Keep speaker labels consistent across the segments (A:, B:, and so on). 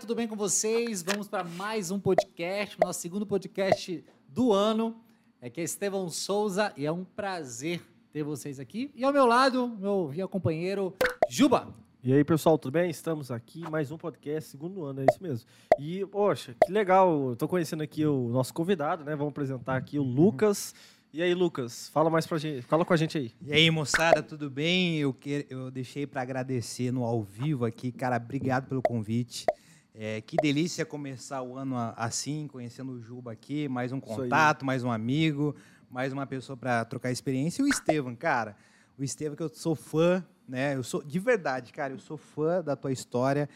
A: tudo bem com vocês? Vamos para mais um podcast, nosso segundo podcast do ano. Aqui é Estevão Souza e é um prazer ter vocês aqui. E ao meu lado, meu via companheiro Juba.
B: E aí, pessoal, tudo bem? Estamos aqui, mais um podcast, segundo ano, é isso mesmo. E, poxa, que legal, estou conhecendo aqui o nosso convidado, né? Vamos apresentar aqui o Lucas. E aí, Lucas, fala mais pra gente, fala com a gente aí.
C: E aí, moçada, tudo bem? Eu, que, eu deixei para agradecer no ao vivo aqui, cara, obrigado pelo convite. É, que delícia começar o ano assim, conhecendo o Juba aqui, mais um contato, mais um amigo, mais uma pessoa para trocar experiência. E o Estevam, cara, o Estevam que eu sou fã, né? Eu sou de verdade, cara, eu sou fã da tua história.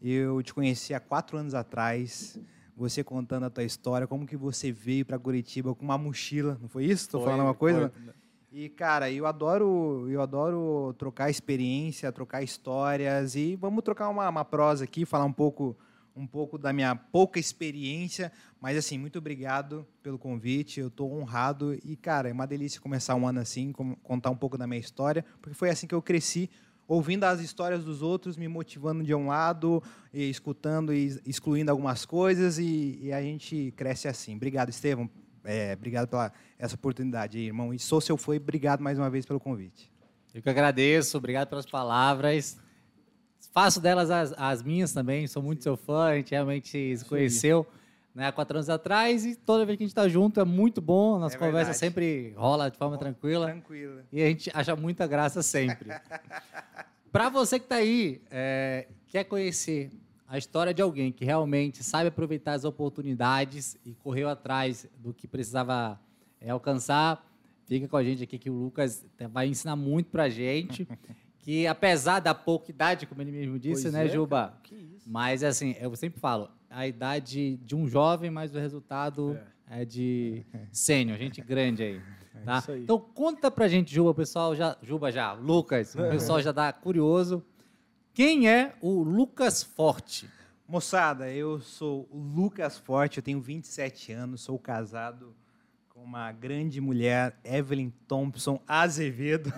C: Eu te conheci há quatro anos atrás você contando a tua história, como que você veio para Curitiba com uma mochila, não foi isso? Estou falando uma coisa? Foi. E cara, eu adoro, eu adoro trocar experiência, trocar histórias e vamos trocar uma, uma prosa aqui, falar um pouco um pouco da minha pouca experiência, mas assim, muito obrigado pelo convite, eu estou honrado e, cara, é uma delícia começar um ano assim, contar um pouco da minha história, porque foi assim que eu cresci, ouvindo as histórias dos outros, me motivando de um lado, e escutando e excluindo algumas coisas, e, e a gente cresce assim. Obrigado, Estevam. É, obrigado pela essa oportunidade, irmão. E sou seu foi, obrigado mais uma vez pelo convite.
A: Eu que agradeço, obrigado pelas palavras. Faço delas as, as minhas também, sou muito seu fã, a gente realmente se conheceu né, há quatro anos atrás e toda vez que a gente está junto é muito bom, nossa é conversa sempre rola de forma tranquila. Tranquila. E a gente acha muita graça sempre. Para você que está aí, é, quer conhecer a história de alguém que realmente sabe aproveitar as oportunidades e correu atrás do que precisava é, alcançar, fica com a gente aqui que o Lucas vai ensinar muito para a gente. que apesar da pouca idade, como ele mesmo disse, pois né, é, Juba? Mas assim, eu sempre falo, a idade de um jovem, mas o resultado é, é de sênior, gente grande aí. É tá? aí. Então conta pra gente, Juba, o pessoal já. Juba já, Lucas, o pessoal já tá curioso. Quem é o Lucas Forte?
C: Moçada, eu sou o Lucas Forte, eu tenho 27 anos, sou casado uma grande mulher, Evelyn Thompson Azevedo.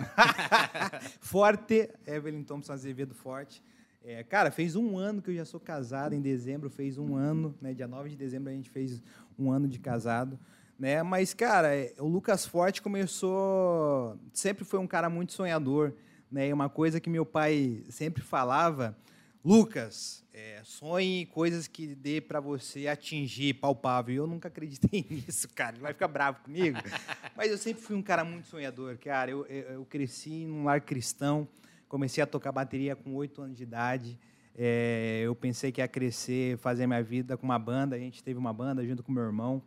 C: forte, Evelyn Thompson Azevedo Forte. É, cara, fez um ano que eu já sou casado, em dezembro fez um ano, né? Dia 9 de dezembro a gente fez um ano de casado. Né? Mas, cara, é, o Lucas Forte começou. Sempre foi um cara muito sonhador. Né? E uma coisa que meu pai sempre falava: Lucas, é, sonhe coisas que dê para você atingir, palpável. Eu nunca acreditei nisso, cara. Ele vai ficar bravo comigo. Mas eu sempre fui um cara muito sonhador, cara. Eu, eu, eu cresci num lar cristão. Comecei a tocar bateria com oito anos de idade. É, eu pensei que ia crescer, fazer minha vida com uma banda. A gente teve uma banda junto com meu irmão.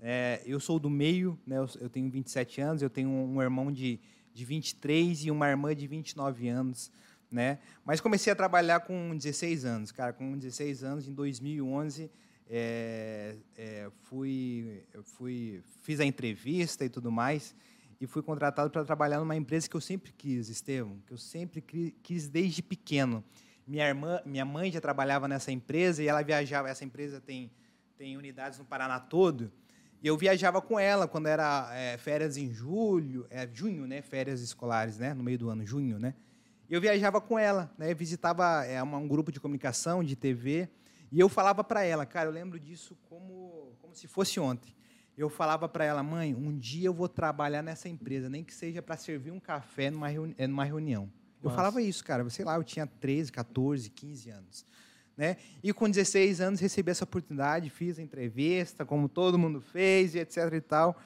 C: É, eu sou do meio, né? eu, eu, tenho 27 anos, eu tenho um, irmão de, de 23 e uma irmã de 29 anos. Né? Mas comecei a trabalhar com 16 anos, cara. Com 16 anos, em 2011, é, é, fui, fui, fiz a entrevista e tudo mais e fui contratado para trabalhar numa empresa que eu sempre quis, Estevam, que eu sempre quis desde pequeno. Minha irmã, minha mãe já trabalhava nessa empresa e ela viajava. Essa empresa tem tem unidades no Paraná todo. E eu viajava com ela quando era é, férias em julho, é junho, né? Férias escolares, né? No meio do ano, junho, né? Eu viajava com ela, né? visitava é, um grupo de comunicação, de TV, e eu falava para ela, cara, eu lembro disso como como se fosse ontem eu falava para ela, mãe, um dia eu vou trabalhar nessa empresa, nem que seja para servir um café numa, reuni eh, numa reunião. Eu falava isso, cara. Sei lá, eu tinha 13, 14, 15 anos. Né? E com 16 anos recebi essa oportunidade, fiz a entrevista, como todo mundo fez, e etc e tal.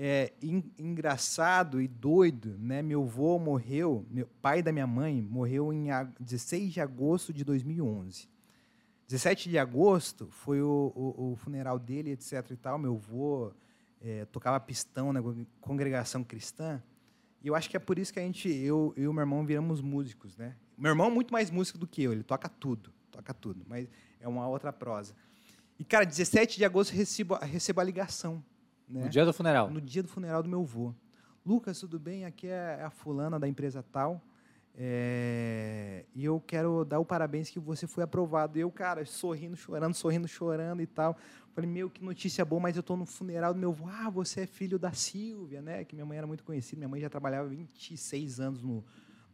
C: É, engraçado e doido, né? Meu avô morreu, meu pai da minha mãe morreu em 16 de agosto de 2011. 17 de agosto foi o, o, o, funeral dele, etc. e tal. Meu avô é, tocava pistão na congregação cristã. E eu acho que é por isso que a gente, eu, e o meu irmão viramos músicos, né? Meu irmão é muito mais músico do que eu, ele toca tudo, toca tudo, mas é uma outra prosa. E, cara, 17 de agosto recebo, recebo a ligação. Né?
A: No dia do funeral?
C: No dia do funeral do meu avô. Lucas, tudo bem? Aqui é a fulana da empresa tal. É, e eu quero dar o parabéns que você foi aprovado. E eu, cara, sorrindo, chorando, sorrindo, chorando e tal. Falei, meu, que notícia boa, mas eu estou no funeral do meu avô. Ah, você é filho da Silvia, né? Que minha mãe era muito conhecida. Minha mãe já trabalhava 26 anos no,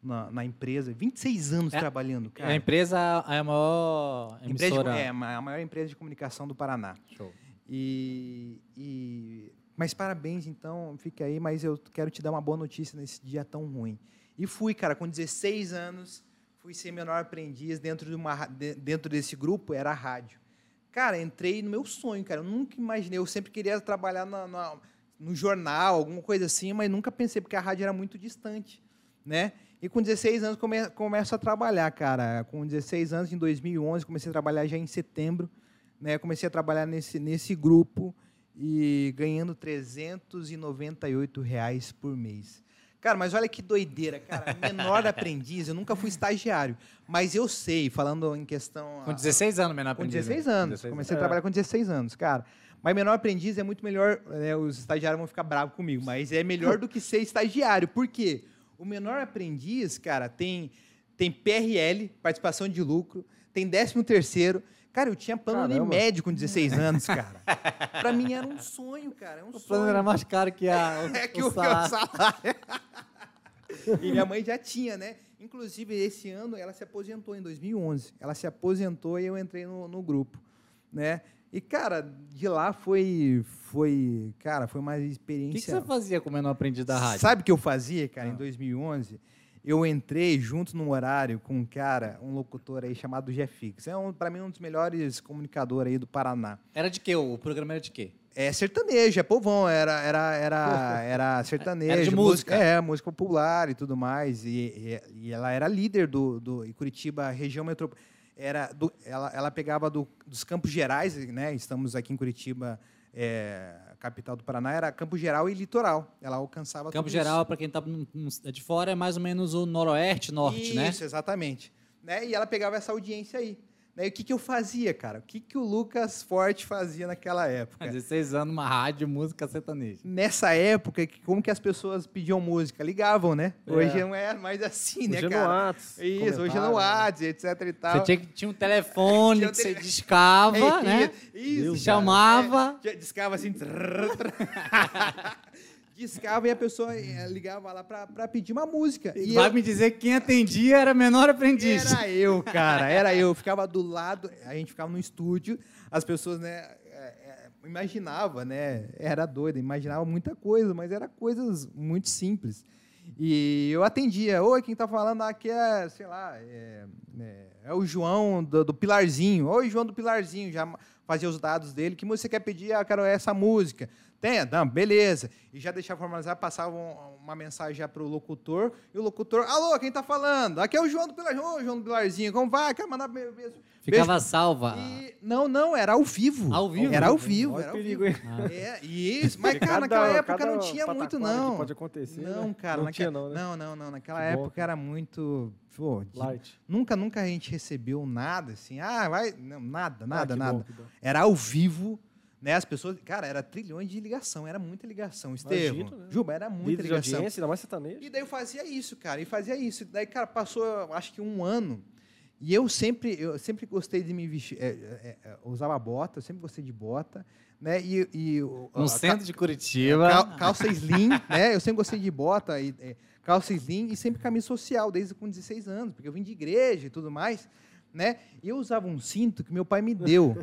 C: na, na empresa. 26 anos
A: É-
C: trabalhando, cara.
A: A empresa é a maior
C: Empresa de-
A: emissora.
C: é, a maior empresa de comunicação do Paraná.
A: Show.
C: E, e- mas parabéns, então, fica aí, mas eu quero te dar uma boa notícia nesse dia tão ruim. E fui, cara, com 16 anos, fui ser menor aprendiz dentro, de uma, dentro desse grupo, era a rádio. Cara, entrei no meu sonho, cara, eu nunca imaginei, eu sempre queria trabalhar na- na- no jornal, alguma coisa assim, mas nunca pensei, porque a rádio era muito distante, né? E com 16 anos come, começo a trabalhar, cara. Com 16 anos, em 2011, comecei a trabalhar já em setembro, né? Comecei a trabalhar nesse, nesse grupo e ganhando 398 reais por mês. Cara, mas olha que doideira, cara. Menor aprendiz, eu nunca fui estagiário, mas eu sei, falando em questão...
A: Com 16 anos, menor
C: Com
A: aprendiz.
C: 16
A: né?
C: anos.
A: 16
C: Comecei a
B: É.
C: trabalhar com 16 anos, cara. Mas menor aprendiz é muito melhor. né, os estagiários vão ficar bravos comigo, mas é melhor do que ser estagiário. Por quê? O menor aprendiz, cara, tem, tem PRL, participação de lucro, tem 13 terceiro. Cara, eu tinha plano
B: Caramba.
C: Unimed com 16 anos, cara. pra mim era um sonho, cara. É um
A: O
C: sonho.
A: plano era mais caro que a, o,
C: É que
A: o
C: o, que o
A: salário.
C: salário. e minha mãe já tinha, né? Inclusive, esse ano ela se aposentou, em 2011. Ela se aposentou e eu entrei no, no grupo, né? E, cara, de lá foi, foi, cara, foi uma
A: O que,
C: experiência...
A: que você fazia com o menor aprendiz da rádio?
C: Sabe o que eu fazia, cara,
A: Ah.
C: em 2011? Eu entrei junto num horário com um cara, um locutor aí chamado Jeffix. É, um, para mim, um dos melhores comunicadores aí do Paraná.
A: Era de quê? O programa era de quê?
C: É sertanejo, é povão, era, era, era, era sertanejo.
A: Era de música.
C: É, música popular e tudo mais. E, e, e ela era líder do, do Curitiba, região metropolitana. Era do, ela, ela pegava do- dos Campos Gerais, né? Estamos aqui em Curitiba, é, capital do Paraná, era Campo Geral e Litoral. Ela alcançava
A: Campo Geral, para quem tá num- de fora, é mais ou menos o noroeste, norte,
C: isso,
A: né?
C: Isso, exatamente. Né? E ela pegava essa audiência aí. Né? E o que, que eu fazia, cara? O que, que o Lucas Forte fazia naquela época?
A: 16 anos, uma rádio, música sertaneja.
C: nessa época, como que as pessoas pediam música? Ligavam, né?
B: É.
C: Hoje não é mais assim, né,
B: Hoje é no
C: cara?
B: Whats,
C: Isso, hoje é no
B: né?
C: WhatsApp, etc e tal.
A: Você tinha, que- tinha um telefone
C: Tinha um
A: que você
C: tele-
A: discava,
C: É,
A: né?
C: Isso.
B: Deus,
A: Chamava.
C: É, discava assim. discava e a pessoa eh, ligava lá pra, pra pedir uma música. E
A: Vai
C: eu-
A: me dizer que quem atendia era menor aprendiz.
C: Era eu, cara, era eu. Eu ficava do lado, a gente ficava no estúdio, as pessoas, né, é, é, imaginava, né, era doida, imaginava muita coisa, mas era coisas muito simples. E eu atendia, oi, quem tá falando aqui é, sei lá, é, é- é o João do, do Pilarzinho. Oi, João do Pilarzinho, já fazia os dados dele. Que música você quer pedir? Ah, quero essa música. Tem? Não, beleza. E já deixava formalizar, passava um- uma mensagem já pro locutor, e o locutor, alô, quem tá falando? Aqui é o João do Pilarzinho. Ô, João do Pilarzinho, como vai? Quer mandar be- beijo?
A: Ficava salva.
C: E, não, não, era ao vivo.
A: Ao vivo?
C: Era ao vivo. Era ao
B: perigo,
C: vivo.
B: hein?
C: É, isso. Mas, cara,
B: cada-
C: naquela época
B: cada
C: não tinha muito, não.
B: que pode acontecer,
C: Não,
B: né?
C: cara.
B: Não
C: naque-
B: tinha, não, né?
C: Não, não, não. Naquela
B: Que bom,
C: época era muito. Pô, de-
B: Light.
C: nunca, nunca a gente recebeu nada assim. Ah, vai. Não, nada, nada,
B: Ah,
C: nada.
B: bom, bom.
C: Era ao vivo. Né, as pessoas, cara, era trilhões de ligação, era muita ligação, Estevam.
B: Imagino, né?
C: Juba, era muita
B: Líder de
C: ligação.
B: audiência, ainda mais sertanejo.
C: E daí eu fazia isso, cara, e fazia isso. E daí, cara, passou, acho que um ano. E eu sempre, eu sempre gostei de me vestir, é, é, é, usava bota, eu sempre gostei de bota, né? E, e
A: No
C: a-
A: centro de Curitiba.
C: cal- calça slim, né? Eu sempre gostei de bota e é, calça slim e sempre camisa social, desde com 16 anos, porque eu vim de igreja e tudo mais, né? E eu usava um cinto que meu pai me deu.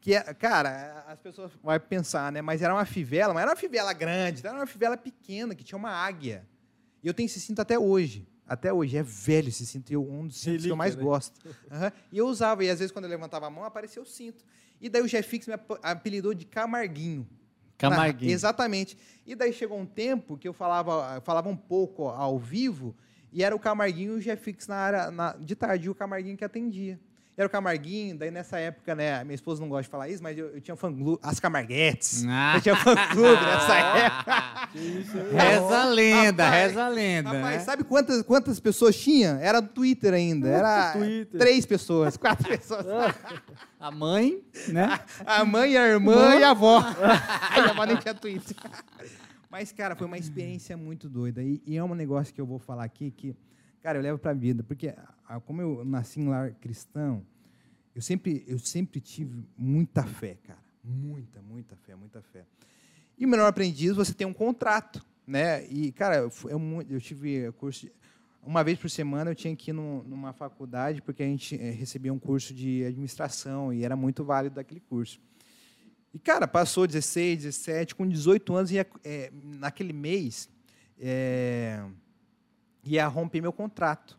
C: Que, é- cara, as pessoas vão pensar, né? Mas era uma fivela, mas era uma fivela grande, era uma fivela pequena, que tinha uma águia. E eu tenho esse cinto até hoje. Até hoje. É velho esse cinto, eu- um dos cintos que
B: Relíquia,
C: eu mais
B: né?
C: gosto. Aham. E eu usava, e às vezes quando eu levantava a mão, aparecia o cinto. E daí o Jeffix me ap- apelidou de Camarguinho.
A: Camarguinho.
C: Na- exatamente. E daí chegou um tempo que eu falava, falava um pouco ao vivo, e era o Camarguinho e o Jeffix na área na- de tarde, e o Camarguinho que atendia. Era o Camarguinho, daí nessa época, né, minha esposa não gosta de falar isso, mas eu, eu tinha fã-clube, as Camarguetes.
A: Ah.
C: Eu tinha fã-clube nessa época.
A: Reza a lenda,
C: Rapaz,
A: reza a lenda.
C: Rapaz,
A: né?
C: sabe quantas, quantas pessoas tinha? Era do Twitter ainda. Era
B: Twitter.
C: três pessoas, quatro pessoas.
A: A mãe, né?
C: A mãe, a irmã e a avó. Aí a avó nem tinha Twitter. Mas, cara, foi uma experiência muito doida. E, e é um negócio que eu vou falar aqui que, cara, eu levo pra vida. Porque, como eu nasci em lar cristão, eu sempre, eu sempre tive muita fé, cara. Muita, muita fé, muita fé. E o menor aprendiz, você tem um contrato, né? E, cara, eu, eu, eu tive curso de, uma vez por semana eu tinha que ir num- numa faculdade porque a gente eh, recebia um curso de administração e era muito válido daquele curso. E, cara, passou 16, 17, com 18 anos, ia, eh, naquele mês, eh, ia romper meu contrato.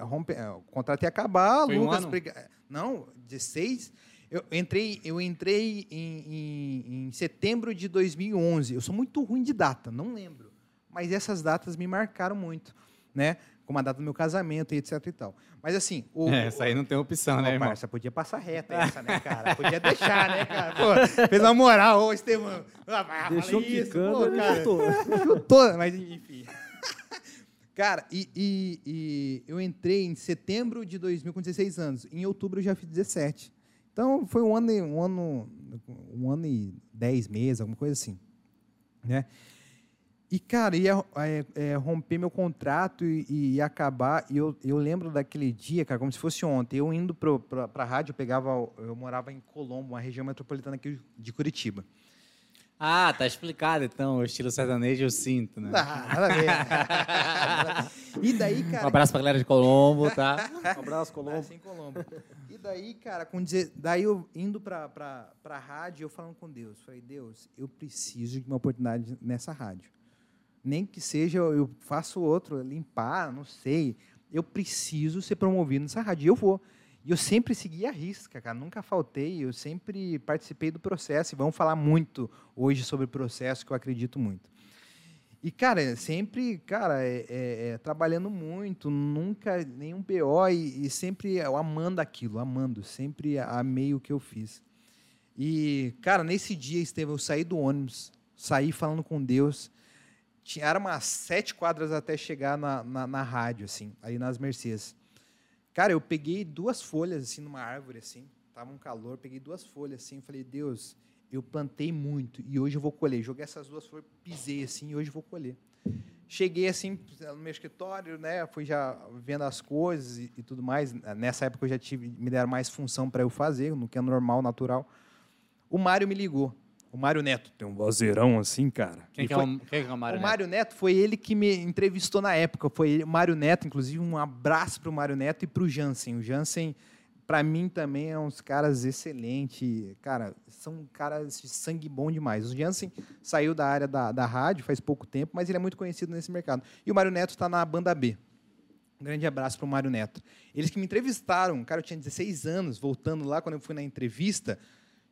C: Romper- eh, o contrato ia acabar,
A: Foi um
C: Lucas...
A: ano?
C: briga- Não, 16... Eu entrei, eu entrei em, em- em setembro de 2011. Eu sou muito ruim de data, não lembro. Mas essas datas me marcaram muito, né? Como a data do meu casamento e etc e tal. Mas assim... O,
A: É, essa aí não tem opção, né,
C: Não,
A: irmão?
C: parça, podia passar reta essa, né, cara? Podia deixar, né, cara? Pô, fez uma moral, ô, Estevão. Ah,
B: Deixou
C: isso,
B: quicando,
C: pô, cara.
B: chutou.
C: Chutou, mas enfim. Cara, e, e- e eu entrei em setembro de 2000 com 16 anos. Em outubro eu já fiz 17. Então foi um ano, um ano, um ano e 10 meses, alguma coisa assim, né? E, cara, ia é, é, romper meu contrato e, ia acabar. E eu, eu lembro daquele dia, cara, como se fosse ontem. Eu indo pra, pra rádio, eu pegava. Eu morava em Colombo, uma região metropolitana aqui de Curitiba.
A: Ah, tá explicado então. O estilo sertanejo eu sinto, né?
C: Nada a ver. e daí,
A: Um
C: cara.
A: abraço pra galera de Colombo, tá?
B: Um abraço, Colombo.
C: Assim, Colombo. E daí, cara, com dizer, daí eu indo pra, pra, pra rádio, eu falando com Deus. Falei, Deus, eu preciso de uma oportunidade nessa rádio. Nem que seja eu eu faço outro, limpar, não sei. Eu preciso ser promovido nessa rádio. E eu vou. E eu sempre segui a risca, cara. Nunca faltei. Eu sempre participei do processo. E vamos falar muito hoje sobre o processo, que eu acredito muito. E, cara, sempre, cara, é, é- é, trabalhando muito, nunca nenhum BO e, e sempre eu amando aquilo, amando, sempre amei o que eu fiz. E, cara, nesse dia, Estevam, eu saí do ônibus, saí falando com Deus, tinha, era umas sete quadras até chegar na, na, na rádio, assim, ali nas Mercedes. Cara, eu peguei duas folhas, assim, numa árvore, assim, tava um calor, peguei duas folhas, assim, falei, Deus, eu plantei muito e hoje eu vou colher. Joguei essas duas folhas, pisei, assim, e hoje eu vou colher. Cheguei, assim, no meu escritório, né, fui já vendo as coisas e, e tudo mais. Nessa época eu já tive, me deram mais função para eu fazer, no que é normal, natural. O Mário me ligou. O Mário Neto tem um vozeirão assim, cara.
A: Quem que é
C: foi-
A: o, quem que é o Mário
C: o
A: Neto?
C: Mário Neto foi ele que me entrevistou na época. Foi ele, o Mário Neto, inclusive, um abraço para o Mário Neto e para o Jansen. O Jansen, para mim, também é uns caras excelentes. Cara, são caras de sangue bom demais. O Jansen saiu da área da, da rádio faz pouco tempo, mas ele é muito conhecido nesse mercado. E o Mário Neto está na banda B. Um grande abraço para o Mário Neto. Eles que me entrevistaram, cara, eu tinha 16 anos, voltando lá, quando eu fui na entrevista,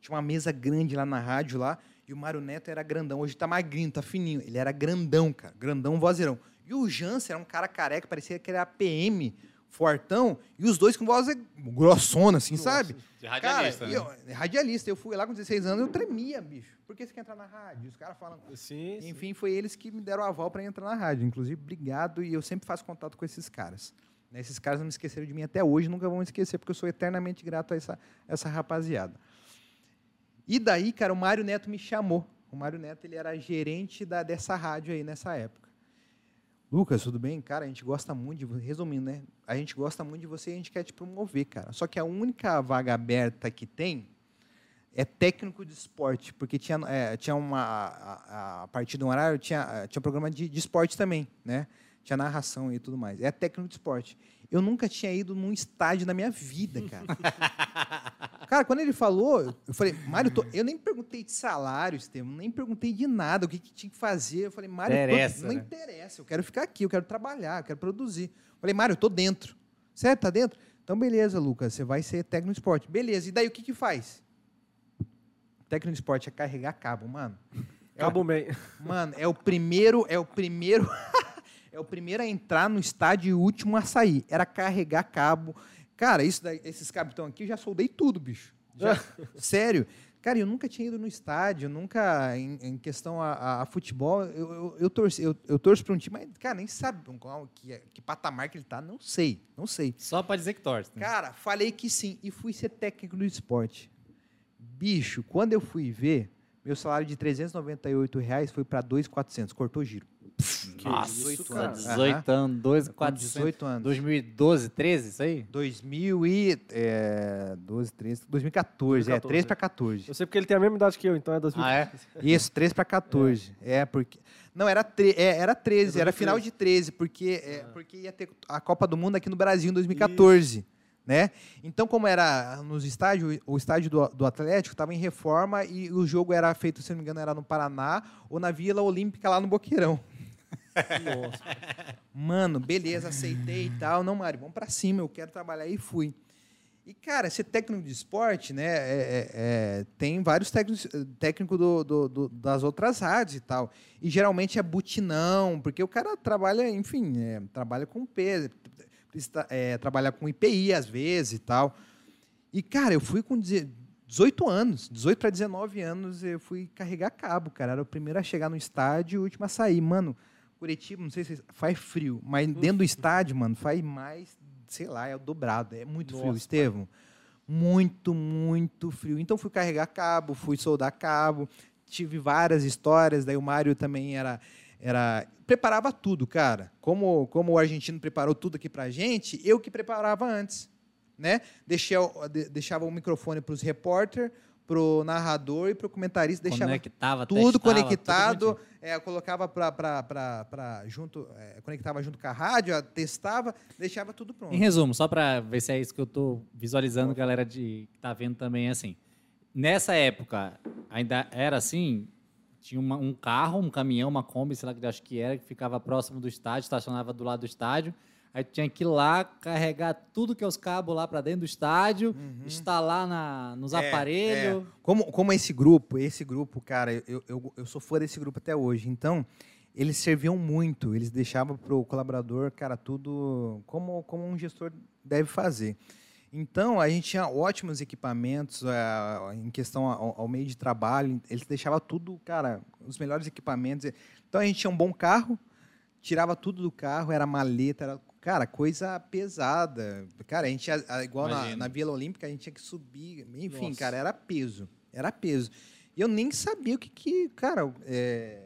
C: tinha uma mesa grande lá na rádio lá, e o Mário Neto era grandão. Hoje tá magrinho, tá fininho. Ele era grandão, cara. Grandão, vozeirão. E o Jansen era um cara careca, parecia que era PM, fortão, e os dois com voz grossona, assim, sabe?
A: De radialista,
C: cara,
A: né?
C: eu- radialista. Eu fui lá com 16 anos, eu tremia, bicho. Por que você quer entrar na rádio? Os caras falam.
B: Sim, sim.
C: Enfim, foi eles que me deram o aval para entrar na rádio. Inclusive, obrigado. E eu sempre faço contato com esses caras. Né, Esses caras não me esqueceram de mim até hoje, nunca vão me esquecer, porque eu sou eternamente grato a essa, essa rapaziada. E daí, cara, o Mário Neto me chamou. O Mário Neto ele era gerente da, dessa rádio aí nessa época. Lucas, tudo bem? Cara, a gente gosta muito de você. Resumindo, né? A gente gosta muito de você e a gente quer te promover, cara. Só que a única vaga aberta que tem é técnico de esporte, porque tinha, é, tinha uma. A, a- partir um horário tinha, tinha programa de, de esporte também, né? Tinha narração e tudo mais. É técnico de esporte. Eu nunca tinha ido num estádio na minha vida, cara. Cara, quando ele falou, eu falei, Mário, tô- eu nem perguntei de salário, Estevam, nem perguntei de nada, o que, que tinha que fazer. Eu falei, Mário, eu tô-
A: Interessa,
C: não
A: né?
C: interessa, eu quero ficar aqui, eu quero trabalhar, eu quero produzir. Eu falei, Mário, eu tô dentro. Certo, tá dentro? Então, beleza, Lucas, você vai ser técnico de esporte. Beleza, e daí o que que faz? Técnico de esporte é carregar cabo, mano.
B: Cabo bem.
C: Mano, é o primeiro, é o primeiro, é o primeiro a entrar no estádio e o último a sair. Era carregar cabo. Cara, isso daí- esses cabos estão aqui, eu já soldei tudo, bicho. Já- sério. Cara, eu nunca tinha ido no estádio, nunca, em, em questão a, a- a futebol, eu, eu, eu, torci, eu, eu torço para um time, mas, cara, nem sabe qual, que, que patamar que ele tá, não sei, não sei.
A: Só pra dizer que torce. Né?
C: Cara, falei que sim e fui ser técnico do esporte. Bicho, quando eu fui ver, meu salário de 398 reais foi para 2.400, cortou giro.
A: Nossa,
B: isso,
C: 18
B: cara.
C: anos.
A: 18 anos, 2,
C: Com
A: 4,
C: 18 anos.
A: 2012, 13, isso aí?
C: 2012, 13, 2014, é, 13 para 14.
B: Eu sei porque ele tem a mesma idade que eu, então é 2000.
A: Ah, é?
C: Isso, 13 para 14. É. porque. Não, era, tre é, era 13,
B: É
C: era
B: 2013.
C: final de 13, porque, é, porque ia ter a Copa do Mundo aqui no Brasil em 2014. Né? Então, como era nos estádios, o estádio do, do Atlético estava em reforma e o jogo era feito, se não me engano, era no Paraná ou na Vila Olímpica lá no Boqueirão.
B: Nossa.
C: Mano, beleza, aceitei e tal. Não, Mário, vamos pra cima, eu quero trabalhar e fui. E, cara, ser técnico de esporte, né? é- é- é, tem vários técnicos técnico do, do- do- das outras rádios e tal. E geralmente é butinão, porque o cara trabalha, enfim, é, trabalha com peso, é, trabalha com IPI às vezes e tal. E, cara, eu fui com deze- 18 anos, 18 para 19 anos, eu fui carregar cabo, cara. Era o primeiro a chegar no estádio e o último a sair. Mano, Curitiba, não sei se faz frio, mas dentro do estádio, mano, faz mais, sei lá, é o dobrado. É muito frio,
B: Nossa,
C: Estevam. Muito, muito frio. Então fui carregar cabo, fui soldar cabo, tive várias histórias. Daí o Mário também era, era preparava tudo, cara. Como, como o argentino preparou tudo aqui pra gente, eu que preparava antes, né? Deixei, o- de- deixava o microfone para os repórter, pro narrador e pro comentarista, deixava
A: Conectava,
C: tudo conectado,
A: tudo
C: é, colocava para junto, é, conectava junto com a rádio, testava, deixava tudo pronto.
A: Em resumo, só para ver se é isso que eu estou visualizando, galera de, que tá vendo também, é assim. Nessa época, ainda era assim, tinha uma- um carro, um caminhão, uma Kombi, sei lá que eu acho que era, que ficava próximo do estádio, estacionava do lado do estádio. Aí tinha que ir lá, carregar tudo que é os cabos lá para dentro do estádio, instalar na, nos
C: Uhum. É,
A: aparelhos.
C: é. Como, como esse grupo, esse grupo, cara, eu, eu, eu sou fã desse grupo até hoje. Então, eles serviam muito, eles deixavam pro colaborador, cara, tudo como, como um gestor deve fazer. Então, a gente tinha ótimos equipamentos eh, em questão ao, ao meio de trabalho, eles deixavam tudo, cara, os melhores equipamentos. Então, a gente tinha um bom carro, tirava tudo do carro, era maleta, era, cara, coisa pesada. Cara, a gente, igual na, na Vila Olímpica, a gente tinha que subir, enfim,
B: Nossa.
C: cara, era peso, era peso. E eu nem sabia o que, que cara, é,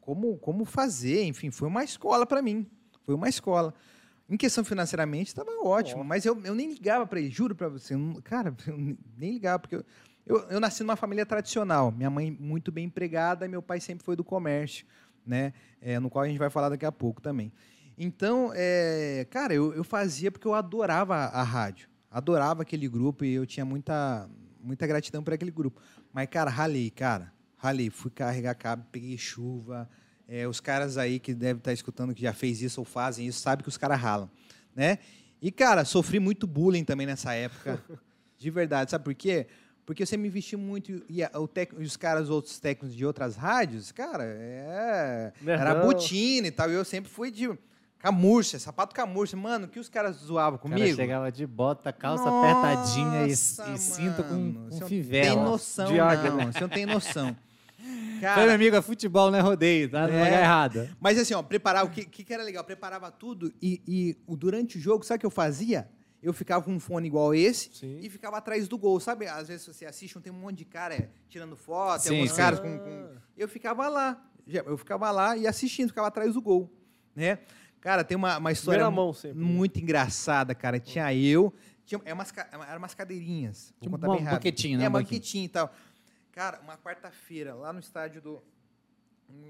C: como, como fazer, enfim, foi uma escola para mim, foi uma escola. Em questão financeiramente, estava ótimo,
B: Ó.
C: mas eu, eu nem ligava para ele, juro para você, cara, eu nem ligava, porque eu, eu, eu nasci numa família tradicional, minha mãe muito bem empregada, meu pai sempre foi do comércio, né, é, no qual a gente vai falar daqui a pouco também. Então, é, cara, eu, eu fazia porque eu adorava a rádio, adorava aquele grupo e eu tinha muita, muita gratidão por aquele grupo. Mas, cara, ralei, cara, ralei, fui carregar cabo, peguei chuva, é, os caras aí que devem estar escutando que já fez isso ou fazem isso, sabem que os caras ralam, né? E, cara, sofri muito bullying também nessa época. De verdade. Sabe por quê? Porque sempre me vesti muito e, a- o tec- os caras, outros técnicos de outras rádios, cara, é, era
B: Nerdão.
C: botina e tal. E eu sempre fui de camurcha, sapato camurcha. Mano, o que os caras zoavam
A: O cara
C: comigo?
A: chegava de bota, calça
C: Nossa,
A: apertadinha e, e cinto com, com
C: você não
A: fivela.
C: Tem noção, não. Você não tem noção.
A: Foi,
C: Cara,
A: meu amigo, é futebol, não é rodeio, tá? No
C: É.
A: lugar errado.
C: Mas assim, ó, preparar o que, que, era legal? Preparava tudo e, e o- durante o jogo, sabe o que eu fazia? Eu ficava com um fone igual esse
B: Sim.
C: e ficava atrás do gol. Sabe, às vezes você assiste, tem um monte de cara é, tirando foto,
A: Sim,
C: tem alguns
A: sim.
C: caras com, com- Eu ficava lá. Eu ficava lá e assistindo, ficava atrás do gol. Né? Cara, tem uma, uma história
B: mão sempre.
C: muito engraçada, cara. Tinha eu, tinha, é umas, ca- eram umas cadeirinhas. Vou
A: Tipo
C: contar
A: um
C: bem rápido.
A: banquetinho, né?
C: É,
A: Um
C: um banquetinho e tal. Cara, uma quarta-feira, lá no estádio do.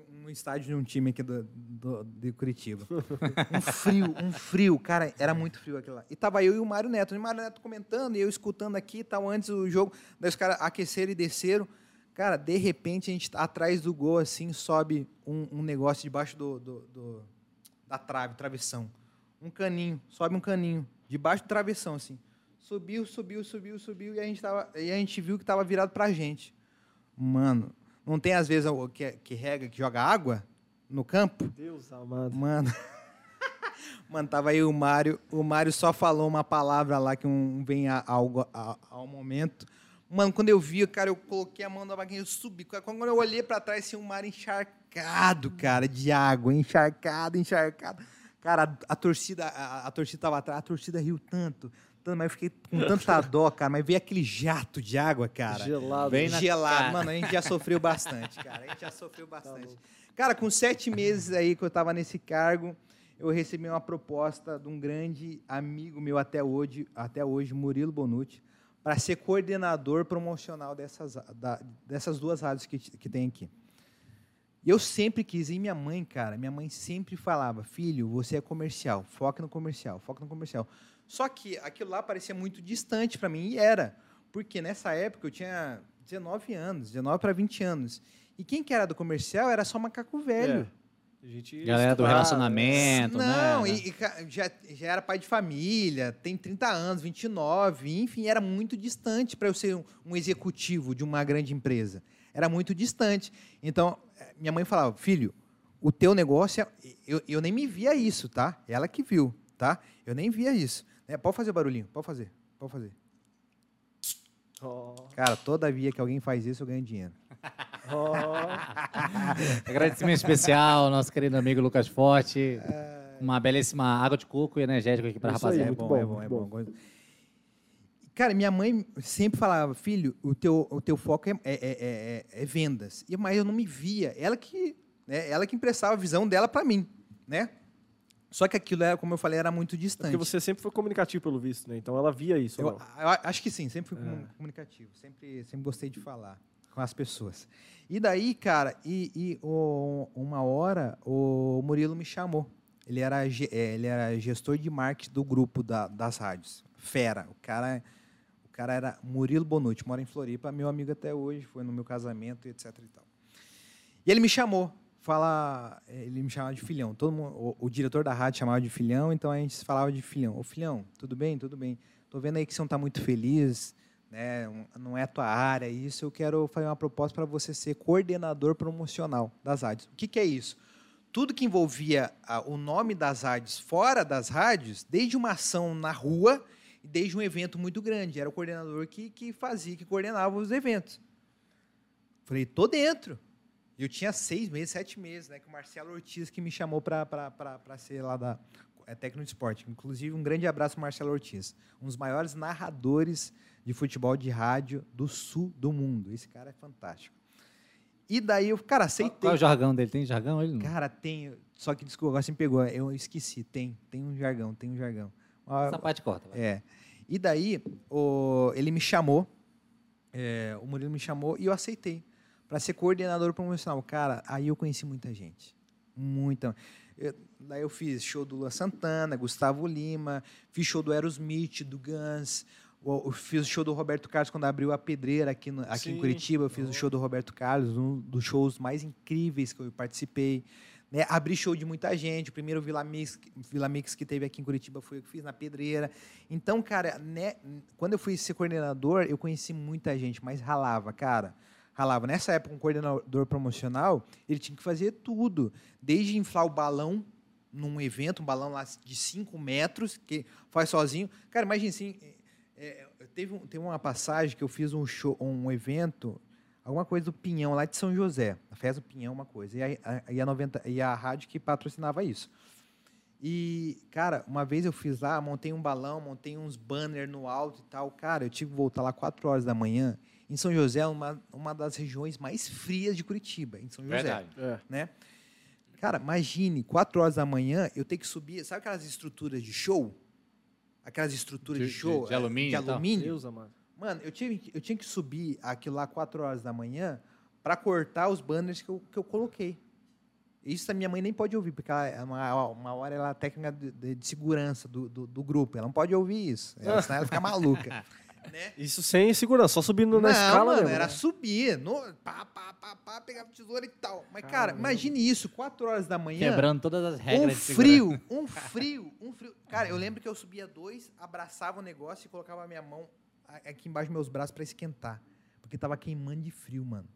C: No estádio de um time aqui do, do- de Curitiba. Um frio, um frio, cara, era muito frio aquilo lá. E tava eu e o Mário Neto. E o Mário Neto comentando, e eu escutando aqui e tal, antes do jogo. Daí os caras aqueceram e desceram. Cara, de repente, a gente atrás do gol, assim, sobe um, um negócio debaixo do, do- do- da trave, travessão. Um caninho, sobe um caninho, debaixo do travessão, assim. Subiu, subiu, subiu, subiu, e a gente, tava, e a gente viu que tava virado pra gente. Mano, não tem às vezes o que, que rega, que joga água no campo?
B: Deus amado.
C: Mano. Mano, tava aí o Mário. O Mário só falou uma palavra lá que um vem a- algo a- ao momento. Mano, quando eu vi, cara, eu coloquei a mão na vaguinha, eu subi. Quando eu olhei pra trás, tinha um mar encharcado, cara, de água, encharcado, encharcado. Cara, a, a torcida, a, a torcida tava atrás, a torcida riu tanto, tanto, mas eu fiquei com tanta dó, cara. Mas veio aquele jato de água, cara.
B: Gelado.
A: Bem
C: Gelado.
A: cara.
C: Mano, a gente já sofreu bastante, cara. A gente já sofreu bastante. Cara, com sete meses aí que eu tava nesse cargo, eu recebi uma proposta de um grande amigo meu até hoje, até hoje Murilo Bonucci, para ser coordenador promocional dessas, da- dessas duas rádios que, que tem aqui. E eu sempre quis, e minha mãe, cara, minha mãe sempre falava, filho, você é comercial, foca no comercial, foca no comercial. Só que aquilo lá parecia muito distante para mim, e era. Porque nessa época eu tinha 19 anos, 19 para 20 anos. E quem que era do comercial era só macaco velho.
B: A gente
A: Galera do relacionamento,
C: Não,
A: né?
C: e, e já, já era pai de família, tem 30 anos, 29, enfim, era muito distante para eu ser um, um executivo de uma grande empresa. Era muito distante. Então, minha mãe falava, filho, o teu negócio, é... eu, eu nem me via isso, tá? Ela que viu, tá? Eu nem via isso. Né? Pode fazer barulhinho, pode fazer, pode fazer.
B: Ó,
C: Cara, toda via que alguém faz isso, eu ganho dinheiro.
B: ó.
A: Agradecimento especial ao nosso querido amigo Lucas Forte. Uma belíssima água de coco e energético aqui
B: aí,
A: rapaziada.
C: é
B: muito
C: bom,
B: bom,
C: é bom, é
B: bom.
C: bom. Cara, minha mãe sempre falava, filho, o teu, o teu foco é, é, é- é- é vendas. E, mas eu não me via. Ela que, né, ela que emprestava a visão dela para mim, né? Só que aquilo, era, como eu falei, era muito distante.
B: Porque você sempre foi comunicativo, pelo visto, né? Então ela via isso.
C: Eu, eu acho que sim, sempre fui comu- comunicativo, sempre, sempre gostei de falar com as pessoas. E daí, cara, e, e o- uma hora o Murilo me chamou. Ele era, ele era gestor de marketing do grupo da- das rádios. Fera. O cara, cara era Murilo Bonucci, mora em Floripa, meu amigo até hoje, foi no meu casamento, etc. E, tal. e ele me chamou. Fala, ele me chamava de filhão. Todo mundo, o, o diretor da rádio chamava de filhão, então a gente falava de filhão. Ô filhão, tudo bem? Tudo bem. Tô vendo aí que você não está muito feliz, né? Não é a tua área, isso. Eu quero fazer uma proposta para você ser coordenador promocional das rádios. O que, que é isso? Tudo que envolvia ah, o nome das rádios fora das rádios, desde uma ação na rua e desde um evento muito grande. Era o coordenador que, que fazia, que coordenava os eventos. Falei, tô dentro. E eu tinha seis meses, sete meses, né? Que o Marcelo Ortiz que me chamou para ser lá da é, técnico de esporte. Inclusive, um grande abraço Marcelo Ortiz. Um dos maiores narradores de futebol de rádio do sul do mundo. Esse cara é fantástico. E daí eu, cara, aceitei.
A: Qual é o jargão dele? Tem jargão ele? Não?
C: Cara, tem. Só que desculpa, agora você me pegou. Eu esqueci. Tem, tem um jargão, tem um jargão. Ah,
A: Essa parte corta. vai.
C: é. E daí, o, ele me chamou, é, o Murilo me chamou e eu aceitei para ser coordenador promocional. Cara, aí eu conheci muita gente. Muita. Eu- daí eu fiz show do Lua Santana, Gustavo Lima, fiz show do Aerosmith, do Guns, eu fiz o show do Roberto Carlos quando abriu a pedreira aqui, no- aqui em. Curitiba. Eu fiz o show do Roberto Carlos, um dos shows mais incríveis que eu participei. Né? Abri show de muita gente. O primeiro Vila Mix, Vila Mix que teve aqui em Curitiba foi eu que fiz na pedreira. Então, cara, né, quando eu fui ser coordenador, eu conheci muita gente, mas ralava, cara. Ralava. Nessa época, um coordenador promocional, ele tinha que fazer tudo. Desde inflar o balão num evento, um balão lá de 5 metros, que faz sozinho. Cara, imagina assim, é, é, teve, um- teve uma passagem que eu fiz um show, um evento, alguma coisa do Pinhão, lá de São José. A festa do Pinhão, uma coisa. E a, a, e a 90, e a rádio que patrocinava isso. E, cara, uma vez eu fiz lá, montei um balão, montei uns banners no alto e tal. Cara, eu tive que voltar lá 4 horas da manhã. Em São José, é uma, uma das regiões mais frias de Curitiba, em São José
A: Verdade.
B: É.
C: né? Cara, imagine, 4 horas da manhã, eu ter que subir, sabe aquelas estruturas de show? Aquelas estruturas de,
A: De- de-
C: show?
A: de
C: eh,
A: alumínio
C: De
A: e tal.
C: alumínio.
B: Deus amado.
C: Mano, eu, tive, que- eu tinha que subir aquilo lá 4 horas da manhã para cortar os banners que eu, que eu coloquei. Isso a minha mãe nem pode ouvir, porque ela, é uma, uma hora ela é técnica de, de- segurança do, do, do grupo. Ela não pode ouvir isso. Ela, senão ela fica maluca. né?
B: Isso sem segurança, só subindo na
C: não,
B: escala
C: mano,
B: mesmo,
C: era
B: né?
C: subir. No, pá, pá, pá, pá, pegava tesoura e tal. Mas, cara,
B: Caramba.
C: imagine isso, 4 horas da manhã.
A: Quebrando todas as regras.
C: Um frio, um frio, um frio. Cara, eu lembro que eu subia dois, abraçava o negócio e colocava a minha mão aqui embaixo dos meus braços para esquentar. Porque tava queimando de frio, mano.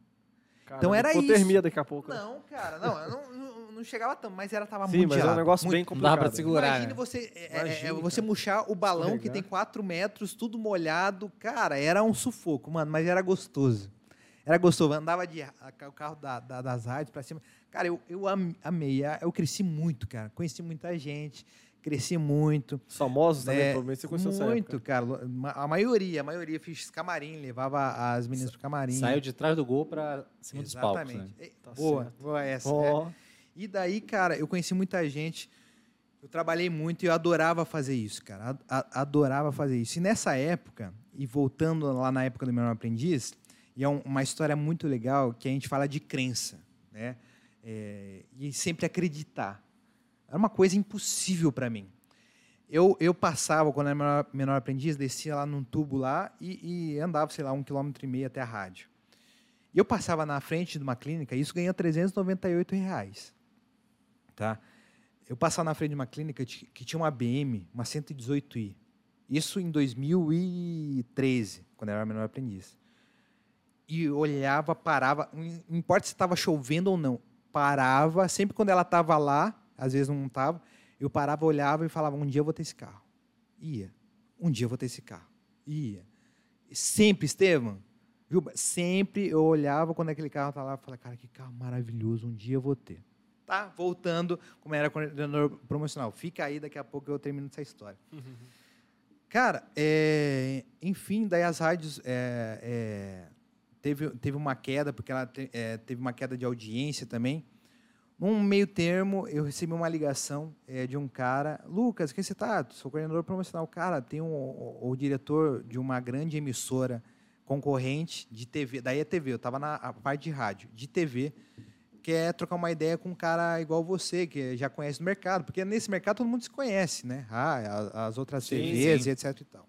B: Caramba,
C: então era
B: hipotermia
C: isso.
B: daqui a pouco. né?
C: Não, cara, não, eu não, não, não chegava tanto, mas era tava
B: Sim,
C: muito
B: mas é um
C: gelado,
B: negócio
C: muito.
B: bem
A: Não
B: complicado.
A: dá pra segurar.
C: Imagine
A: né?
C: você, é, é,
B: Imagine,
C: é, você
B: cara.
C: murchar o balão que tem 4 metros, tudo molhado. Cara, era um sufoco, mano, mas era gostoso. Era gostoso. Eu andava de a- o carro da- da- das rádios pra cima. Cara, eu, eu am- amei. a- Eu cresci muito, cara. Conheci muita gente. Cresci muito.
B: Os famosos também,
C: É,
B: provavelmente você conheceu
C: Muito, cara. A maioria, a maioria fiz camarim, levava as meninas pro camarim.
A: Saiu de trás do gol pra cima dos palcos.
C: Exatamente.
A: Né?
B: Tá
C: boa,
B: certo.
C: boa essa. é.
B: Ó,
C: E daí, cara, eu conheci muita gente. Eu trabalhei muito e eu adorava fazer isso, cara. Adorava fazer isso. E nessa época, e voltando lá na época do menor aprendiz, e é um- uma história muito legal que a gente fala de crença, né? É, e sempre acreditar. Era uma coisa impossível para mim. Eu, eu passava, quando era menor, menor aprendiz, descia lá num tubo lá e, e andava, sei lá, um quilômetro e meio até a rádio. E eu passava na frente de uma clínica, e isso ganha 398 reais. Tá? Eu passava na frente de uma clínica que tinha uma BM, uma 118i. Isso em 2013, quando eu era menor aprendiz. E olhava, parava, não importa se estava chovendo ou não, parava, sempre quando ela estava lá, às vezes não estava, eu parava, olhava e falava, um dia eu vou ter esse carro. Ia. Um dia eu vou ter esse carro. Ia. Sempre, Estevam, Juba, sempre eu olhava quando aquele carro estava lá e falava, cara, que carro maravilhoso, um dia eu vou ter. Tá, voltando, como era coordenador promocional. Fica aí, daqui a pouco eu termino essa história. Cara, é, enfim, daí as rádios é, é, teve, teve uma queda, porque ela te- é, teve uma queda de audiência também. Num meio termo, eu recebi uma ligação é, de um cara, Lucas, quem você tá? Sou coordenador promocional. Cara, tem um, o, o diretor de uma grande emissora concorrente de TV, daí é TV, eu estava na a parte de rádio, de TV, quer trocar uma ideia com um cara igual você, que já conhece o mercado, porque nesse mercado todo mundo se conhece, né? Ah, as, as outras
B: Sim,
C: TVs
A: sim.
C: e etc e tal.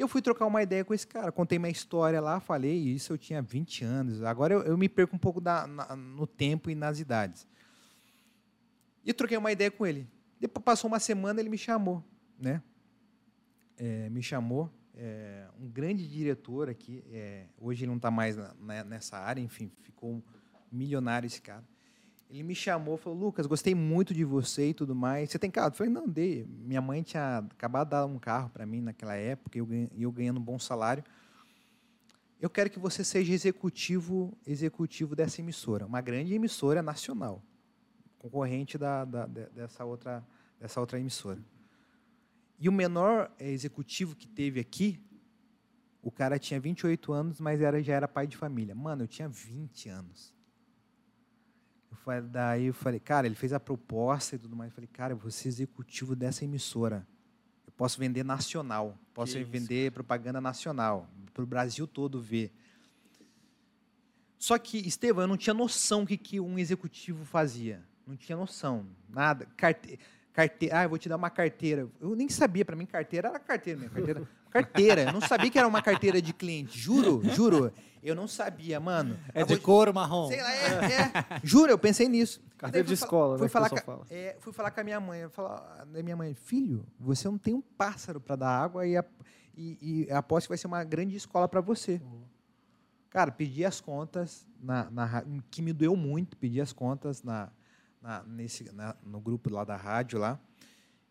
C: E eu fui trocar uma ideia com esse cara, contei minha história lá, falei, isso eu tinha 20 anos, agora eu, eu me perco um pouco da- na- no tempo e nas idades. E troquei uma ideia com ele. Depois passou uma semana, ele me chamou, né? É, me chamou, é, um grande diretor aqui, é, hoje ele não está mais na- na- nessa área, enfim, ficou milionário esse cara. Ele me chamou, falou, Lucas, gostei muito de você e tudo mais. Você tem carro? Eu falei, não, dei. Minha mãe tinha acabado de dar um carro para mim naquela época, e eu, eu ganhando um bom salário. Eu quero que você seja executivo, executivo dessa emissora, uma grande emissora nacional, concorrente da, da- de- dessa, outra, dessa outra emissora. E o menor eh, executivo que teve aqui, o cara tinha 28 anos, mas era, já era pai de família. Mano, eu tinha 20 anos. Eu falei, daí eu falei, cara, ele fez a proposta e tudo mais. Eu falei, cara, eu vou ser executivo dessa emissora. Eu posso vender nacional, posso
B: Que isso,
C: vender propaganda nacional, para o Brasil todo ver. Só que, Estevam, eu não tinha noção o que, que um executivo fazia. Não tinha noção, nada. Carte... Carte... Ah, eu vou te dar uma carteira. Eu nem sabia, para mim, carteira era carteira mesmo. Carteira, carteira. Eu não sabia que era uma carteira de cliente. Juro, juro. Eu não sabia, mano.
A: É de couro marrom.
C: Sei lá, é, é. Juro, eu pensei nisso.
B: Carteira de escola,
C: fui
B: né,
C: Falar
B: fala.
C: é, fui falar com a minha mãe. Eu falar, da minha mãe, filho, você não tem um pássaro para dar água e, a, e, e aposto que vai ser uma grande escola para você. Cara, pedi as contas, na, na, que me doeu muito, pedi as contas na, na, nesse, na- no grupo lá da rádio lá,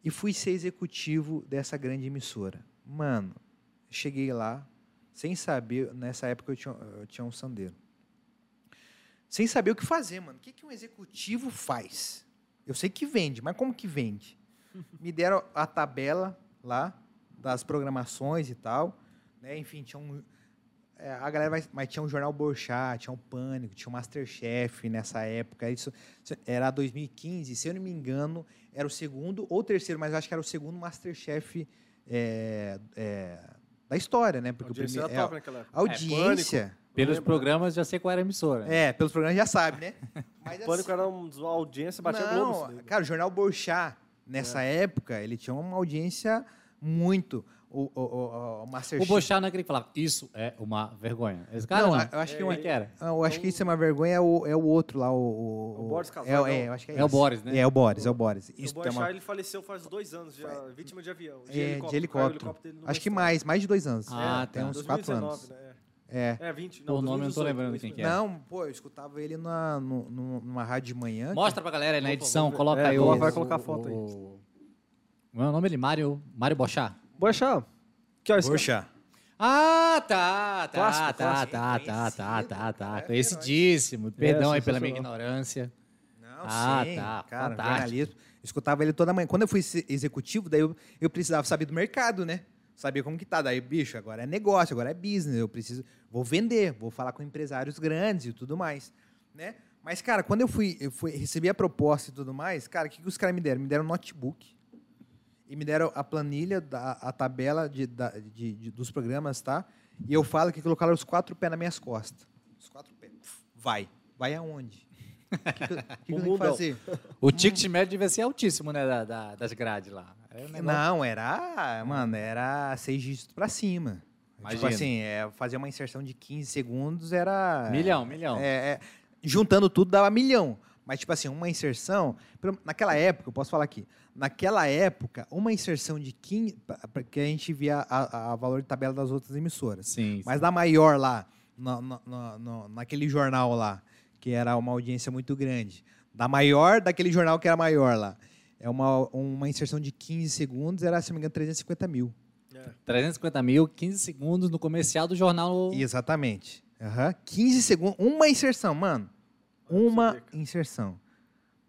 C: e fui ser executivo dessa grande emissora. Mano, cheguei lá, sem saber, nessa época eu tinha, eu tinha um sandeiro. Sem saber o que fazer, mano. O que, que um executivo faz? Eu sei que vende, mas como que vende? Me deram a tabela lá das programações e tal. Né? Enfim, tinha um. é, a galera vai, mas tinha um jornal Borchat, tinha um Pânico, tinha um Masterchef nessa época. Isso era 2015, se eu não me engano, era o segundo ou terceiro, mas acho que era o segundo Masterchef é, é, da história, né?
B: A
C: Porque o
B: audiência
C: primeiro,
B: era
C: é,
B: top naquela época.
C: a audiência.
A: Pelos
B: Lembra?
A: programas já sei qual era a emissora.
C: É, pelos programas já sabe, né? Mas
B: Pânico era um, uma audiência, batia
C: não,
B: Globo.
C: cara, o jornal Borchat, nessa época, ele tinha uma audiência muito. O, o, o, o
A: O. Bochá não é aquele que falava, isso é uma vergonha. Esse cara não.
C: Não, eu acho que uma-
A: é que era?
C: Ah, eu acho que isso é uma vergonha, é o, é o outro lá, o. o,
B: O Boris Casoy,
C: é,
B: não?
C: é, eu acho que é,
A: É o. Boris, né?
C: É, o Boris, é o Boris.
B: O
C: Isso
B: Boechat,
C: tem uma,
B: ele faleceu faz dois anos, já, vítima de avião.
C: é, de
B: o
C: helicóptero.
B: dele no
C: Acho que mais, mais de dois anos.
A: Ah,
C: É, tem
A: tá.
C: uns quatro
B: 2019,
C: anos.
B: Né?
C: É.
B: É, 20.
A: Pô, o nome eu não tô
B: 2018,
A: lembrando quem que é.
C: Não, pô, eu escutava ele na, no- numa rádio de manhã.
A: Mostra pra galera aí na edição, coloca
B: É,
A: aí o...
B: vai colocar a foto aí.
A: o- é o nome dele? Mário, Mário Bochá.
B: Boechat. Que horas?
C: Borchat.
A: Ah, tá, tá,
B: Clássico,
A: tá,
C: clássico.
A: tá, tá, tá, tá, tá.
C: é,
A: Conhecidíssimo. Perdão aí pela minha ignorância.
C: Não,
A: Ah,
C: sim,
A: tá,
C: cara,
A: fantástico.
C: jornalismo. Escutava ele toda manhã. Quando eu fui executivo, daí eu, eu precisava saber do mercado, né? Saber como que tá. Daí, bicho, agora é negócio, agora é business. Eu preciso, vou vender, vou falar com empresários grandes e tudo mais, né? Mas, cara, quando eu fui, eu fui recebi a proposta e tudo mais, cara, o que, que os caras me deram? Me deram um notebook e me deram a planilha, da, a tabela de, da- de- de- dos programas, tá? E eu falo que colocaram os quatro pés nas minhas costas. Os quatro pés. Vai. Vai aonde? O que, que, que fazer?
A: O ticket médio devia ser altíssimo, né? da- da- das grades lá. É um negócio-
C: Não, era, mano, era seis dígitos pra cima. Tipo
A: Imagina.
C: assim, é, fazer uma inserção de 15 segundos era...
A: Milhão, milhão.
C: É, é, juntando tudo dava milhão. Mas, tipo assim, uma inserção. Naquela época, eu posso falar aqui. Naquela época, uma inserção de 15. pra- pra- Que a gente via a, a valor de tabela das outras emissoras.
A: Sim.
C: Mas da maior lá, na- na- na- na- naquele jornal lá, que era uma audiência muito grande. Da maior daquele jornal que era maior lá. É uma, uma inserção de 15 segundos, era, se não me engano, 350 mil.
A: 350 mil, 15 segundos no comercial do jornal.
C: Exatamente. Aham. 15 segundos. Uma inserção, mano. Uma inserção.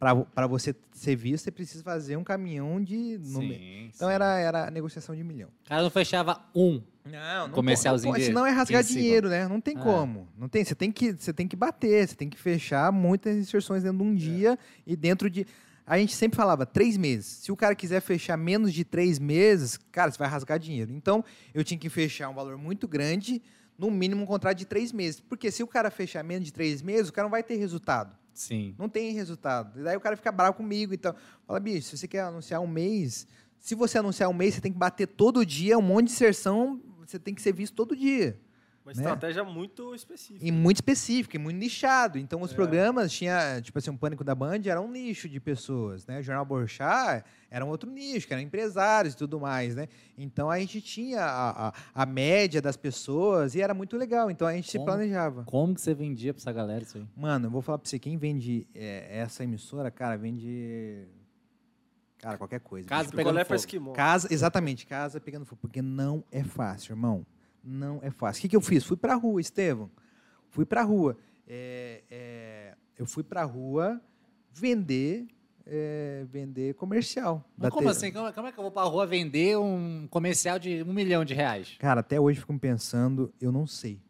C: Para você ser visto, você precisa fazer um caminhão de.
A: Sim,
C: Então
A: sim.
C: era, era negociação de milhão.
A: O cara não fechava um.
C: Não, não
A: Comercialzinho
C: pode,
A: de
C: Senão é rasgar
A: 15
C: dinheiro, né? Não tem
A: Ah.
C: como. Não tem. Você tem, que, você tem que bater, você tem que fechar muitas inserções dentro de um dia e dentro de. A gente sempre falava três meses. Se o cara quiser fechar menos de três meses, cara, você vai rasgar dinheiro. Então, eu tinha que fechar um valor muito grande, no mínimo um contrato de três meses. Porque se o cara fechar menos de três meses, o cara não vai ter resultado.
A: Sim.
C: Não tem resultado. E daí o cara fica bravo comigo. Então, fala, bicho, se você quer anunciar um mês, se você anunciar um mês, você tem que bater todo dia, um monte de inserção, você tem que ser visto todo dia.
B: Uma
C: Né?
B: estratégia muito específica.
C: E muito específico, e muito nichado. Então, os
B: É.
C: programas tinha, tipo assim, o Pânico da Band era um nicho de pessoas, né? O Jornal Borchá era um outro nicho, que eram empresários e tudo mais, né? Então, a gente tinha a, a, a média das pessoas e era muito legal. Então, a gente se
A: Como?
C: planejava.
A: Como que você vendia pra essa galera isso aí?
C: Mano, eu vou falar pra você, quem vende é, essa emissora, cara, vende. Cara, qualquer coisa.
A: Casa
C: bicho.
A: pegando fogo.
C: Casa, exatamente, casa pegando fogo. Porque não é fácil, irmão. Não é fácil. O que, que eu fiz? Fui pra rua, Estevão. Fui pra rua. É, é, eu fui pra rua vender, é, vender comercial.
A: Mas como
C: te-
A: assim? Como, como é que eu vou pra rua vender um comercial de um milhão de reais?
C: Cara, até hoje fico pensando, eu não sei.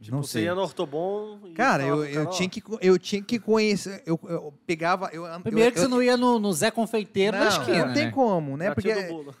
B: Tipo,
C: não
B: você
C: sei.
B: ia no Ortobon e
C: Cara, eu, eu, tinha que, eu tinha que conhecer. Eu, eu pegava. Eu,
A: Primeiro
C: eu,
A: que você não ia no, no Zé Confeiteiro
C: não,
A: da esquina,
C: não tem
A: né?
C: como, né?
B: já
C: Porque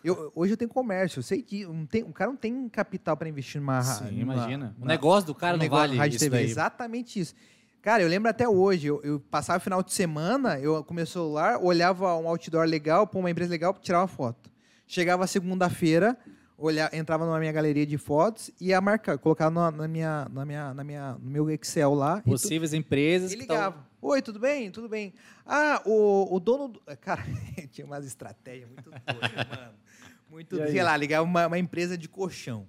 C: eu, hoje eu tenho comércio, eu sei que não tem, o cara não tem capital para investir numa.
A: Sim,
C: numa-
A: imagina. O negócio do cara
C: um
A: não vale
C: rádio
A: isso
C: TV.
A: daí.
C: Exatamente isso. Cara, eu lembro até hoje, eu, eu passava o final de semana, eu com meu celular, olhava um outdoor legal, para uma empresa legal, tirar uma foto. Chegava segunda-feira, olhar, entrava na minha galeria de fotos e ia marcar, colocar na, na minha, na minha, na minha, no meu Excel lá. e tu-
A: Possíveis empresas
C: e
A: que tão-
C: ligava. Oi, tudo bem? Tudo bem. Ah, o, o dono. Do... Cara, tinha umas estratégias muito doidas, mano. Muito,
B: E aí?
C: sei lá, ligava uma, uma empresa de colchão.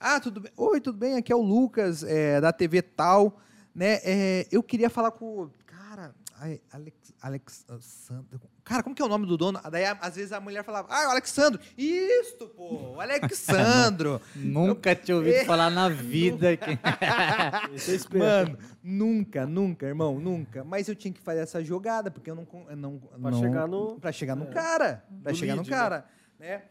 C: Ah, tudo bem. Oi, tudo bem? Aqui é o Lucas, é, da TV tal. Né? É, eu queria falar com. Ai, Alex, Alex Sandro. Cara, como que é o nome do dono? Daí, às vezes, a mulher falava, ah, o Alexandro. Isto, pô, o Alexandro.
A: Nunca tinha ouvido falar na vida. que-
B: é.
C: Mano, nunca, nunca, irmão, nunca. Mas eu tinha que fazer essa jogada, porque eu não. eu não
B: Pra
C: não-
B: chegar no-
C: Pra chegar no
B: é,
C: cara. Pra chegar no
B: lead, né?
C: cara. Né?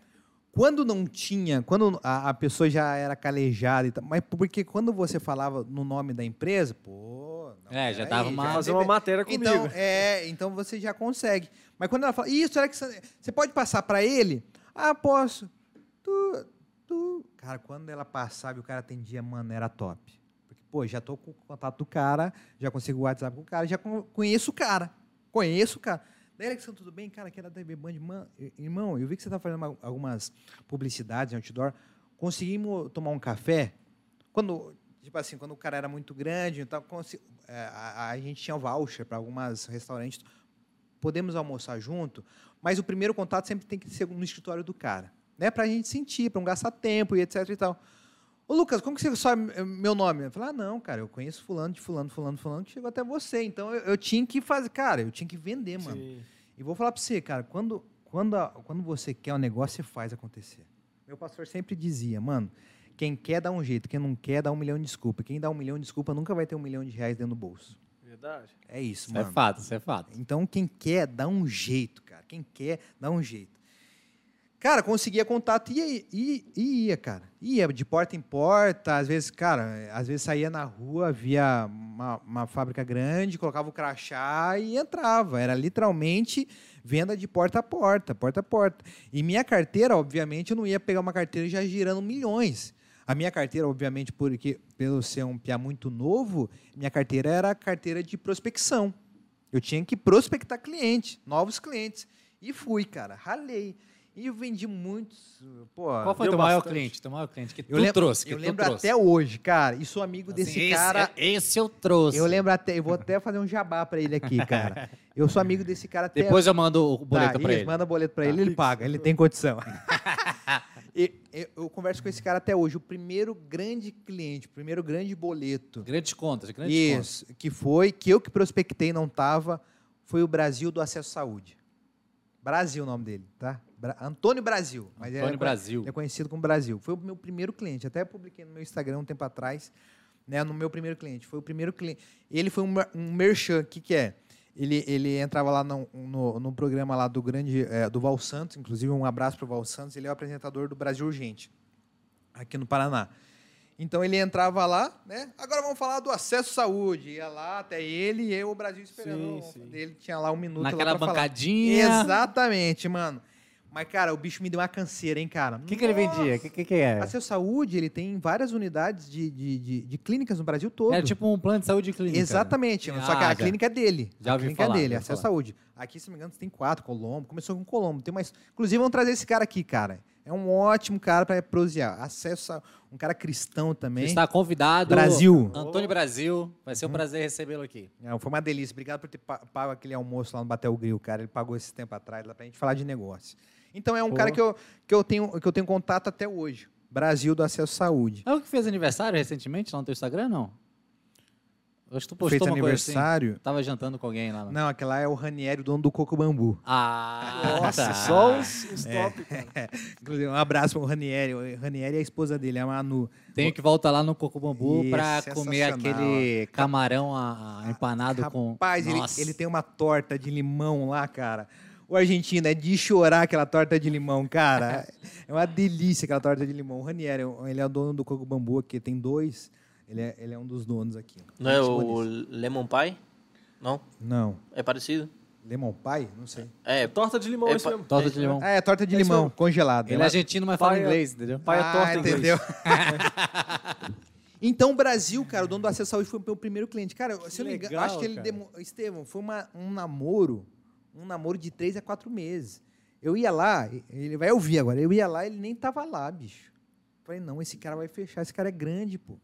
C: Quando não tinha, quando a, a pessoa já era calejada e tal, mas porque quando você falava no nome da empresa, pô. Não,
A: É, já dava uma-
B: Fazer uma matéria comigo.
C: então, é, então você já consegue. Mas quando ela fala, isso, Alexandre, você pode passar para ele? Ah, posso. Tu, tu. Cara, quando ela passava e o cara atendia, mano, era top. Porque, pô, já tô com o contato do cara, já consigo o WhatsApp com o cara, já con- conheço o cara. Conheço o cara. Daí, Alexandre, tudo bem? Cara, aqui é da TV Band. Mano, irmão, eu vi que você tá fazendo uma- algumas publicidades em outdoor. Conseguimos tomar um café? Quando, tipo assim, quando o cara era muito grande, então, é, a, a gente tinha voucher para alguns restaurantes. Podemos almoçar junto, mas o primeiro contato sempre tem que ser no escritório do cara, né? Para a gente sentir, para não gastar tempo e etc e tal. Ô, Lucas, como que você sabe eh, meu nome? Eu falei, ah, não, cara, eu conheço fulano de fulano, fulano, fulano, que chegou até você. Então, eu, eu tinha que fazer, cara, eu tinha que vender, mano.
B: Sim.
C: E vou falar para você, cara, quando, quando, a- quando você quer um negócio, você faz acontecer. Meu pastor sempre dizia, mano, quem quer dá um jeito, quem não quer dá um milhão de desculpa. Quem dá um milhão de desculpa nunca vai ter um milhão de reais dentro do bolso.
B: Verdade.
C: É isso,
A: Isso é
C: mano.
A: fato, isso é fato.
C: Então, quem quer, dá um jeito, cara. Quem quer, dá um jeito. Cara, conseguia contato e ia, e, e ia, cara. Ia de porta em porta, às vezes, cara, às vezes saía na rua, via uma, uma fábrica grande, colocava o crachá e entrava. Era literalmente venda de porta a porta, porta a porta. E minha carteira, obviamente, eu não ia pegar uma carteira já girando milhões. A minha carteira, obviamente, porque pelo ser um piá muito novo, minha carteira era a carteira de prospecção. Eu tinha que prospectar cliente, novos clientes. E fui, cara, ralei. E eu vendi muitos. Pô,
A: Qual foi
B: deu
A: teu maior cliente? Teu maior cliente que tu
C: eu lembro,
A: trouxe, que
C: eu
A: tu
C: lembro
A: trouxe.
C: até hoje, cara. E sou amigo
A: Assim,
C: desse
A: esse,
C: cara.
A: Esse eu trouxe.
C: Eu lembro até, eu vou até fazer um jabá pra ele aqui, cara. Eu sou amigo desse cara até
A: Depois eu mando o boleto
C: tá,
A: pra ele.
C: Manda boleto pra
A: Tá.
C: ele, ele paga, ele tem condição. Eu converso com esse cara até hoje. O primeiro grande cliente, o primeiro grande boleto.
A: Grandes contas, grandes contas.
C: Isso, que foi, que eu que prospectei não tava, foi o Brasil do Acesso à Saúde. Brasil o nome dele, tá? Bra- Antônio Brasil. Mas ele
A: Antônio
C: é,
A: Brasil.
C: ele é conhecido como Brasil. Foi o meu primeiro cliente. Até publiquei no meu Instagram um tempo atrás, né? No meu primeiro cliente. Foi o primeiro cliente. Ele foi um, um merchan. O que, que é? Ele, ele entrava lá no, no, no programa lá do grande, eh, do Val Santos, inclusive um abraço para o Val Santos. Ele é o apresentador do Brasil Urgente, aqui no Paraná. Então ele entrava lá, né? Agora vamos falar do acesso à saúde. Ia lá até ele e eu, o Brasil esperando.
B: Sim, sim.
C: Ele tinha lá um minuto lá
A: Naquela
C: falar.
A: bancadinha.
C: Exatamente, mano. Mas, cara, o bicho me deu uma canseira, hein, cara?
A: O que, que ele vendia? O que, que, que é?
C: Acesso à saúde, ele tem várias unidades de, de, de, de clínicas no Brasil todo.
A: Era tipo um plano de saúde clínica.
C: Exatamente.
A: Ah,
C: Só que a
A: já.
C: clínica é dele.
A: Já
C: a clínica
A: falar,
C: é dele, à
A: falar.
C: saúde. Aqui, se não me engano, tem quatro, Colombo. Começou com Colombo. Tem mais. Inclusive, vamos trazer esse cara aqui, cara. É um ótimo cara para prosear. Acesso a um cara cristão também.
A: Está convidado.
C: Brasil.
A: Antônio Brasil. Vai ser um prazer recebê-lo aqui.
C: É, foi uma delícia. Obrigado por ter pa- pago aquele almoço lá no Batel Grill, cara. Ele pagou esse tempo atrás lá pra gente falar de negócio. Então é um
B: Pô.
C: cara que eu, que, eu tenho, que eu tenho contato até hoje. Brasil do Acesso à Saúde.
A: É o que fez aniversário recentemente lá no teu Instagram, não? Acho que tu postou
C: Fez
A: uma coisa assim.
C: aniversário.
A: Tava jantando com alguém lá. Não.
C: Não, aquele lá é o Ranieri, o dono do Coco Bambu.
A: Ah,
B: Nossa,
A: tá.
B: só os, os top, cara.
C: Inclusive, um abraço pro Ranieri. O Ranieri é a esposa dele, é a Manu.
A: Tenho que voltar lá no Coco Bambu
C: Isso,
A: pra comer
C: sensacional.
A: aquele camarão a- a- empanado com.
C: Rapaz, ele, ele tem uma torta de limão lá, cara. O argentino é de chorar aquela torta de limão, cara. é uma delícia aquela torta de limão. O Ranieri, ele é o dono do Coco Bambu aqui, tem dois. Ele é, ele é um dos donos aqui.
D: Não é o. Lemon Pie? Não?
C: Não.
D: É parecido?
C: Lemon pie? Não sei.
D: É,
B: Torta de limão,
D: É,
B: isso
D: pa-
B: mesmo.
A: Torta
D: É
A: de
D: isso
A: limão.
C: Ah, é torta de
B: É isso
C: limão,
B: mesmo.
C: congelada.
A: Ele é argentino, mas fala
B: é-
A: inglês, entendeu?
B: Pai é torta
C: entendeu? então, o Brasil, cara, o dono do Acesso à Saúde foi o meu primeiro cliente. Cara, se eu não me engano, acho que ele demo... Estevão, foi uma- um namoro, um namoro de três a quatro meses. Eu ia lá, ele vai ouvir agora, eu ia lá ele nem tava lá, bicho. Falei, não, esse cara vai fechar, esse cara é grande, pô.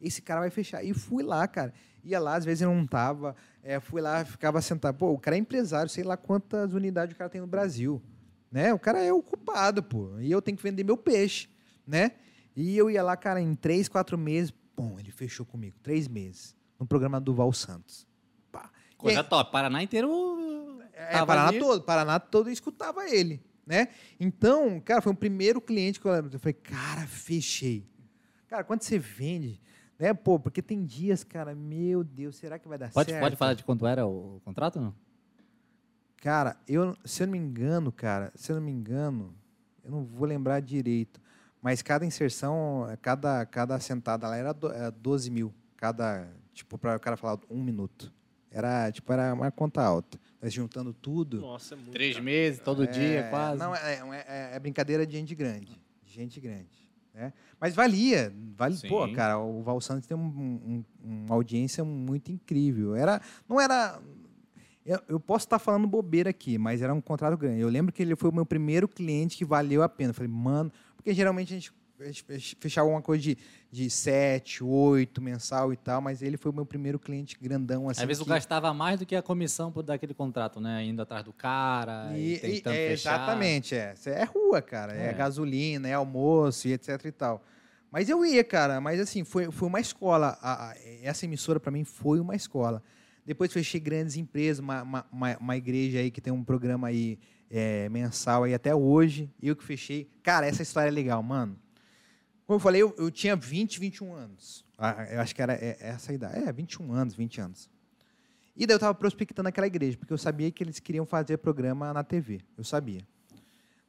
C: Esse cara vai fechar. E fui lá, cara. Ia lá, às vezes eu não tava. É, fui lá, ficava sentado. Pô, o cara é empresário, sei lá quantas unidades o cara tem no Brasil. Né? O cara é ocupado, pô. E eu tenho que vender meu peixe, né? E eu ia lá, cara, em três, quatro meses. Bom, ele fechou comigo. Três meses. No programa do Val Santos. Pá. E
A: Coisa
C: aí-
A: top. Paraná inteiro.
C: É,
A: tava
C: Paraná
A: ali.
C: todo, Paraná todo escutava ele, né? Então, cara, foi o primeiro cliente que eu, eu falei, cara, fechei. Cara, quando você vende, né, pô, porque tem dias, cara, meu Deus, será que vai dar
A: Pode,
C: certo?
A: pode falar de quanto era o contrato não?
C: Cara, eu, se eu não me engano, cara, se eu não me engano, eu não vou lembrar direito, mas cada inserção, cada, cada sentada lá era do- é, 12 mil, cada, tipo, para o cara falar um minuto. Era, tipo, era uma conta alta. Mas juntando tudo...
B: Nossa, é muito.
A: Três
B: cara.
A: meses, todo dia,
C: É,
A: quase.
C: Não, é, é- é brincadeira de gente grande. De gente grande. Né? Mas valia. Vale, pô, cara, o Val Santos tem um- um- uma audiência muito incrível. Era, não era. Eu, eu posso estar falando bobeira aqui, mas era um contrato grande. Eu lembro que ele foi o meu primeiro cliente que valeu a pena. Eu falei, mano, porque geralmente a gente fechava alguma coisa de, de 7, 8 mensal e tal, mas ele foi o meu primeiro cliente grandão. Assim,
A: Às vezes
C: que-
A: eu gastava mais do que a comissão por daquele contrato, né? Indo atrás do cara, e,
C: E- e-
A: tentando
C: é,
A: fechar.
C: Exatamente, é. É rua, cara. É.
A: É.
C: gasolina, é almoço e etc e tal. Mas eu ia, cara. Mas assim, foi, foi uma escola. A- a- essa emissora para mim foi uma escola. Depois fechei grandes empresas, uma, uma, uma- uma igreja aí que tem um programa aí é, mensal aí até hoje. Eu que fechei. Cara, essa história é legal, mano. Como eu falei, eu, eu tinha 20, 21 anos. Ah, Eu acho que era é- essa idade. É, 21 anos, 20 anos. E daí eu tava prospectando aquela igreja, porque eu sabia que eles queriam fazer programa na TV. Eu sabia.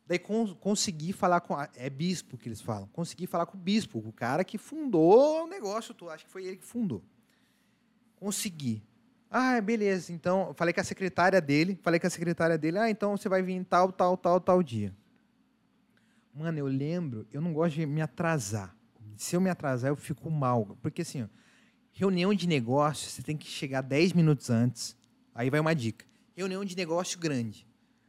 C: Daí con consegui falar com. a- É bispo que eles falam. Consegui falar com o bispo, o cara que fundou o negócio todo. Acho que foi ele que fundou. Consegui. Ah, beleza. Então, falei com a secretária dele. Falei com a secretária dele. Ah, então você vai vir tal, tal, tal, tal dia. Mano, eu lembro, eu não gosto de me atrasar. Se eu me atrasar, eu fico mal. Porque assim, ó, reunião de negócio, você tem que chegar 10 minutos antes. Aí vai uma dica. Reunião de negócio grande.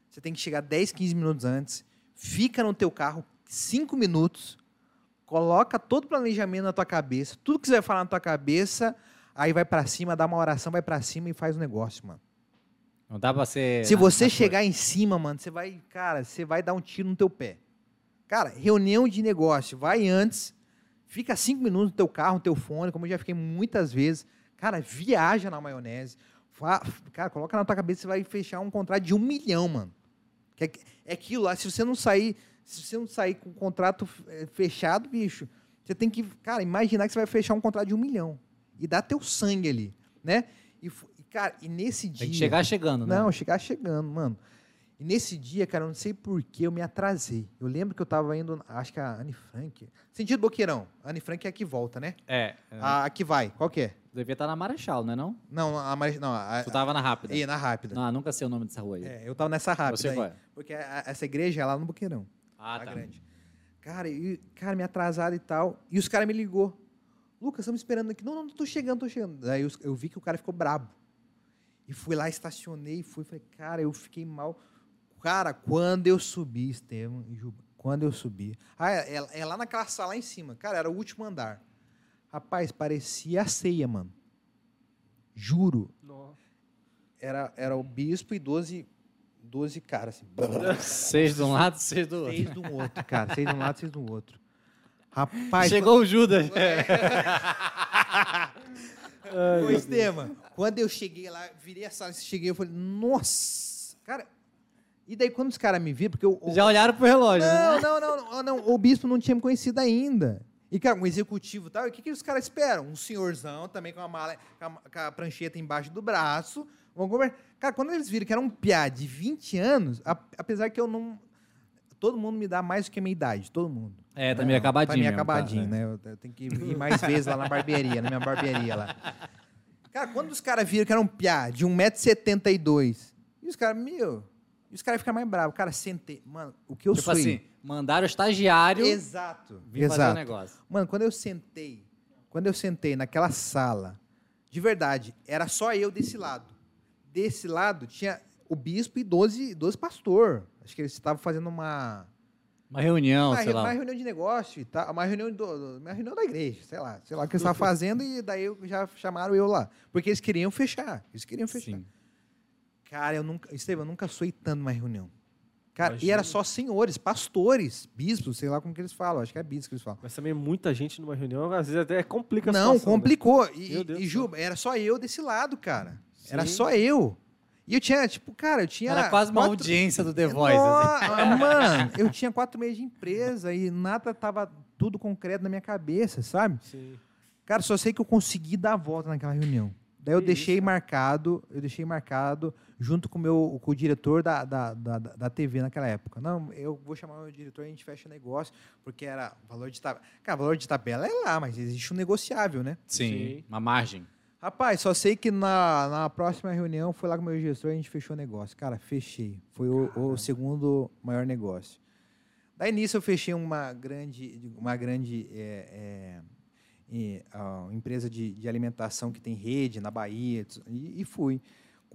C: Você tem que chegar 10, 15 minutos antes. Fica no teu carro 5 minutos. Coloca todo o planejamento na tua cabeça. Tudo que você vai falar na tua cabeça. Aí vai pra cima, dá uma oração, vai pra cima e faz o negócio, mano.
A: Não dá pra ser.
C: Se você chegar em cima, mano, você vai, cara, você vai dar um tiro no teu pé. Cara, reunião de negócio, vai antes, fica cinco minutos no teu carro, no teu fone, como eu já fiquei muitas vezes. Cara, viaja na maionese. Cara, coloca na tua cabeça, você vai fechar um contrato de um milhão, mano. Que é, é aquilo lá, se você não sair, se você não sair com o contrato eh, fechado, bicho, você tem que, cara, imaginar que você vai fechar um contrato de um milhão. E dar teu sangue ali, né? E, e, cara, e nesse dia...
A: Tem que chegar chegando, né?
C: Não, chegar chegando, mano. E nesse dia, cara, eu não sei por que eu me atrasei. Eu lembro que eu tava indo, acho que a Anne Frank. Sentido Boqueirão. A Anne Frank é a que volta, né?
A: É.
C: A, a que vai. Qual que é?
A: Devia estar na Marechal, né? Não?
C: Não, a Mari- não, a,
A: Tu tava na rápida.
C: Ia na rápida.
A: Não, nunca sei o nome dessa rua aí.
C: É, eu tava nessa rápida.
A: Você
C: aí,
A: qual é?
C: Porque a- essa igreja é lá no Boqueirão.
A: Ah, tá.
C: grande. Cara, e, cara, me atrasado e tal. E os caras me ligou. Lucas, estamos esperando aqui. Não, não, tô chegando, tô chegando. Daí os- eu vi que o cara ficou brabo. E fui lá, estacionei, fui, falei, cara, eu fiquei mal. Cara, quando eu subi, Estevam e Juba, quando eu subi. Ah, é, é- é lá naquela sala lá em cima. Cara, era o último andar. Rapaz, parecia a ceia, mano. Juro.
B: Nossa.
C: Era, era o bispo e 12, 12 caras, assim.
A: Seis de um lado, seis do outro.
C: Seis de um outro, cara. Seis de um lado, seis do outro. Rapaz,
A: Chegou o Judas.
C: Ô, Estevam, quando eu cheguei lá, virei a sala, cheguei, eu falei, nossa, cara. E daí, quando os caras me viram, porque eu. o-
A: Já olharam pro relógio, né?
C: Não, não, não, não, não, o bispo não tinha me conhecido ainda. E, cara, um executivo e tal, e o que, que os caras esperam? Um senhorzão também com a, mala, com a, com a prancheta embaixo do braço. Vão conver- Cara, quando eles viram que era um piá de 20 anos, a- apesar que eu não. Todo mundo me dá mais do que a minha idade, todo mundo.
A: É, tá meio acabadinho.
C: Tá meio acabadinho,
A: tá,
C: né? Eu, eu tenho que ir mais vezes lá na barbearia, na minha barbearia lá. Cara, quando os caras viram que era um piá de 1,72m, e os caras, meu, e os caras ficam mais bravos. Cara, sentei. Mano, o que eu
A: Tipo
C: sou.
A: assim, mandaram o estagiário
C: Exato.
A: vir fazer o
C: Exato.
A: negócio.
C: Mano, quando eu sentei, quando eu sentei naquela sala, de verdade, era só eu desse lado. Desse lado tinha o bispo e 12, 12 pastor. Acho que eles estavam fazendo uma,
A: Uma reunião,
C: uma,
A: sei
C: re-
A: lá.
C: uma reunião de negócio e tal, uma reunião, do, uma reunião da igreja, sei lá, sei lá o que eles estavam fazendo e daí já chamaram eu lá, porque eles queriam fechar, eles queriam fechar.
A: Sim.
C: Cara, eu nunca, Estevam, eu nunca fui tanto numa reunião. Cara, e
B: Imagina.
C: era só senhores, pastores, bispos, sei lá como que eles falam, acho que é bispo que eles falam.
B: Mas também muita gente numa reunião, às vezes até complica a
C: Não,
B: situação, né?
C: complicou. E,
B: Deus
C: e. Juba, era só eu desse lado, cara. Era
B: Sim.
C: só eu. E eu tinha, tipo, cara, eu tinha.
A: Era quase uma
C: quatro-
A: audiência do The Voice. assim.
C: Nossa, Mano, eu tinha quatro meses de empresa e nada tava tudo concreto na minha cabeça, sabe?
B: Sim.
C: Cara, só sei que eu consegui dar a volta naquela reunião. Daí eu
B: Que
C: deixei
B: isso,
C: marcado, eu deixei marcado junto com o meu com o diretor da, da, da, da- TV naquela época. Não, eu vou chamar o meu diretor e a gente fecha o negócio, porque era valor de tabela. Cara, valor de tabela é lá, mas existe um negociável, né?
A: Sim,
B: Sim.
A: uma margem.
C: Rapaz, só sei que na, na próxima reunião foi lá com o meu gestor e a gente fechou o negócio. Cara, fechei. Foi o, o segundo maior negócio. Daí nisso eu fechei uma grande, uma grande é, é, é, a empresa de, de alimentação que tem rede na Bahia e, e fui.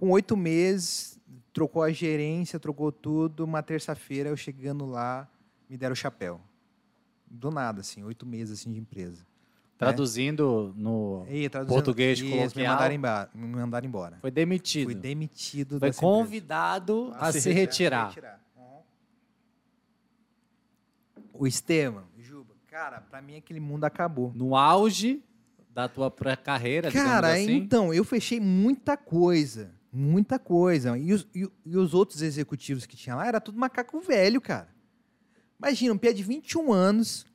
C: Com oito meses, trocou a gerência, trocou tudo. Uma terça-feira eu chegando lá, me deram o chapéu. Do nada, assim, oito meses assim, de empresa.
A: Traduzindo no.
C: E, traduzindo,
A: Português
C: me
A: coloquial.
C: mandaram embora. Me mandaram embora.
A: Foi demitido.
C: Fui demitido
A: Foi convidado
C: empresa.
A: a, se retirar.
C: Uhum. O Estevam, Juba, cara, pra mim aquele mundo acabou.
A: No auge da tua carreira,
C: Cara,
A: assim.
C: então, eu fechei muita coisa. Muita coisa. E os, e, e os outros executivos que tinha lá era tudo macaco velho, cara. Imagina, um pé de 21 anos.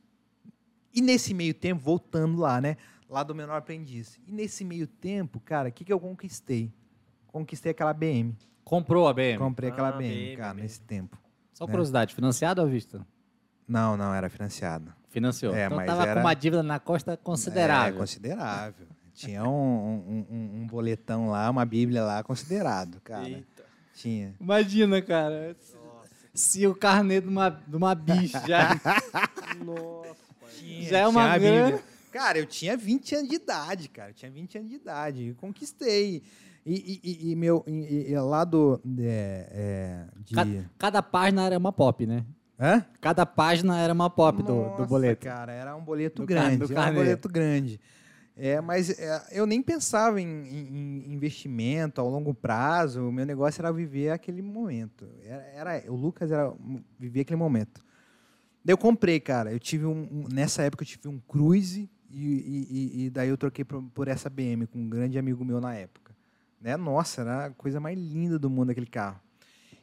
C: E nesse meio tempo, voltando lá, né? Lá do menor aprendiz. E nesse meio tempo, cara, o que, que eu conquistei? conquistei aquela BM.
A: Comprou a BM?
C: Comprei aquela
B: Ah,
C: BM,
B: BM,
C: cara,
B: BM.
C: nesse tempo.
A: Só
C: né?
A: curiosidade, financiado ou à vista?
C: Não, não, era financiado.
A: Financiou.
C: É,
A: então
C: mas
A: tava
C: era-
A: com uma dívida na costa considerável.
C: É, considerável. Tinha um, um- um- um boletão lá, uma bíblia lá, considerado, cara.
B: Eita.
C: Tinha.
A: Imagina, cara. Se o carnê de uma, de uma bicha já,
B: Nossa, pai.
C: Tinha,
A: já é uma.
C: Bíblia. Cara, eu tinha 20 anos de idade, cara. Eu tinha 20 anos de idade. E conquistei. E, e- e- e meu, e, e lá do. É, é, de...
A: Cada, cada página era uma pop, né?
C: Hã?
A: Cada página era uma pop do, do
C: Nossa,
A: boleto.
C: Cara, era um boleto
A: Do car-
C: grande.
A: do
C: era um boleto grande. É, mas é, eu nem pensava em, em- em investimento a longo prazo. O meu negócio era viver aquele momento. Era, era- o Lucas era viver aquele momento. Daí eu comprei, cara. Eu tive um, um- nessa época eu tive um Cruze e, e- e- daí eu troquei por, por essa BM com um grande amigo meu na época. Né? Nossa, era a coisa mais linda do mundo aquele carro.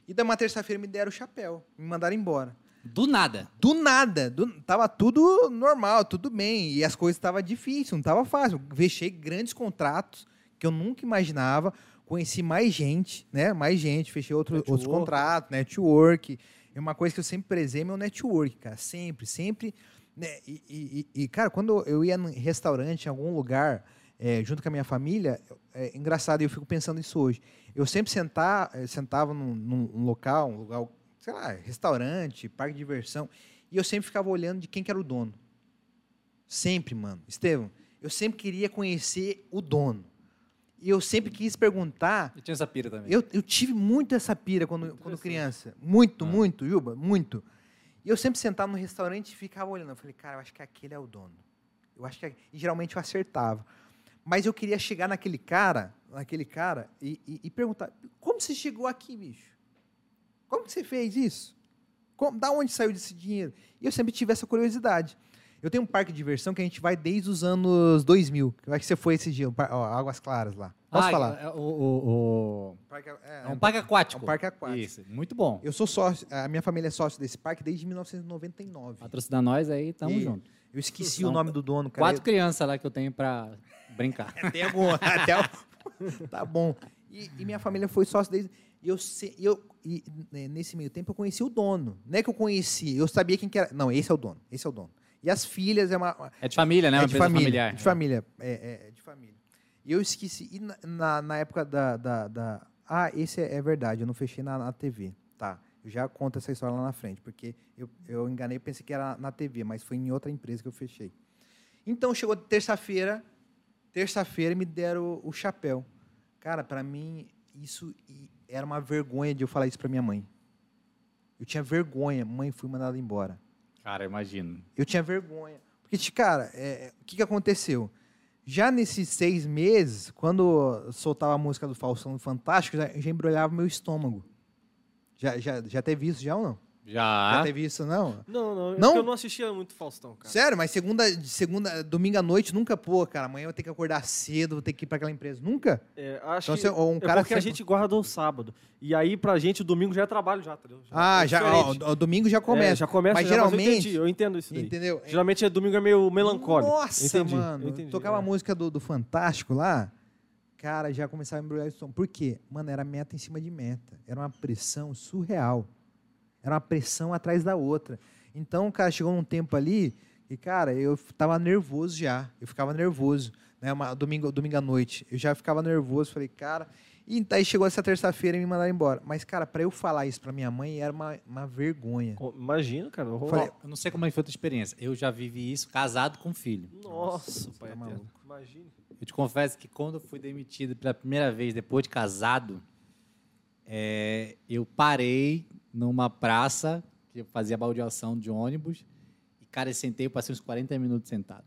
C: E daí uma terça-feira me deram o chapéu, me mandaram embora.
A: Do nada.
C: Do nada, do- tava tudo normal, tudo bem. E as coisas estavam difíceis, não tava fácil. Fechei grandes contratos que eu nunca imaginava. Conheci mais gente, né? Mais gente, fechei outro, outros
A: Network.
C: contratos, network. É uma coisa que eu sempre prezei, é meu network, cara. Sempre, sempre. né? E, e- e- cara, quando eu ia em restaurante, em algum lugar, é, junto com a minha família, é engraçado, e eu fico pensando isso hoje. Eu sempre sentar, eh, sentava num, num local, um lugar, sei lá, restaurante, parque de diversão, e eu sempre ficava olhando de quem que era o dono. Sempre, mano. Estevam, eu sempre queria conhecer o dono. E eu sempre quis perguntar.
A: Eu tinha essa pira também.
C: Eu, eu tive muito essa pira quando, quando criança. Muito,
A: Ah.
C: muito, Juba, muito. E eu sempre sentava no restaurante e ficava olhando. Eu falei, cara, eu acho que aquele é o dono. Eu acho que. é- E geralmente eu acertava. Mas eu queria chegar naquele cara, naquele cara, e, e- e perguntar: como você chegou aqui, bicho? Como que você fez isso? Como, da onde saiu desse dinheiro? E eu sempre tive essa curiosidade. Eu tenho um parque de diversão que a gente vai desde os anos 2000. Eu acho que você foi esse dia, ó, Águas Claras lá. Posso
A: Ah,
C: falar?
A: é o- o- o-
C: Parque- é,
A: é um parque aquático.
C: é um parque aquático.
A: Isso, muito bom.
C: Eu sou sócio, a minha família é sócio desse parque desde 1999.
A: Patrocina nós aí, tamo
C: E
A: junto.
C: Eu esqueci
A: São
C: o nome do dono, cara.
A: Quatro crianças lá que eu tenho pra brincar.
C: Até algum, até o- Tá bom. E, e minha família foi sócio desde. E eu, eu e, né, nesse meio tempo eu conheci o dono. Não é que eu conheci, eu sabia quem que era. Não, esse é o dono. Esse é o dono. E as filhas é uma.
A: É de família, né?
C: é
A: Uma
C: de família.
A: familiar.
C: De família. É, é, é de família. E eu esqueci. E na, na, época da, da, da- Ah, esse é, é verdade, eu não fechei na, na TV. Tá. Eu já conto essa história lá na frente, porque eu, eu enganei, pensei que era na TV, mas foi em outra empresa que eu fechei. Então chegou terça-feira, terça-feira me deram o, o chapéu. Cara, para mim isso era uma vergonha de eu falar isso para minha mãe. Eu tinha vergonha, mãe, fui mandada embora.
A: Cara, imagino.
C: Eu tinha vergonha. Porque, cara, é, é, o que, que aconteceu? Já nesses seis meses, quando soltava a música do Faustão Fantástico, já, já embrulhava meu estômago. Já, já, já teve isso já ou não? Já
A: Já.
C: teve isso não?
B: Não, não, é
C: Não?
B: porque eu não assistia muito Faustão, cara.
C: Sério, mas segunda, segunda, domingo à noite, nunca, pô, cara, amanhã eu vou ter que acordar cedo, vou ter que ir para aquela empresa. Nunca?
B: É, acho
C: Então,
B: que
C: você- ou um
B: é
C: cara
B: porque a
C: sempre-
B: gente guarda o sábado. E aí, pra gente, o domingo já é trabalho já, entendeu?
C: Ah,
B: é
C: já, ó, o, domingo já começa.
B: É, já começa,
C: Mas
B: já, eu
C: geralmente,
B: entendi, eu entendo isso daí.
C: entendeu?
B: Geralmente, é domingo é meio melancólico.
C: Nossa,
B: Entendi,
C: mano.
B: eu entendi,
C: tocava
B: é.
C: a música do, do Fantástico lá, cara, já começava a embrulhar o som. Por quê? Mano, era meta em cima de meta. Era uma pressão surreal. Era uma pressão atrás da outra. Então, cara, chegou num tempo ali e, cara, eu tava nervoso já. Eu ficava nervoso. Né? Uma, domingo, domingo à noite. Eu já ficava nervoso. Falei, cara. E daí chegou essa terça-feira e me mandaram embora. Mas, cara, para eu falar isso pra minha mãe era uma, uma vergonha.
B: Imagina, cara. eu
C: Falei-
A: Eu não sei como é que foi a tua experiência. Eu já vivi isso casado com filho.
B: Nossa, pai
C: tá
B: eterno.
C: maluco.
B: Imagina.
A: Eu te confesso que quando eu fui demitido pela primeira vez depois de casado, é, eu parei numa praça que eu fazia baldeação de ônibus e, cara, eu sentei, eu passei uns 40 minutos sentado.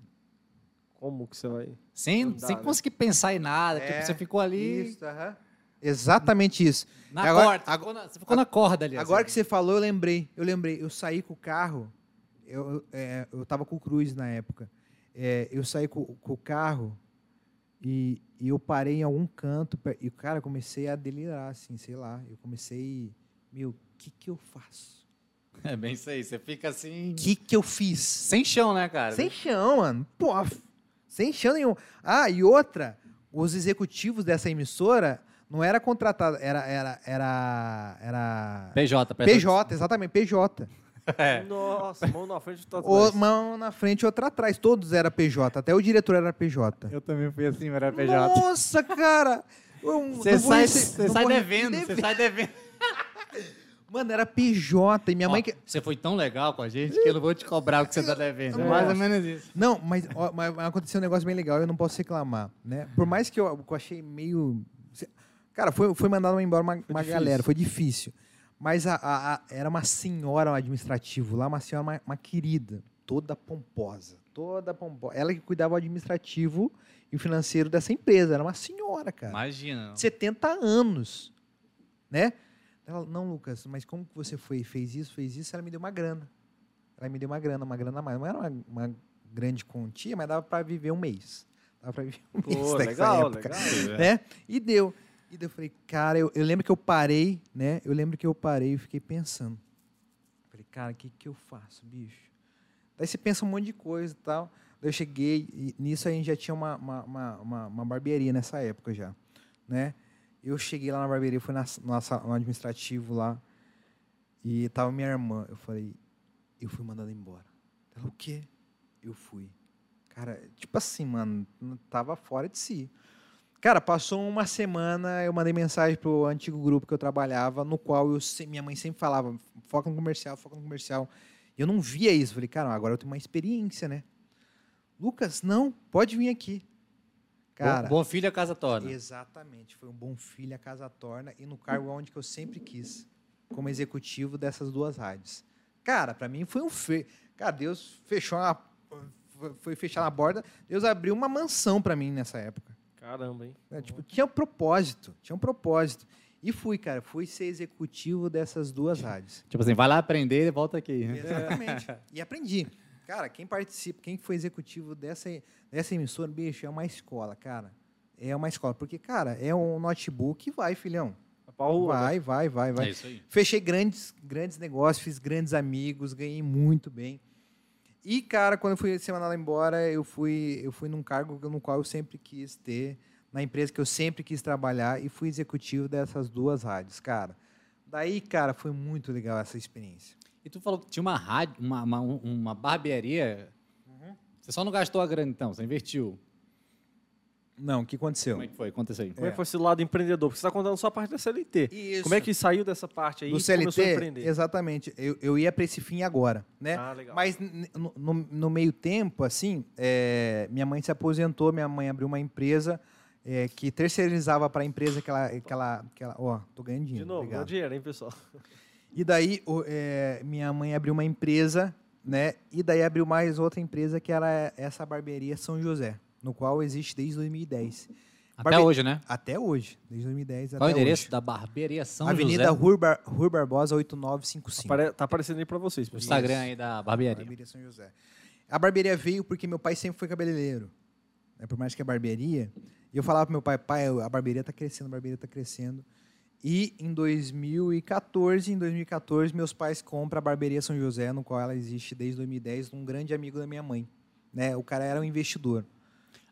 B: Como que você vai...
A: Sem,
B: dá,
A: sem
B: né?
A: conseguir pensar em nada.
C: É,
A: tipo, você ficou ali
C: Isso, aham. Exatamente isso.
A: na
C: Agora-
A: corda. Você ficou na, você ficou na corda ali.
C: Agora que
A: assim.
C: você falou, eu lembrei. Eu lembrei. Eu saí com o carro. Eu, eu, é, eu tava com o Cruz na época. É, eu saí com, com o carro e, e eu parei em algum canto. E, cara, comecei a delirar, assim, sei lá. Eu comecei. Meu, que que eu faço?
A: É bem isso aí. Você fica assim.
C: O que que eu fiz?
A: Sem chão, né, cara?
C: Sem chão, mano. Pô, sem chão nenhum. Ah, e outra, os executivos dessa emissora não era contratado, era era era era
A: PJ,
C: PJ, exatamente, PJ.
A: É.
B: Nossa, mão na frente do
C: Ou mão na frente e outra atrás, todos era PJ, até o diretor era PJ.
A: Eu também fui assim, era
C: Nossa, cara!
A: Você sai,
C: rece-
A: sai devendo, você sai devendo.
C: Mano, era PJ e minha mãe
A: Ó,
C: que
A: Você foi tão legal com a gente que eu não vou te cobrar o que você tá devendo. É
C: Nossa.
A: mais ou menos isso.
C: Não, mas, ó, mas aconteceu um negócio bem legal, eu não posso reclamar, né? Por mais que eu, que eu achei meio... Cara, foi, foi mandado embora uma, uma galera, foi difícil. Mas a, a- a- era uma senhora administrativo lá, uma senhora, uma, uma querida, toda pomposa, toda pomposa. Ela que cuidava do administrativo e o financeiro dessa empresa, era uma senhora, cara.
A: Imagina.
C: 70 anos, né? Ela, não, Lucas, mas como que você foi, fez isso, fez isso? Ela me deu uma grana. Ela me deu uma grana, uma grana a mais. Não era uma, uma grande quantia, mas dava para viver um mês. Dava para viver um mês
B: Pô,
C: nessa
B: legal,
C: época,
B: legal.
C: né? E deu. E daí eu falei, cara, eu, eu lembro que eu parei, né? Eu lembro que eu parei e fiquei pensando. Falei, cara, o que, que eu faço, bicho? Daí você pensa um monte de coisa e tal. Daí eu cheguei, e nisso a gente já tinha uma, uma, uma, uma, uma barbearia nessa época já, né? Eu cheguei lá na barbearia, fui na, na, no administrativo lá, e tava minha irmã. Eu falei, eu fui mandado embora. Ela, o quê? Eu fui. Cara, tipo assim, mano, tava fora de si. Cara, passou uma semana, eu mandei mensagem pro antigo grupo que eu trabalhava, no qual eu, minha mãe sempre falava, foca no comercial, foca no comercial. E eu não via isso. Falei, cara, agora eu tenho uma experiência, né? Lucas, não, pode vir aqui. Cara,
A: bom, bom filho a casa torna.
C: Exatamente, foi um bom filho a casa torna e no cargo onde que eu sempre quis, como executivo dessas duas rádios. Cara, pra mim foi um fe... Cara, Deus fechou uma foi fechar na borda, Deus abriu uma mansão pra mim nessa época.
B: Caramba, hein?
C: É, tipo, tinha um propósito, tinha um propósito. E fui, cara, fui ser executivo dessas duas rádios.
A: Tipo assim, vai lá aprender e volta aqui. né?
C: Exatamente. E aprendi. Cara, quem participa, quem foi executivo dessa, dessa emissora, bicho, é uma escola, cara. É uma escola. Porque, cara, é um notebook e vai, filhão.
B: Rua, né?
C: Vai, vai, vai, vai.
A: É isso aí.
C: Fechei grandes, grandes negócios, fiz grandes amigos, ganhei muito bem. E, cara, quando eu fui ser mandado embora, eu fui, eu fui num cargo no qual eu sempre quis ter, na empresa que eu sempre quis trabalhar, e fui executivo dessas duas rádios, cara. Daí, cara, foi muito legal essa experiência.
A: E tu falou que tinha uma rádio, uma, uma, uma barbearia. Você só não gastou a grana, então, você investiu.
C: Não, o que aconteceu?
A: Como é que foi? Conta isso aí.
B: Como é que foi esse lado empreendedor? Porque você está contando só a parte da CLT.
C: Isso.
B: Como é que saiu dessa parte aí
C: do
B: e começou a
C: CLT,
B: empreender?
C: exatamente. Eu, eu ia para esse fim agora, né?
B: Ah, legal.
C: Mas no, no- no meio tempo, assim, é, minha mãe se aposentou, minha mãe abriu uma empresa é, que terceirizava para a empresa que ela, que ela, que ela, ó, tô ganhando
B: De
C: dinheiro,
B: novo,
C: obrigado.
B: deu dinheiro, hein, pessoal?
C: E daí o- é, minha mãe abriu uma empresa, né? E daí abriu mais outra empresa que era essa barbearia São José, no qual existe desde 2010.
A: Até
C: Barbe-
A: hoje, né?
C: Até hoje, desde 2010
A: Qual o endereço
C: hoje.
A: da barbearia São
C: Avenida
A: José?
C: Rui, Bar Rui Barbosa 8955.
B: Apare- Tá aparecendo aí pra vocês,
A: O
B: pessoal.
A: Instagram aí da barbearia.
C: Barbearia São José. A barbearia veio porque meu pai sempre foi cabeleireiro. né? Por mais que é barbearia. E eu falava pro meu pai, pai, a barbearia tá crescendo, a barbearia tá crescendo. E em 2014, em 2014, meus pais compram a barbearia São José, no qual ela existe desde 2010, um grande amigo da minha mãe. Né? O cara era um investidor.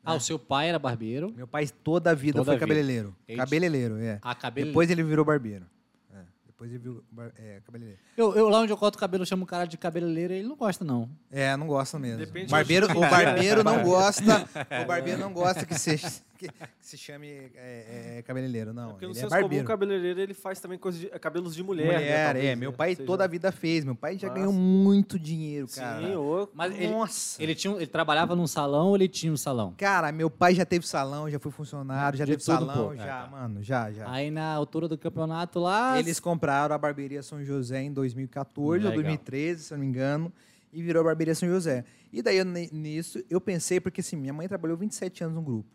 A: Ah, o seu pai era barbeiro.
C: Meu pai toda a vida
A: Toda
C: foi
A: a vida.
C: cabeleireiro.
A: Ele-
C: Cabeleireiro, é.
A: Ah.
C: Depois ele virou barbeiro. É, Depois ele virou bar- é, cabeleireiro.
A: Eu, eu, lá onde eu corto o cabelo, eu chamo o cara de cabeleireiro e ele não gosta, não.
C: É, não gosta mesmo.
B: Depende
C: o barbeiro, o barbeiro não gosta. O barbeiro não gosta que se, que, que se chame é, é, cabeleireiro, não.
B: Porque no
C: é
B: senso comum, o cabeleireiro ele faz também coisas de, cabelos de mulher.
C: Mulher,
B: né, talvez,
C: é.
B: né?
C: Meu pai
B: Seja-
C: toda a vida fez. Meu pai já
B: Massa.
C: ganhou muito dinheiro, cara.
B: Sim, ô,
A: Mas ele,
C: Nossa.
A: ele, tinha, ele trabalhava num salão ou ele tinha um salão?
C: Cara, meu pai já teve salão, já foi funcionário, já
A: De
C: teve
A: tudo
C: salão, já,
A: É, tá.
C: mano, já, já.
A: Aí na altura do campeonato lá.
C: Eles compraram a barbearia São José em 2014 ou
A: Legal.
C: 2013, se eu não me engano, e virou a barbearia São José. E daí eu, nisso eu pensei, porque assim, minha mãe trabalhou 27 anos no grupo.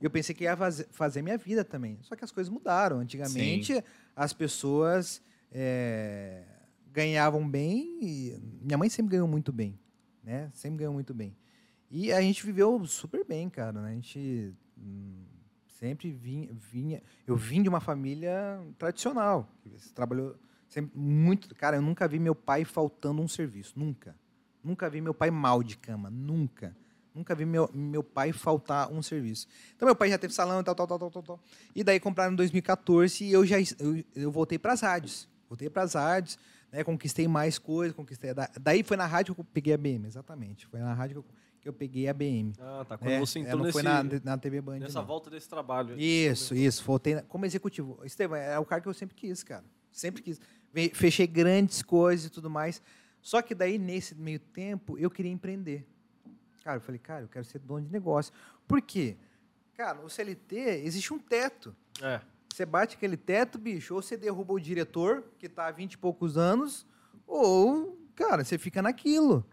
C: E eu pensei que ia fazer, minha vida também. Só que as coisas mudaram. Antigamente, as pessoas é, ganhavam bem. E minha mãe sempre ganhou muito bem. Né? Sempre ganhou muito bem. E a gente viveu super bem, cara. né? A gente hum, sempre vinha, vinha. Eu vim de uma família tradicional. Trabalhou sempre muito. Cara, eu nunca vi meu pai faltando um serviço. Nunca. Nunca vi meu pai mal de cama. Nunca. Nunca vi meu, meu pai faltar um serviço. Então, meu pai já teve salão e tal, tal, tal, tal, tal, tal. E daí compraram em 2014 e eu já eu, eu voltei para as rádios. Voltei para as rádios, né? Conquistei mais coisas, conquistei. da- Daí foi na rádio que eu peguei a BM, exatamente. Foi na rádio que eu, que eu peguei a BM.
B: Ah, tá. Quando
C: É,
B: você
C: é,
B: entrou
C: não
B: nesse,
C: foi na, na TV Band.
B: nessa
C: não.
B: volta desse trabalho.
C: Isso, isso. Voltei como executivo. Estevam, é o cara que eu sempre quis, cara. Sempre quis. Fechei grandes coisas e tudo mais. Só que daí, nesse meio tempo, eu queria empreender. Cara, eu falei, cara, eu quero ser dono de negócio. Por quê? Cara, no CLT existe um teto.
B: É.
C: Você bate aquele teto, bicho, ou você derruba o diretor, que está há 20 e poucos anos, ou, cara, você fica naquilo,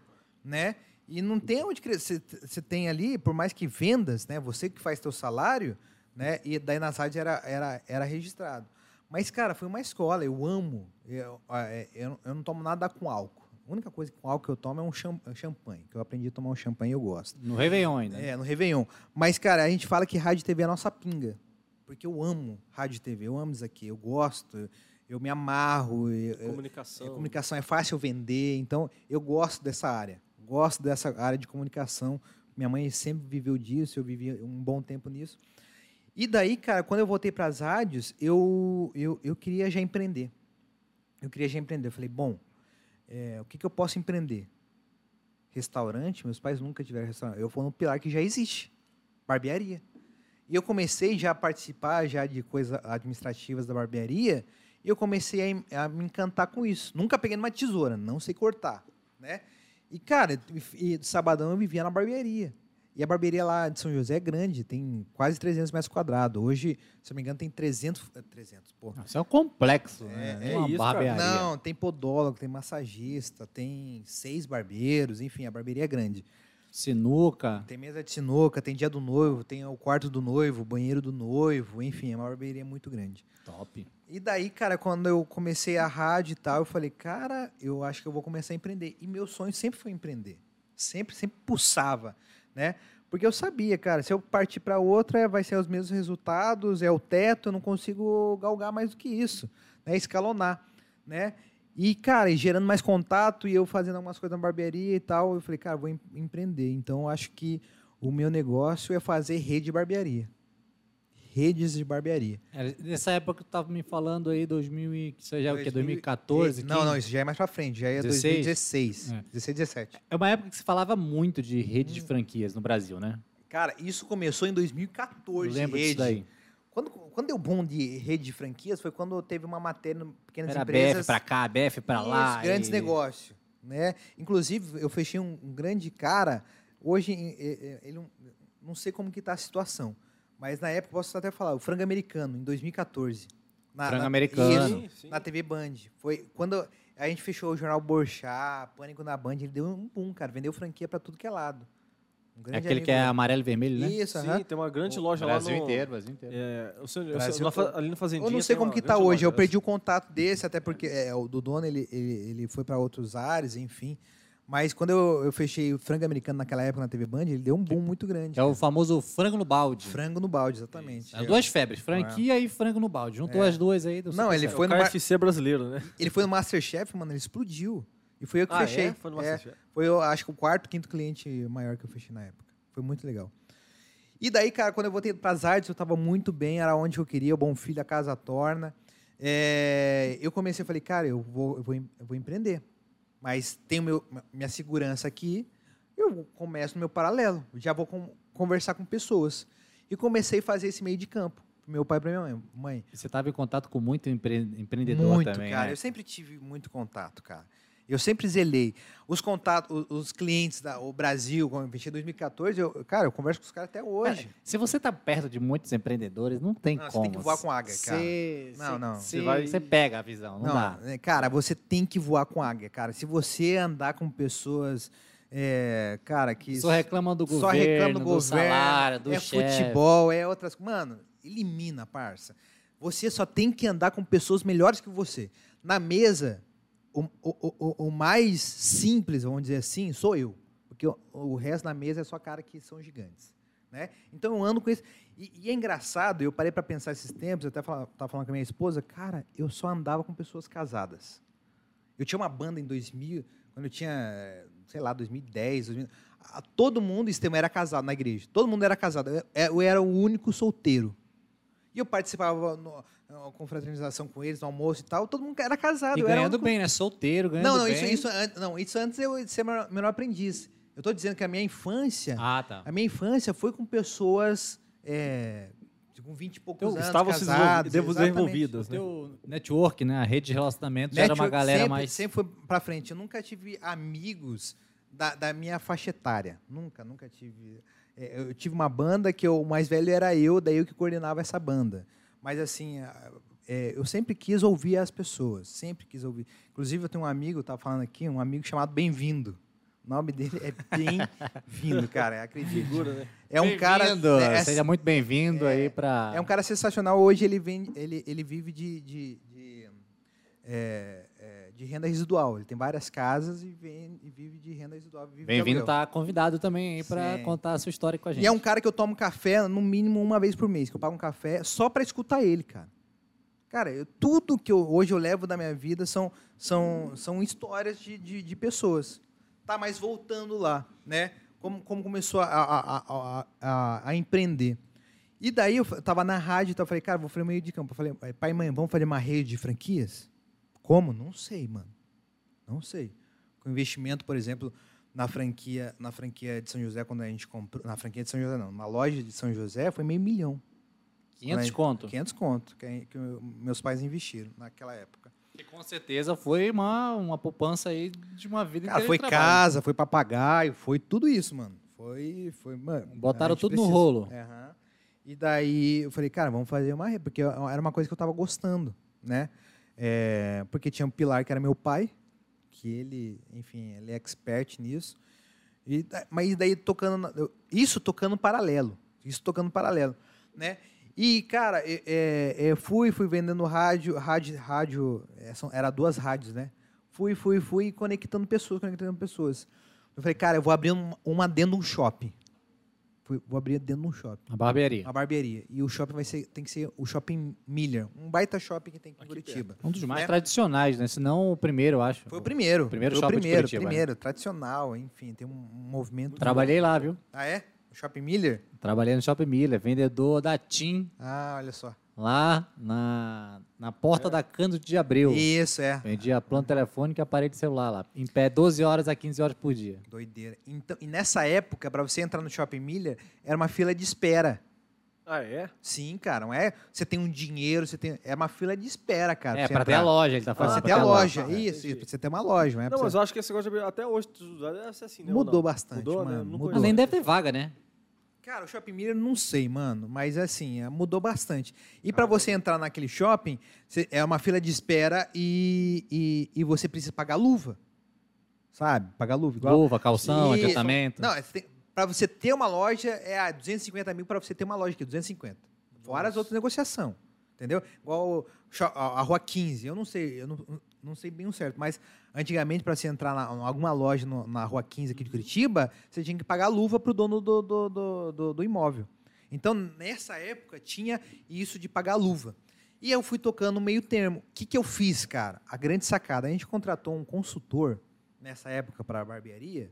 C: né? E não tem onde crescer. Você tem ali, por mais que vendas, né? Você que faz teu salário, né? E daí nas rádios era, era, era registrado. Mas, cara, foi uma escola. Eu amo. Eu, é, eu, eu não tomo nada com álcool. A única coisa com álcool que eu tomo é um cham- champanhe. Que eu aprendi a tomar um champanhe e eu gosto.
A: No Réveillon ainda. né?
C: É, no Réveillon. Mas, cara, a gente fala que rádio e TV é a nossa pinga. Porque eu amo rádio e TV, eu amo isso aqui, eu gosto, eu, me amarro. eu- eu-
B: Comunicação.
C: a comunicação é fácil vender, então eu gosto dessa área. Gosto dessa área de comunicação. Minha mãe sempre viveu disso, eu vivi um bom tempo nisso. E daí, cara, quando eu voltei para as rádios, eu, eu, eu queria já empreender. Eu queria já empreender. Eu falei, bom, é, o que, que eu posso empreender? Restaurante? Meus pais nunca tiveram restaurante. Eu vou no pilar que já existe, barbearia. E eu comecei já a participar já de coisas administrativas da barbearia e eu comecei a, a me encantar com isso. Nunca peguei numa tesoura, não sei cortar, né? E, cara, e, e sabadão eu vivia na barbearia. E a barbearia lá de São José é grande, tem quase 300 metros quadrados. Hoje, se eu não me engano, tem 300... eh, 300, pô.
A: Isso é um complexo, né?
B: é
A: Uma
B: isso, cara.
A: barbearia.
C: Não, tem podólogo, tem massagista, tem seis barbeiros, enfim, a barbearia é grande.
A: Sinuca.
C: Tem mesa de sinuca, tem dia do noivo, tem o quarto do noivo, o banheiro do noivo, enfim, é uma barbearia muito grande.
A: Top.
C: E daí, cara, quando eu comecei a rádio e tal, eu falei, cara, eu acho que eu vou começar a empreender. E meu sonho sempre foi empreender. Sempre, sempre pulsava, né? Porque eu sabia, cara, se eu partir para outra, vai ser os mesmos resultados, é o teto, eu não consigo galgar mais do que isso, né? Escalonar, né? E, cara, e gerando mais contato e eu fazendo algumas coisas na barbearia e tal, eu falei, cara, vou em- empreender. Então, acho que o meu negócio é fazer rede de barbearia. Redes de barbearia.
A: É, nessa época que tu tava me falando aí, 2000 e, isso já é o quê?
C: 2000
A: 2014?
C: Não,
A: 15?
C: não, isso já é mais pra frente, já é
A: 16?
C: 2016.
A: É.
C: 16, 17.
A: É uma época que se falava muito de rede
C: Hum.
A: de franquias no Brasil, né?
C: Cara, isso começou em 2014.
A: Eu lembro
C: rede.
A: disso daí.
C: Quando, quando deu bom de rede de franquias foi quando teve uma matéria no Pequenas
A: Era
C: Empresas.
A: BF pra cá, BF pra lá.
C: Grandes
A: e-
C: negócios. Né? Inclusive, eu fechei um, um grande cara. Hoje, ele não, não sei como que tá a situação. Mas na época, posso até falar, o frango americano, em 2014. Na,
A: Frango
C: na-
A: americano.
C: Isso,
B: Sim,
C: na TV Band. Foi quando a gente fechou o jornal Borchá, Pânico na Band, ele deu um boom, cara. Vendeu franquia para tudo que é lado. Um
A: É
C: grande
A: aquele
C: amigo
A: que é amarelo e vermelho, né?
C: Isso,
B: Sim, tem uma grande
C: O
B: loja
A: Brasil
B: lá no...
A: inteiro, Brasil inteiro.
B: É,
C: Brasil
B: na fa-
C: todo.
B: ali no Fazendinha
C: Eu não sei como que tá hoje.
B: loja
C: Eu
B: dessa.
C: perdi o contato desse, até porque é, o do dono ele, ele, ele foi para outros ares, enfim. Mas quando eu, eu fechei o frango americano naquela época na TV Band, ele deu um boom muito grande.
A: É o
C: cara.
A: famoso frango no balde.
C: frango no balde, exatamente.
A: É duas febres, franquia e frango no balde. Juntou
C: É.
A: as duas aí. deu
C: Não,
A: super
C: ele
A: certo.
C: foi
B: O
C: no, Mar-
B: KFC brasileiro, né?
C: ele foi no Masterchef, mano, ele explodiu. E foi eu que
B: Ah,
C: fechei.
B: é? Foi no
C: É,
B: Masterchef.
C: Foi, eu acho que o quarto, quinto cliente maior que eu fechei na época. Foi muito legal. E daí, cara, quando eu voltei para as artes, eu estava muito bem, era onde eu queria, o Bom Filho, a Casa Torna. É, eu comecei, eu falei, cara, eu vou, eu vou, eu vou empreender. Mas tenho meu, minha segurança aqui, eu começo no meu paralelo. Já vou com- conversar com pessoas. E comecei a fazer esse meio de campo. Pro meu pai e pra minha mãe. mãe
A: Você estava em contato com muito empre- empreendedor
C: muito,
A: também,
C: cara.
A: né?
C: Eu sempre tive muito contato, cara. Eu sempre zelei. Os contatos, os, clientes da o Brasil, quando eu investi em 2014, eu, cara, eu converso com os caras até hoje.
A: Cara, se você tá perto de muitos empreendedores, não tem
C: Não, você
A: como.
C: tem que voar com águia, cara.
A: Você-
C: Não,
A: você-
C: não.
A: Você,
B: Você vai-
A: você pega a visão, não, dá.
C: né, cara, você tem que voar com águia, cara. Se você andar com pessoas, é, cara, que
A: Só reclama do
C: só
A: governo,
C: reclama do
A: do,
C: governo,
A: salário, do
C: é
A: chefe.
C: futebol, é outras. Mano, elimina, parça. Você só tem que andar com pessoas melhores que você. Na mesa, o, o, o, o mais simples, vamos dizer assim, sou eu. Porque o, o resto da mesa é só cara que são gigantes. Né? Então eu ando com isso. E, e é engraçado, eu parei para pensar esses tempos, eu até estava falando com a minha esposa, cara, eu só andava com pessoas casadas. Eu tinha uma banda em 2000, quando eu tinha, sei lá, 2010, 2000, a- todo mundo, Estema, era casado na igreja. Todo mundo era casado. Eu, eu era o único solteiro. E eu participava no, na confraternização com eles, no almoço e tal. Todo mundo era casado.
A: E
C: eu era o
A: ganhando
C: único-
A: bem, né? Solteiro, ganhando
C: Não, não,
A: bem.
C: isso, isso, an- não, isso antes eu de ser menor, menor aprendiz. Eu estou dizendo que a minha infância,
A: Ah, tá.
C: a minha infância foi com pessoas é, com 20 e poucos
B: Então,
C: anos,
B: estavam se
C: casados. exatamente.
B: desenvolvidas,
A: O
B: né?
A: teu network, né? A rede de relacionamento já era uma galera
C: sempre,
A: mais...
C: Sempre foi pra frente. Eu nunca tive amigos da, da minha faixa etária. Nunca, nunca tive. É, Eu tive uma banda que eu- o mais velho era eu, daí eu que coordenava essa banda. Mas assim, é, eu sempre quis ouvir as pessoas, sempre quis ouvir. Inclusive, eu tenho um amigo, estava falando aqui, um amigo chamado Bem-vindo. O nome dele é Bem-vindo, cara, acredite.
B: Figura, né?
C: É um cara.
A: Bem-vindo,
C: é,
A: Seja muito bem-vindo aí pra...
C: é um cara sensacional. Hoje ele, vem, ele, ele vive de, de, de, é, é, de renda residual. Ele tem várias casas e, vem, e vive de renda residual.
A: Bem-vindo, tá convidado também aí
C: Sim.
A: contar a sua história com a gente.
C: E é um cara que eu tomo café no mínimo uma vez por mês, que eu pago um café só para escutar ele, cara. Cara, eu- tudo que eu, hoje eu levo da minha vida são, são, são histórias de, de, de pessoas. Tá, mas voltando lá, né? Como, como começou a, a, a, a, a, empreender. E daí eu tava na rádio, então eu falei, cara, vou fazer meio de campo. Eu falei, pai e mãe, vamos fazer uma rede de franquias? Como? Não sei, mano. Não sei. Com investimento, por exemplo, na franquia, na franquia de São José, quando a gente comprou. Na franquia de São José, não. Na loja de São José foi meio milhão.
A: 500 conto.
C: 500 conto que, que meus pais investiram naquela época.
A: Que com certeza foi uma, uma poupança aí de uma vida
C: Cara, foi casa, foi papagaio, foi tudo isso, mano. Foi, foi, mano.
A: Botaram
C: gente
A: tudo no
C: precisa.
A: rolo.
C: Aham. E daí eu falei, cara, vamos fazer uma rede, porque era uma coisa que eu tava gostando, né? É, porque tinha um pilar que era meu pai, que ele, enfim, ele é expert nisso. E, mas daí tocando, isso tocando paralelo, isso tocando paralelo, né? E, cara, é, é, fui, fui vendendo rádio, rádio, rádio, é, era duas rádios, né? Fui, fui, fui conectando pessoas, conectando pessoas. Eu falei, cara, eu vou abrir um- uma dentro de um shopping. Fui- vou abrir dentro de um shopping.
A: A barbearia.
C: Uma barbearia. E o shopping vai ser, tem que ser o shopping Miller. Um baita shopping que tem aqui em Curitiba.
A: Um dos mais
C: né?
A: tradicionais, né? Se não o primeiro, eu acho.
C: Foi o primeiro.
A: O primeiro
C: foi
A: shopping
C: o
A: de
C: primeiro,
A: Curitiba, né?
C: primeiro, tradicional, enfim, tem um, um movimento.
A: Trabalhei lá, viu?
C: Ah, é? O Shopping Miller?
A: Trabalhei no Shopping Miller, vendedor da TIM,
C: Ah, olha só.
A: Lá na, na porta da Cândido de Abreu.
C: Isso, é.
A: Vendia plano telefônico e aparelho de celular lá. Em pé 12 horas a 15 horas por dia.
C: Doideira. Então, e nessa época, para você entrar no Shopping Miller, era uma fila de espera.
B: Ah, é?
C: Sim, cara, não é? Você tem um dinheiro, você tem. É uma fila de espera, cara.
A: é,
C: você
A: pra ter a loja, ele tá
C: Pra
A: falando.
C: você
A: pra
C: ter a loja.
B: Ah,
C: isso,
B: entendi.
C: isso, pra você ter uma loja, não é?
B: Não,
C: pra
B: mas
C: você-
B: eu acho que esse negócio de abrir- até hoje deve ser assim, né? ou
C: Mudou
B: não?
C: bastante,
B: Mudou, né?
C: mano,
B: Não
C: mudou.
B: conheço.
A: Além deve ter vaga, né?
C: Cara, o Shopping Miller não sei, mano, mas assim, é, mudou bastante. E para você entrar naquele shopping, é uma fila de espera e, e, e você precisa pagar luva. Sabe? Pagar luva. Igual.
A: Luva, calção,
C: Isso.
A: adiantamento.
C: Não, para você ter uma loja, é a 250 mil para você ter uma loja aqui, 250. Fora as outras negociações. Entendeu? Igual a Rua 15. Eu não sei, eu não, não sei bem o certo, mas antigamente, para você entrar em alguma loja no- na Rua 15 aqui de Curitiba, você tinha que pagar luva para o dono do, do, do, do- imóvel. Então, nessa época, tinha isso de pagar luva. E eu fui tocando meio termo. O que, que eu fiz, cara? A grande sacada. A gente contratou um consultor nessa época para a barbearia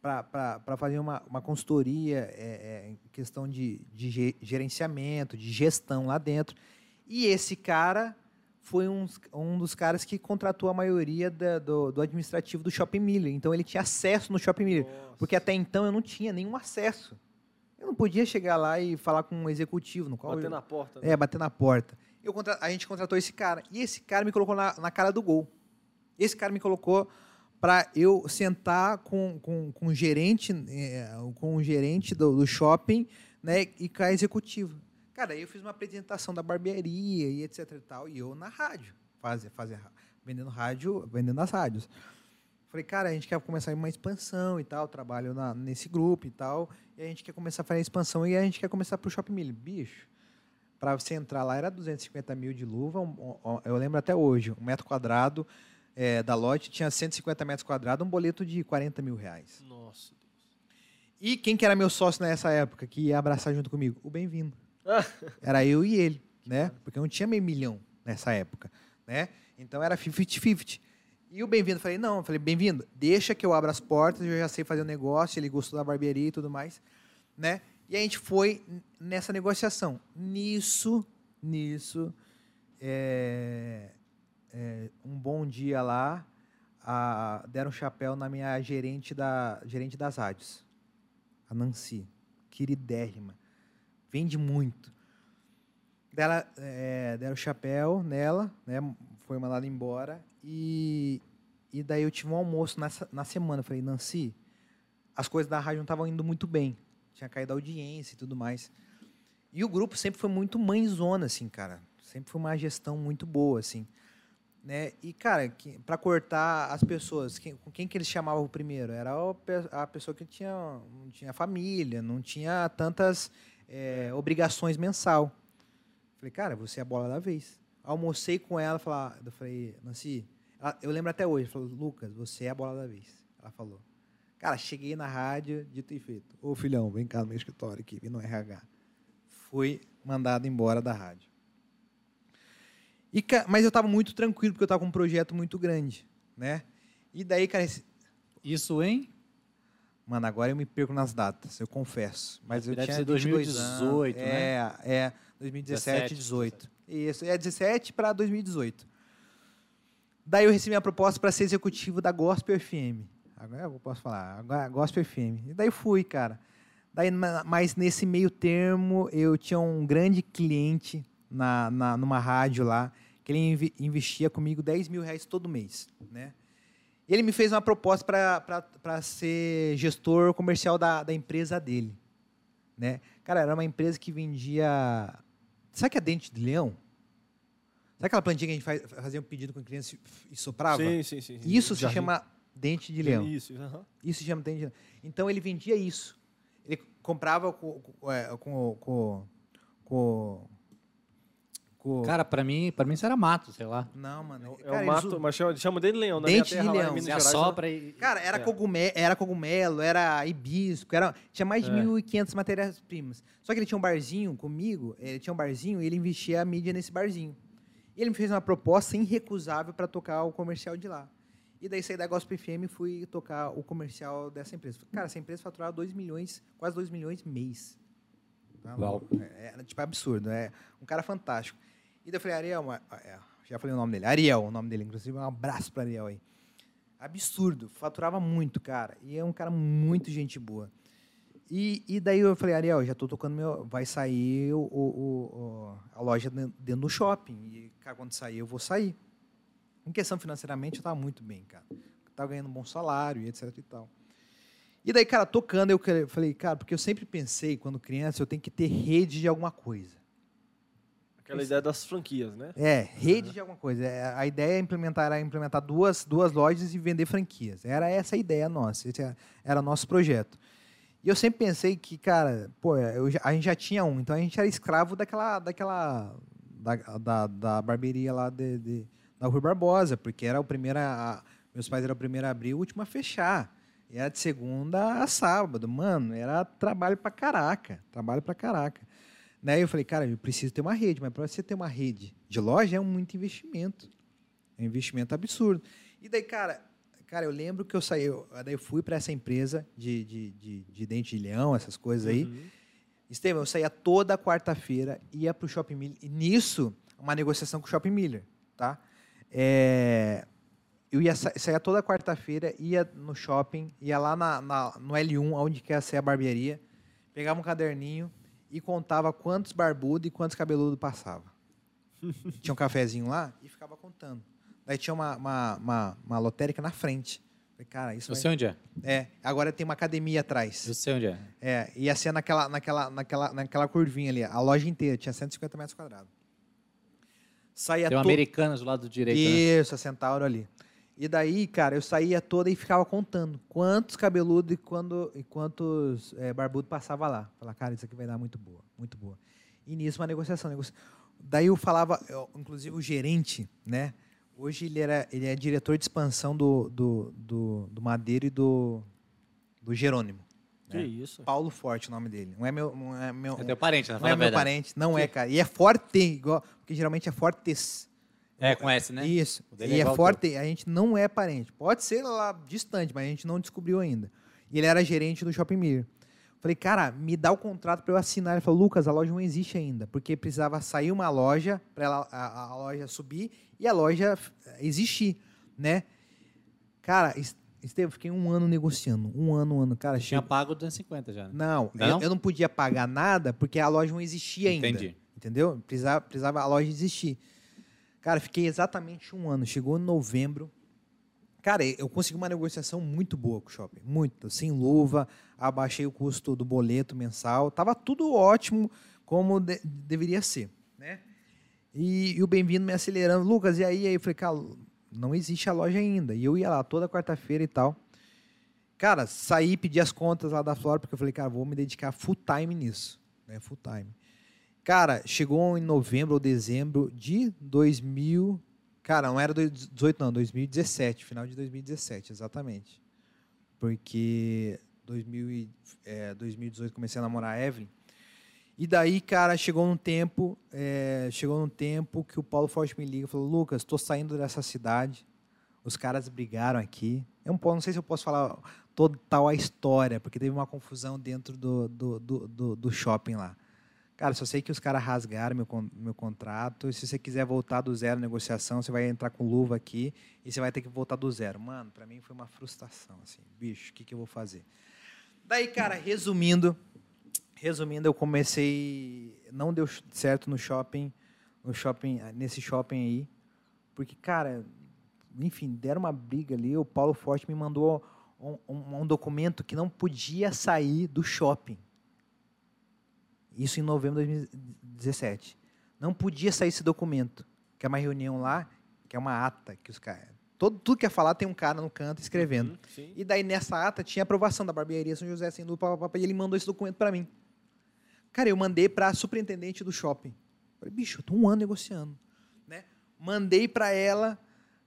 C: para fazer uma, uma consultoria é, é, em questão de, de ge- gerenciamento, de gestão lá dentro. E esse cara foi um, um dos caras que contratou a maioria da- do, do administrativo do Shopping Miller. Então ele tinha acesso no Shopping Miller.
B: Nossa.
C: Porque até então eu não tinha nenhum acesso. Eu não podia chegar lá e falar com um executivo, no qual
B: Bater
C: eu-
B: na porta. né?
C: é, bater na porta. Eu A gente contratou esse cara. E esse cara me colocou na, na cara do gol. Esse cara me colocou para eu sentar com, com, com o gerente, é, com o gerente do, do shopping né, e com a executiva. Cara, aí eu fiz uma apresentação da barbearia e etc e tal. E eu na rádio, fazia, fazia, vendendo rádio, vendendo as rádios. Falei, cara, a gente quer começar uma expansão e tal, trabalho na- nesse grupo e tal, e a gente quer começar a fazer a expansão e a gente quer começar pro Shopping Mill. Bicho, para você entrar lá era 250 mil de luva, um- um- eu lembro até hoje, um metro quadrado é, da lote tinha 150 metros quadrados, um boleto de 40 mil reais.
B: Nossa.
C: E quem que era meu sócio nessa época, que ia abraçar junto comigo? O Bem-vindo. Era eu e ele, né? Porque eu não tinha meio milhão nessa época. né? Então era 50-50. E o bem-vindo, falei, não, falei, bem-vindo, deixa que eu abra as portas, eu já sei fazer o negócio, ele gostou da barbearia e tudo mais, né? E a gente foi nessa negociação. Nisso, nisso, é, é, um bom dia lá, a, deram um chapéu na minha gerente, da, gerente das rádios, a Nancy, queridérrima, vende muito. Dela, é, deram o chapéu nela, né, foi mandada embora, e, e daí eu tive um almoço nessa, na semana. Eu falei, Nancy, as coisas da rádio não estavam indo muito bem, tinha caído a audiência e tudo mais. E o grupo sempre foi muito mãezona, assim, cara. Sempre foi uma gestão muito boa, assim. Né? E, cara, para cortar as pessoas, quem, com quem que eles chamavam primeiro? Era a pessoa que tinha, não tinha família, não tinha tantas é, obrigações mensal. Falei, cara, você é a bola da vez. Almocei com ela, falar, eu falei, Nancy, ela, eu lembro até hoje, falou, Lucas, você é a bola da vez. Ela falou. Cara, cheguei na rádio, dito e feito. Ô filhão, vem cá no meu escritório aqui, vem no RH. Fui mandado embora da rádio. E, mas eu estava muito tranquilo, porque eu estava com um projeto muito grande, né? E daí, cara... Esse...
A: Isso em?
C: Mano, agora eu me perco nas datas, eu confesso. Mas eu
A: Deve
C: tinha
A: ser 2018,
C: anos. né? É, é, 2017, 2018. Isso, é 17 para 2018. Daí eu recebi a proposta para ser executivo da Gospel FM. Agora eu posso falar, agora Gospel FM. E daí fui, cara. Daí, mas nesse meio termo, eu tinha um grande cliente na, na, numa rádio lá, que ele investia comigo 10 mil reais todo mês, né? E ele me fez uma proposta para ser gestor comercial da, da empresa dele, né? Cara, era uma empresa que vendia... Sabe que é dente de leão? Sabe aquela plantinha que a gente faz, fazia um pedido com cliente e soprava?
B: Sim, sim, sim.
C: Isso se chama dente de leão.
B: Isso, uhum.
C: isso se chama dente de leão. Então ele vendia isso. Ele comprava com, com, é, com, com, com
A: Ficou... Cara, pra mim, pra mim isso era mato, sei lá.
C: Não, mano.
B: É, cara, o mato, mas chama, chama de leão. Na
C: Dente
B: terra,
C: de leão.
B: Lá,
A: Você assopra e...
C: Cara, era, é. cogumelo, era cogumelo, era hibisco, era, tinha mais de é. 1.500 matérias-primas. Só que ele tinha um barzinho comigo, ele tinha um barzinho e ele investia a mídia nesse barzinho. E ele me fez uma proposta irrecusável para tocar o comercial de lá. E daí saí da Gospel FM e fui tocar o comercial dessa empresa. Cara, essa empresa faturava 2 milhões, quase 2 milhões mês.
A: Tá Uau.
C: É, é, tipo, absurdo. É um cara fantástico. E daí eu falei, Ariel, é, já falei o nome dele, Ariel, o nome dele, inclusive, um abraço para Ariel aí. Absurdo, faturava muito, cara. E é um cara muito gente boa. E, e daí eu falei, Ariel, já estou tocando meu. Vai sair o, o, o, a loja dentro do shopping. E, cara, quando sair, eu vou sair. Em questão financeiramente, eu estava muito bem, cara. Estava ganhando um bom salário e etc e tal. E daí, cara, tocando, eu falei, cara, porque eu sempre pensei, quando criança, eu tenho que ter rede de alguma coisa.
B: Aquela ideia das franquias, né?
C: É, rede uhum. de alguma coisa. É, a ideia é implementar, era implementar duas, duas lojas e vender franquias. Era essa a ideia nossa. Esse era o nosso projeto. E eu sempre pensei que, cara, pô, eu, a gente já tinha um, então a gente era escravo daquela, daquela da, da, da barbearia lá de, de, da Rui Barbosa, porque era o primeiro, a, meus pais eram o primeiro a abrir e o último a fechar. E era de segunda a sábado, mano, era trabalho pra caraca, trabalho pra caraca. Né? Eu falei, cara, eu preciso ter uma rede, mas para você ter uma rede de loja é muito investimento. É um investimento absurdo. E daí, cara, cara, eu lembro que eu saí, eu, daí eu fui para essa empresa de, de, de, de, dente de leão, essas coisas aí. Uhum. Estevam, eu saía toda quarta-feira, ia para o Shopping Miller. E nisso, uma negociação com o Shopping Miller, tá? É, eu ia sa saía toda quarta-feira, ia no shopping, ia lá na, na, no L1, onde quer ser a barbearia, pegava um caderninho, e contava quantos barbudos e quantos cabeludos passava. tinha um cafezinho lá e ficava contando. Daí tinha uma, uma, uma, uma lotérica na frente. Falei, cara, isso
A: Eu sei onde é.
C: É, agora tem uma academia atrás.
A: Eu sei onde é.
C: É, ia ser naquela, naquela, naquela, naquela curvinha ali. A loja inteira tinha 150 metros quadrados.
A: Saía tem uma to... Americanas do lado direito.
C: Né? Isso, né? a Centauro ali. E daí, cara, eu saía toda e ficava contando quantos cabeludos e, quando, e quantos é, barbudos passava lá. Falava, cara, isso aqui vai dar muito boa, muito boa. E nisso uma negociação. Negocia... Daí eu falava, eu, inclusive o gerente, né? Hoje ele, era, ele é diretor de expansão do, do, do, do Madeiro e do, do Jerônimo.
B: Que né? isso?
C: Paulo Forte, o nome dele. Não é meu. Não é, meu,
A: é teu parente,
C: Não é meu parente, não que... é, cara. E é forte, igual, porque geralmente é fortes.
A: É, com S, né?
C: Isso.
A: Dele
C: E
A: é
C: é, forte, a gente não é parente. Pode ser lá distante, mas a gente não descobriu ainda. E ele era gerente do Shopping Mir. Falei, cara, me dá o contrato para eu assinar. Ele falou, Lucas, a loja não existe ainda, porque precisava sair uma loja para a, a loja subir e a loja eh, existir, né? Cara, Es- Estevam, fiquei um ano negociando, um ano, um ano, cara.
A: Tinha
C: chegou-
A: pago 250 já. né?
C: Não,
A: Ainda
C: eu,
A: não?
C: eu não podia pagar nada porque a loja não existia ainda.
A: Entendi.
C: Entendeu? Precisava, precisava a loja existir. Cara, fiquei exatamente um ano. Chegou em novembro. Cara, eu consegui uma negociação muito boa com o shopping. Muito. Sem luva, abaixei o custo do boleto mensal. Tava tudo ótimo como de- deveria ser, né? E, e o bem-vindo me acelerando. Lucas, e aí? Aí eu falei, cara, não existe a loja ainda. E eu ia lá toda quarta-feira e tal. Cara, saí, pedi as contas lá da Flora, porque eu falei, cara, vou me dedicar full time nisso. Né? Full time. Cara, chegou em novembro ou dezembro de 2000. Cara, não era 2018, não, 2017, final de 2017, exatamente. Porque 2000 e, é, 2018 comecei a namorar a Evelyn. E daí, cara, chegou um tempo, é, chegou um tempo que o Paulo Forte me liga e falou: Lucas, estou saindo dessa cidade. Os caras brigaram aqui. Eu não, posso- não sei se eu posso falar total a história, porque teve uma confusão dentro do, do, do, do- do shopping lá. Cara, só sei que os caras rasgaram meu, meu contrato. E se você quiser voltar do zero negociação, você vai entrar com luva aqui e você vai ter que voltar do zero. Mano, pra mim foi uma frustração, assim. Bicho, o que, que eu vou fazer? Daí, cara, resumindo, resumindo, eu comecei. Não deu certo no shopping, no shopping, nesse shopping aí. Porque, cara, enfim, deram uma briga ali. O Paulo Forte me mandou um, um- um documento que não podia sair do shopping. Isso em novembro de 2017. Não podia sair esse documento. Que é uma reunião lá, que é uma ata que os caras. Todo, tudo que é falar tem um cara no canto escrevendo.
B: Uhum.
C: E daí nessa ata tinha aprovação da barbearia São José sem papá, e ele mandou esse documento para mim. Cara, eu mandei para superintendente do shopping. Falei, bicho, eu tô um ano negociando, né? Mandei para ela,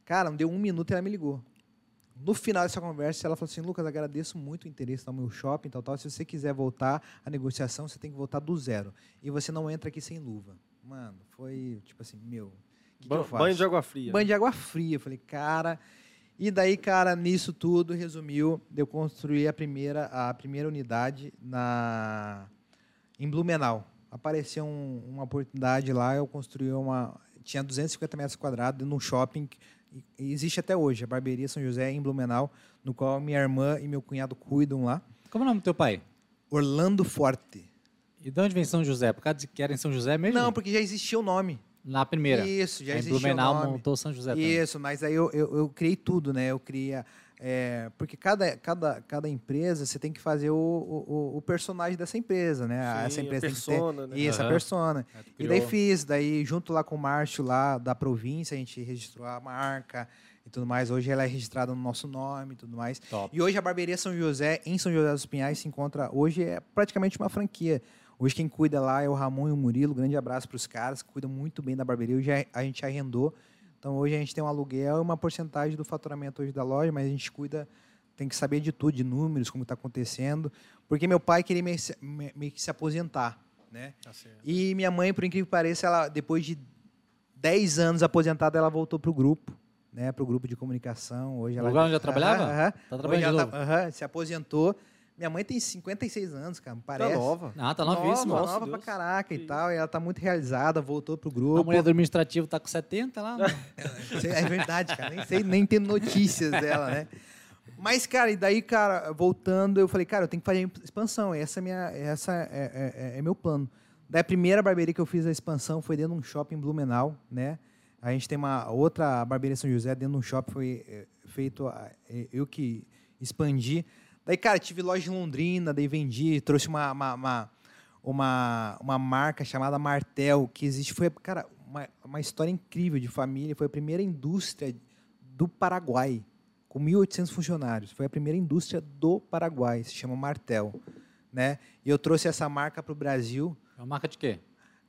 C: cara, não deu um minuto e ela me ligou. No final dessa conversa, ela falou assim, Lucas, agradeço muito o interesse no meu shopping, tal, tal. Se você quiser voltar à negociação, você tem que voltar do zero. E você não entra aqui sem luva. Mano, foi tipo assim, meu, que, que
B: Ba-
C: eu faço?
B: banho de água fria.
C: Banho de água fria. Eu falei, cara. E daí, cara, nisso tudo, resumiu, eu construí a primeira, a primeira unidade na, em Blumenau. Apareceu um- uma oportunidade lá, eu construí uma. Tinha 250 metros quadrados num shopping. E existe até hoje, a Barbearia São José em Blumenau, no qual minha irmã e meu cunhado cuidam lá.
A: Como é o nome do teu pai?
C: Orlando Forte.
A: E de onde vem São José? Por causa de que era em São José mesmo?
C: Não, porque já existia o nome.
A: Na primeira.
C: Isso, já
A: Aí
C: existia
A: Blumenau
C: o nome.
A: montou São José também.
C: Isso, mas aí eu, eu, eu criei tudo, né? Eu cria. É, porque cada, cada, cada empresa você tem que fazer o, o, o personagem dessa empresa, né?
B: Sim,
C: Essa
B: a
C: empresa
B: persona,
C: tem que
B: né?
C: ter. Isso, a
A: Aham.
C: persona.
A: Tu
C: E daí fiz, daí junto lá com o Márcio lá da província, a gente registrou a marca e tudo mais. Hoje ela é registrada no nosso nome e tudo mais.
A: Top.
C: E hoje a Barbearia São José, em São José dos Pinhais, se encontra. Hoje é praticamente uma franquia. Hoje quem cuida lá é o Ramon e o Murilo. Grande abraço para os caras, que cuidam muito bem da barbearia. Hoje a- a gente arrendou. Então hoje a gente tem um aluguel e uma porcentagem do faturamento hoje da loja, mas a gente cuida, tem que saber de tudo, de números, como está acontecendo. Porque meu pai queria meio, me- que se aposentar, né?
B: Tá.
C: E minha mãe, por incrível que pareça, ela, depois de 10 anos aposentada, ela voltou para o grupo, né? Para o grupo de comunicação. Hoje
A: No
C: ela
A: lugar onde ela trabalhava?
C: Aham.
A: Tá
C: Hoje
A: trabalhando de
C: ela
A: novo?
C: tá- aham, se aposentou. Minha mãe tem 56 anos, cara, me parece.
B: Tá nova.
A: Ah, tá
C: Nova,
A: novíssima.
B: Nossa,
C: nova
B: Deus.
C: pra caraca e tal. E ela tá muito realizada, voltou pro
A: A
C: grupo.
A: mulher do administrativo tá com 70 lá.
C: É verdade, cara. Nem sei, nem tem notícias dela, né? Mas, cara, e daí, cara, voltando, eu falei, cara, eu tenho que fazer expansão. Essa é minha, essa é, é- é- é meu plano. Daí a primeira barbearia que eu fiz a expansão foi dentro de um shopping em Blumenau, né? A gente tem uma outra barbearia São José dentro de um shopping, foi é, feito, a- é, eu que expandi. Daí, cara, tive loja em Londrina, daí vendi, trouxe uma, uma, uma, uma, uma marca chamada Martel, que existe, foi, cara, uma, uma história incrível de família, foi a primeira indústria do Paraguai, com 1.800 funcionários. Foi a primeira indústria do Paraguai, se chama Martel, né? E eu trouxe essa marca para o Brasil.
A: É uma marca de quê?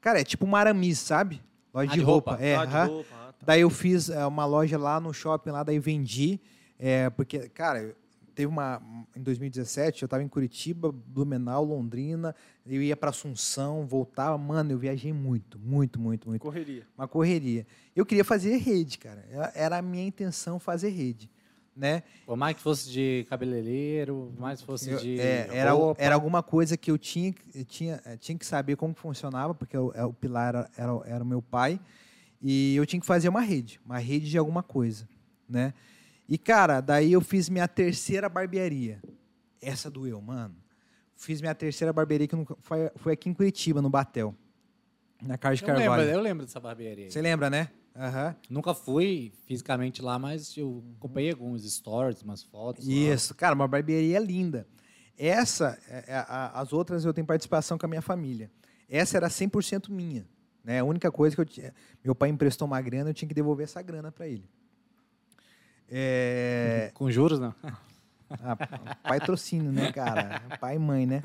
C: Cara, é tipo uma Aramis, sabe? Loja
A: Ah,
C: de,
A: de
C: roupa.
A: roupa.
C: É,
B: Ah, de roupa, ah, tá.
C: Daí eu fiz é, uma loja lá no shopping, lá daí vendi, é, porque, cara, teve uma. Em 2017, eu estava em Curitiba, Blumenau, Londrina, eu ia para Assunção, voltava. Mano, eu viajei muito, muito, muito, muito.
B: Correria.
C: Uma correria. Eu queria fazer rede, cara. Era- a minha intenção fazer rede. Né?
A: Por mais que fosse de cabeleireiro, por mais que fosse
C: Eu-
A: de.
C: é, era,
A: roupa.
C: era alguma coisa que eu tinha, eu tinha, eu tinha que saber como que funcionava, porque o, é, o pilar era, era, o- era o meu pai, e eu tinha que fazer uma rede, uma rede de alguma coisa, né? E, cara, daí eu fiz minha terceira barbearia. Essa doeu, mano. Fiz minha terceira barbearia, que foi, foi aqui em Curitiba, no Batel, na Carlos de
A: Eu lembro,
C: Carvalho.
A: eu lembro dessa barbearia.
C: Você lembra, né? Aham.
A: Nunca fui fisicamente lá, mas eu acompanhei alguns stories, umas fotos. lá.
C: Isso, cara, uma barbearia linda. Essa, é- é as outras eu tenho participação com a minha família. Essa era 100% minha. Né? A única coisa que eu tinha. Meu pai emprestou uma grana, eu tinha que devolver essa grana para ele. É,
A: Com juros, não?
C: ah, patrocínio, né, cara? Pai e mãe, né?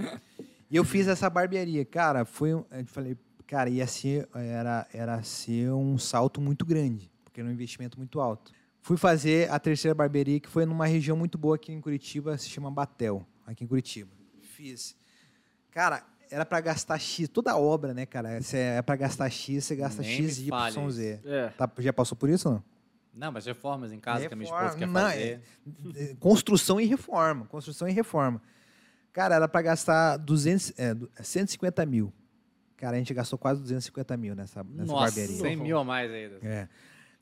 C: E eu fiz essa barbearia. Cara, foi. um- Eu falei, cara, ia ser. Era, era ser um salto muito grande, porque era um investimento muito alto. Fui fazer a terceira barbearia, que foi numa região muito boa aqui em Curitiba, se chama Batel, aqui em Curitiba. Fiz. Cara, era para gastar X, toda obra, né, cara? É para gastar X, você gasta
A: Nem
C: X e Y Z.
B: É.
C: Tá, já passou por isso ou não?
A: Não, mas reformas em casa que a minha
C: Reforma-
A: esposa quer
C: não,
A: fazer.
C: é- construção e reforma. Construção e reforma. Cara, era para gastar 200, é, du- 150 mil. Cara, a gente gastou quase 250 mil nessa, nessa
A: Nossa,
C: barbearia.
A: 100 mil a mais ainda.
C: É.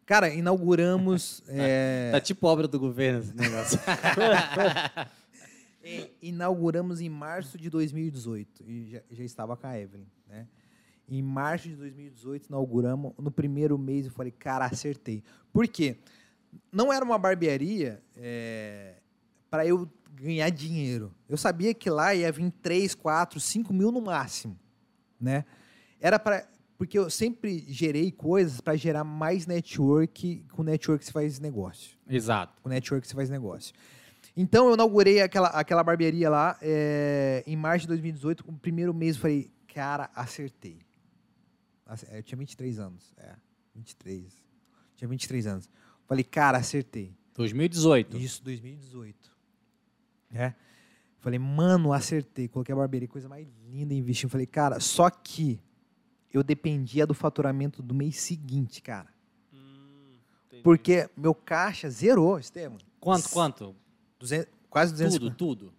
C: Cara, inauguramos. é,
A: Tá tipo obra do governo esse negócio.
C: é, inauguramos em março de 2018. E já, já estava com a Evelyn, né? Em março de 2018, inauguramos. No primeiro mês, eu falei, cara, acertei. Por quê? Não era uma barbearia para eu ganhar dinheiro. Eu sabia que lá ia vir 3, 4, 5 mil no máximo, né? Era para porque eu sempre gerei coisas para gerar mais network, com network se faz negócio
A: Exato.
C: com network você faz negócio. Então, eu inaugurei aquela, aquela barbearia lá é, em março de 2018. No primeiro mês, eu falei, cara, acertei. Ace- Eu tinha 23 anos. É, 23. Tinha 23 anos. Falei, cara, acertei.
A: 2018.
C: Isso, 2018. É. Falei, mano, acertei. Coloquei a barbearia, coisa mais linda, investi. Falei, cara, só que eu dependia do faturamento do mês seguinte, cara.
B: Hum.
C: Porque meu caixa zerou, Estevam.
A: Quanto, quanto?
C: 200, quase 200
A: Tudo, tudo.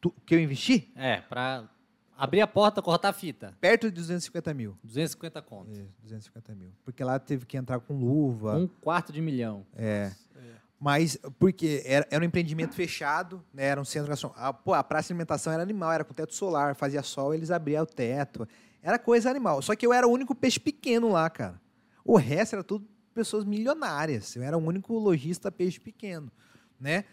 C: tu- que eu investi?
A: É, pra abrir a porta, cortar a fita.
C: Perto de 250 mil.
A: 250 conto.
C: É, 250 mil. Porque lá teve que entrar com luva.
A: Um quarto de milhão.
C: É. Mas, porque era, era um empreendimento fechado, né? Era um centro. Ah, pô, a praça de alimentação era animal, era com teto solar, fazia sol, eles abriam o teto. Era coisa animal. Só que eu era o único peixe pequeno lá, cara. O resto era tudo pessoas milionárias. Eu era o único lojista peixe pequeno, né?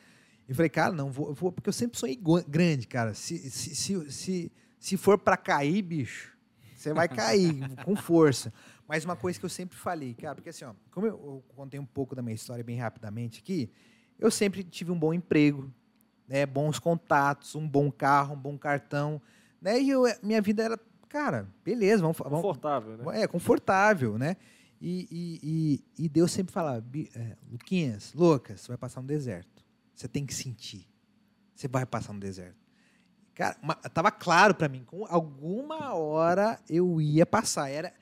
C: E falei, cara, não, vou, vou porque eu sempre sonhei grande, cara. Se, se, se, se, se for pra cair, bicho, você vai cair com força. Mas uma coisa que eu sempre falei, cara, porque assim, ó, como eu, eu contei um pouco da minha história bem rapidamente aqui, eu sempre tive um bom emprego, né, bons contatos, um bom carro, um bom cartão, né? E eu, minha vida era, cara, beleza, vamos, vamos
B: Confortável, né?
C: é, confortável, né? E, e, e, e Deus sempre falava, "Bi- é, Luquinhas, Lucas, você vai passar no deserto. Você tem que sentir. Você vai passar no deserto. Cara, uma- tava claro pra mim, com alguma hora eu ia passar. Era,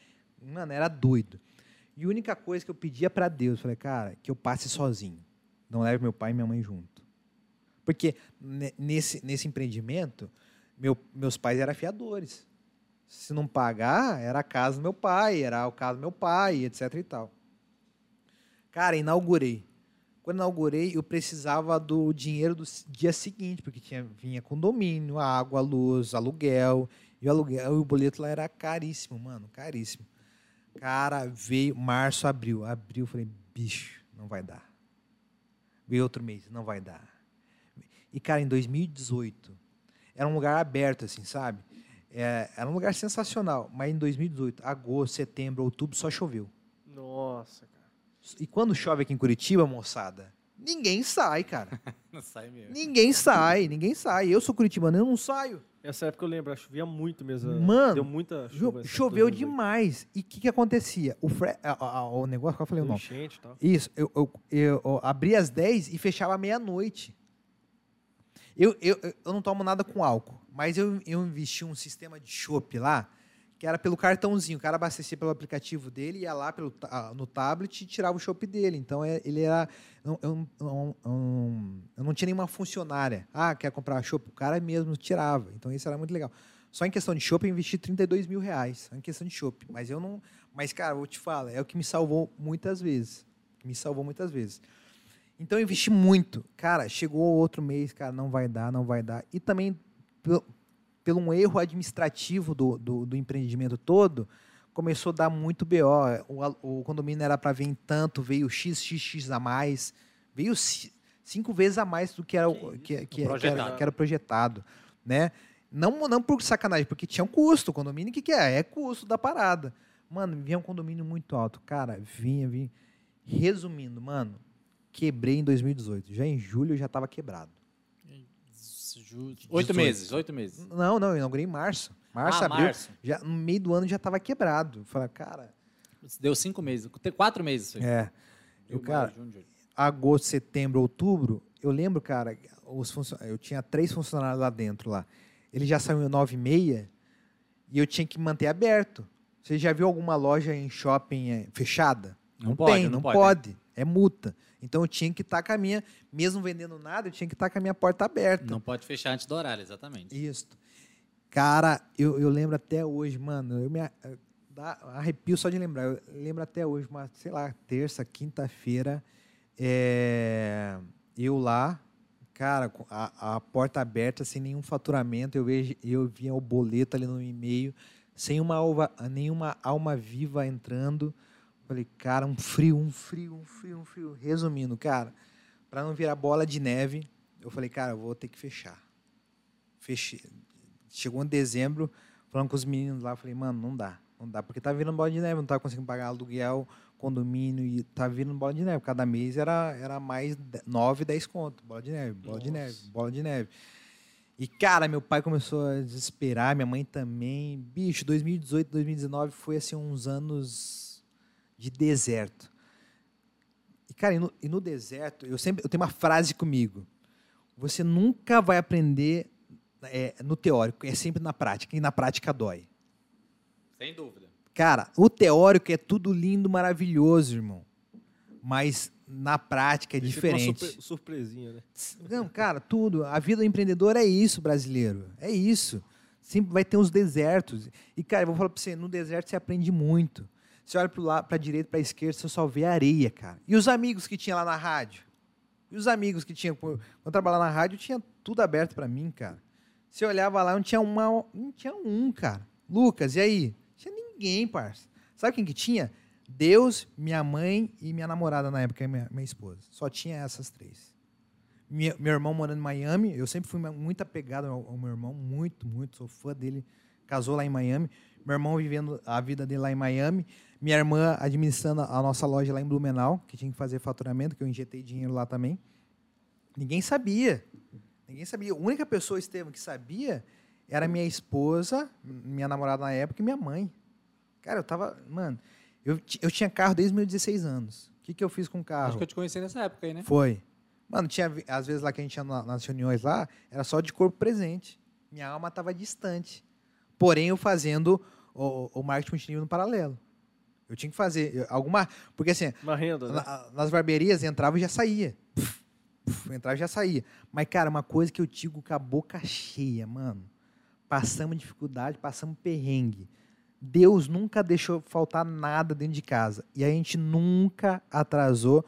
C: mano, era doido. E a única coisa que eu pedia pra Deus, falei, cara, que eu passe sozinho. Não leve meu pai e minha mãe junto. Porque ne- nesse, nesse empreendimento, meu- meus pais eram fiadores. Se não pagar, era a casa do meu pai, era o caso do meu pai, etc e tal. Cara, inaugurei. Quando inaugurei, eu precisava do dinheiro do dia seguinte, porque tinha, vinha condomínio, água, luz, aluguel. E o aluguel, o boleto lá era caríssimo, mano, caríssimo. Cara, veio março, abril. Abril, falei, bicho, não vai dar. Veio outro mês, não vai dar. E, cara, em 2018, era um lugar aberto, assim, sabe? É, era um lugar sensacional. Mas em 2018, agosto, setembro, outubro, só choveu.
B: Nossa, cara.
C: E quando chove aqui em Curitiba, moçada, ninguém sai, cara.
A: Não sai mesmo.
C: ninguém sai, ninguém sai. Eu sou curitibano, eu não saio.
B: Essa época eu lembro, chovia muito mesmo.
C: Mano,
B: Deu muita chuva.
C: choveu
B: 2018.
C: demais. E o que, que acontecia? O, fre... a- a- a- o negócio que eu falei o nome.
B: enchente e tal.
C: Isso, eu, eu, eu, eu abria às 10 e fechava à meia-noite. Eu, eu, eu- eu não tomo nada com álcool, mas eu, eu investi um sistema de chopp lá, que era pelo cartãozinho. O cara abastecia pelo aplicativo dele, ia lá pelo, ah, no tablet e tirava o chopp dele. Então, é- ele era... Eu, eu, não tinha nenhuma funcionária. Ah, quer comprar chopp? O cara mesmo tirava. Então, isso era muito legal. Só em questão de chopp, eu investi 32 mil reais. Só em questão de chopp. Mas eu não... Mas, cara, vou te falar, é o que me salvou muitas vezes. Me salvou muitas vezes. Então eu investi muito. Cara, chegou outro mês, cara, não vai dar, não vai dar. E também, pelo, um erro administrativo do, do, do empreendimento todo, começou a dar muito BO. O, o condomínio era para vir em tanto, veio XXX a mais, veio ci- cinco vezes a mais do que era, o- que, que, que era,
A: Projetado.
C: que era projetado. Né? Não, não por sacanagem, porque tinha um custo. O condomínio, o que, que é? É custo da parada. Mano, vinha um condomínio muito alto. Cara, vinha, vinha. Resumindo, mano, quebrei em 2018. Já em julho eu já estava quebrado.
A: Oito
C: 18.
A: meses, oito meses.
C: Não, não, eu inaugurei em março. Março,
A: ah,
C: abril.
A: março.
C: Já, no meio do ano já estava quebrado. Falei, cara.
A: Deu cinco meses. Quatro meses. foi.
C: É. Eu, cara,
A: junho,
C: agosto, setembro, outubro, eu lembro, cara, os funcio- eu tinha três funcionários lá dentro lá. Ele já saiu nove e meia e eu tinha que manter aberto. Você já viu alguma loja em shopping eh, fechada?
A: Não pode,
C: tem,
A: não
C: não
A: pode.
C: pode. É multa. Então eu tinha que estar com a minha, mesmo vendendo nada, eu tinha que estar com a minha porta aberta.
A: Não pode fechar antes do horário, exatamente.
C: Isso. Cara, eu, eu lembro até hoje, mano. Eu me dá arrepio só de lembrar. Eu lembro até hoje, uma, sei lá, terça, quinta-feira, é, eu lá, cara, a, a porta aberta, sem nenhum faturamento, eu, vejo, eu via o boleto ali no e-mail, sem uma alva, nenhuma alma viva entrando. Falei, cara, um frio, um frio, um frio, um frio. Resumindo, cara, para não virar bola de neve, eu falei, cara, eu vou ter que fechar. Fechei. Chegou em dezembro, falando com os meninos lá, falei, mano, não dá. Não dá, porque tá virando bola de neve, não tava conseguindo pagar aluguel, condomínio, e tá virando bola de neve. Cada mês era, era mais 9, 10 conto. Bola de neve, bola de neve, bola de neve. E, cara, meu pai começou a desesperar, minha mãe também. Bicho, 2018, 2019 foi, assim, uns anos de deserto. E, cara, e no, e no deserto, eu sempre eu tenho uma frase comigo. Você nunca vai aprender é, no teórico, é sempre na prática, e na prática dói.
A: Sem dúvida.
C: Cara, o teórico é tudo lindo, maravilhoso, irmão. Mas na prática é
B: E fica uma
C: diferente.
B: surpre- surpresinha, né?
C: Não, cara, tudo. A vida do empreendedor é isso, brasileiro. É isso. Sempre vai ter uns desertos. E, cara, eu vou falar pra você, no deserto você aprende muito. Você olha lado, pra direita, pra esquerda, você só vê areia, cara. E os amigos que tinha lá na rádio? E os amigos que tinha, quando eu trabalhava na rádio, tinha tudo aberto pra mim, cara. Você olhava lá, não tinha uma, não tinha um, cara. Lucas, e aí? Não tinha ninguém, parça. Sabe quem que tinha? Deus, minha mãe e minha namorada na época, minha, minha esposa. Só tinha essas três. Minha- meu irmão morando em Miami, eu sempre fui muito apegado ao, ao meu irmão, muito, muito, sou fã dele. Casou lá em Miami. Meu irmão vivendo a vida dele lá em Miami. Minha irmã administrando a nossa loja lá em Blumenau, que tinha que fazer faturamento, que eu injetei dinheiro lá também. Ninguém sabia. Ninguém sabia. A única pessoa, Estevam, que sabia era minha esposa, minha namorada na época e minha mãe. Cara, eu tava. Mano, eu, eu tinha carro desde meus 16 anos. O que, que eu fiz com o carro?
A: Acho que eu te conheci nessa época aí, né?
C: Foi. Mano, tinha, às vezes lá que a gente ia na- nas reuniões lá, era só de corpo presente. Minha alma estava distante. Porém, eu fazendo o, o marketing multinível no paralelo. Eu tinha que fazer alguma. Porque assim,
B: Uma renda, né?
C: na- nas barbearias entrava e já saía. Puf, puf, entrava e já saía. Mas, cara, uma coisa que eu digo com a boca cheia, mano. Passamos dificuldade, passamos perrengue. Deus nunca deixou faltar nada dentro de casa. E a gente nunca atrasou.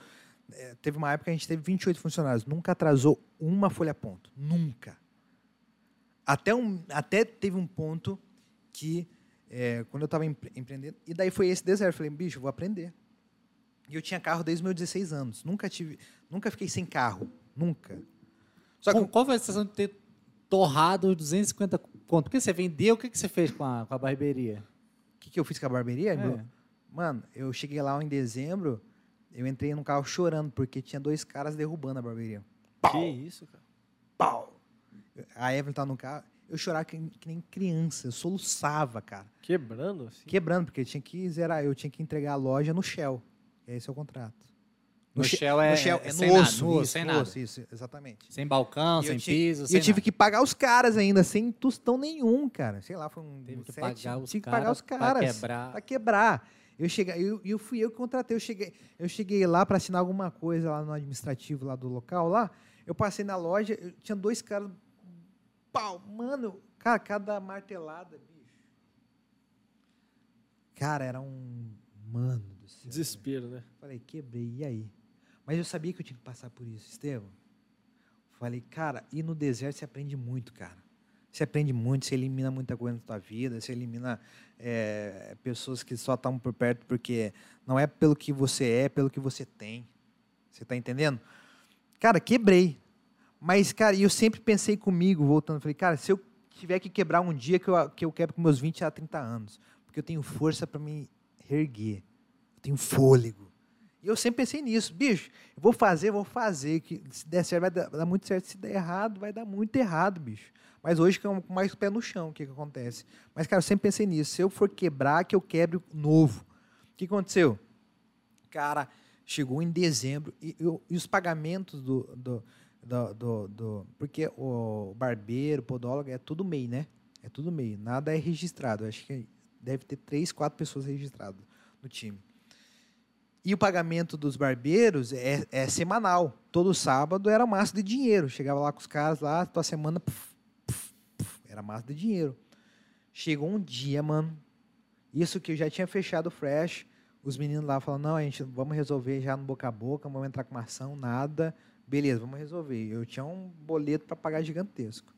C: É, teve uma época que a gente teve 28 funcionários. Nunca atrasou uma folha ponto. Nunca. Até, um, até teve um ponto que, é, quando eu estava empreendendo, e daí foi esse deserto. Eu falei, bicho, vou aprender. E eu tinha carro desde os meus 16 anos. Nunca tive, nunca fiquei sem carro. Nunca. Só que
A: Qual, foi a sensação de ter torrado 250 conto? O que você vendeu? O que você fez com a, com a barbearia?
C: o que, que eu fiz com a barbearia?
A: É.
C: meu? Mano, eu cheguei lá em dezembro, eu entrei no carro chorando, porque tinha dois caras derrubando a barbearia.
B: Que isso, cara.
C: Pau! A Evelyn tá no carro, eu chorava que, que nem criança, eu soluçava, cara.
B: Quebrando, assim.
C: Quebrando, porque eu tinha que zerar, eu tinha que entregar a loja no Shell. Esse é o contrato.
A: No,
C: che-
A: shell é,
C: no shell,
A: é
C: é
A: sem
C: no
A: nada,
C: osso,
A: no osso,
C: isso,
A: sem
C: no
A: nada.
C: osso, isso, exatamente.
A: Sem balcão,
C: E
A: sem piso,
C: E
A: sem
C: eu tive
A: nada.
C: que pagar os caras ainda, sem tostão nenhum, cara. Sei lá, foi um
A: Teve que
C: sete,
A: pagar os
C: tive que
A: caras
C: pagar os
A: pra
C: caras.
A: quebrar.
C: Pra quebrar. Eu cheguei, eu, eu fui eu que contratei. Eu cheguei, eu cheguei lá para assinar alguma coisa lá no administrativo lá do local lá. Eu passei na loja, eu tinha dois caras. Pau, mano, cara, cada martelada, bicho. Cara, era um mano do céu. velho.
B: Desespero, né?
C: Falei, quebrei, e aí? Mas eu sabia que eu tinha que passar por isso, Estevam. Falei, cara, e no deserto você aprende muito, cara. Você aprende muito, você elimina muita coisa na tua vida, você elimina é, pessoas que só estão por perto porque não é pelo que você é, é pelo que você tem. Você tá entendendo? Cara, quebrei. Mas, cara, eu sempre pensei comigo, voltando, falei, cara, se eu tiver que quebrar um dia, que eu, que eu quebro com meus 20 a 30 anos. Porque eu tenho força para me reerguer. Eu tenho fôlego. E eu sempre pensei nisso. Bicho, eu vou fazer, vou fazer. Que se der certo, vai dar, muito certo. Se der errado, vai dar muito errado, bicho. Mas hoje, com mais o pé no chão, o que, que acontece? Mas, cara, eu sempre pensei nisso. Se eu for quebrar, que eu quebre novo. O que aconteceu? Cara, chegou em dezembro e, eu- e os pagamentos do, do, do, do- do- Porque o barbeiro, podólogo, é tudo MEI, né? É tudo MEI. Nada é registrado. Acho que deve ter três, quatro pessoas registradas no time. E o pagamento dos barbeiros é, é semanal. Todo sábado era massa de dinheiro. Chegava lá com os caras lá, tua semana. puf, puf, puf, era massa de dinheiro. Chegou um dia, mano. Isso que eu já tinha fechado o Fresh. Os meninos lá falaram: não, a gente vamos resolver já no boca a boca, não vamos entrar com uma ação, nada. Beleza, vamos resolver. Eu tinha um boleto para pagar gigantesco.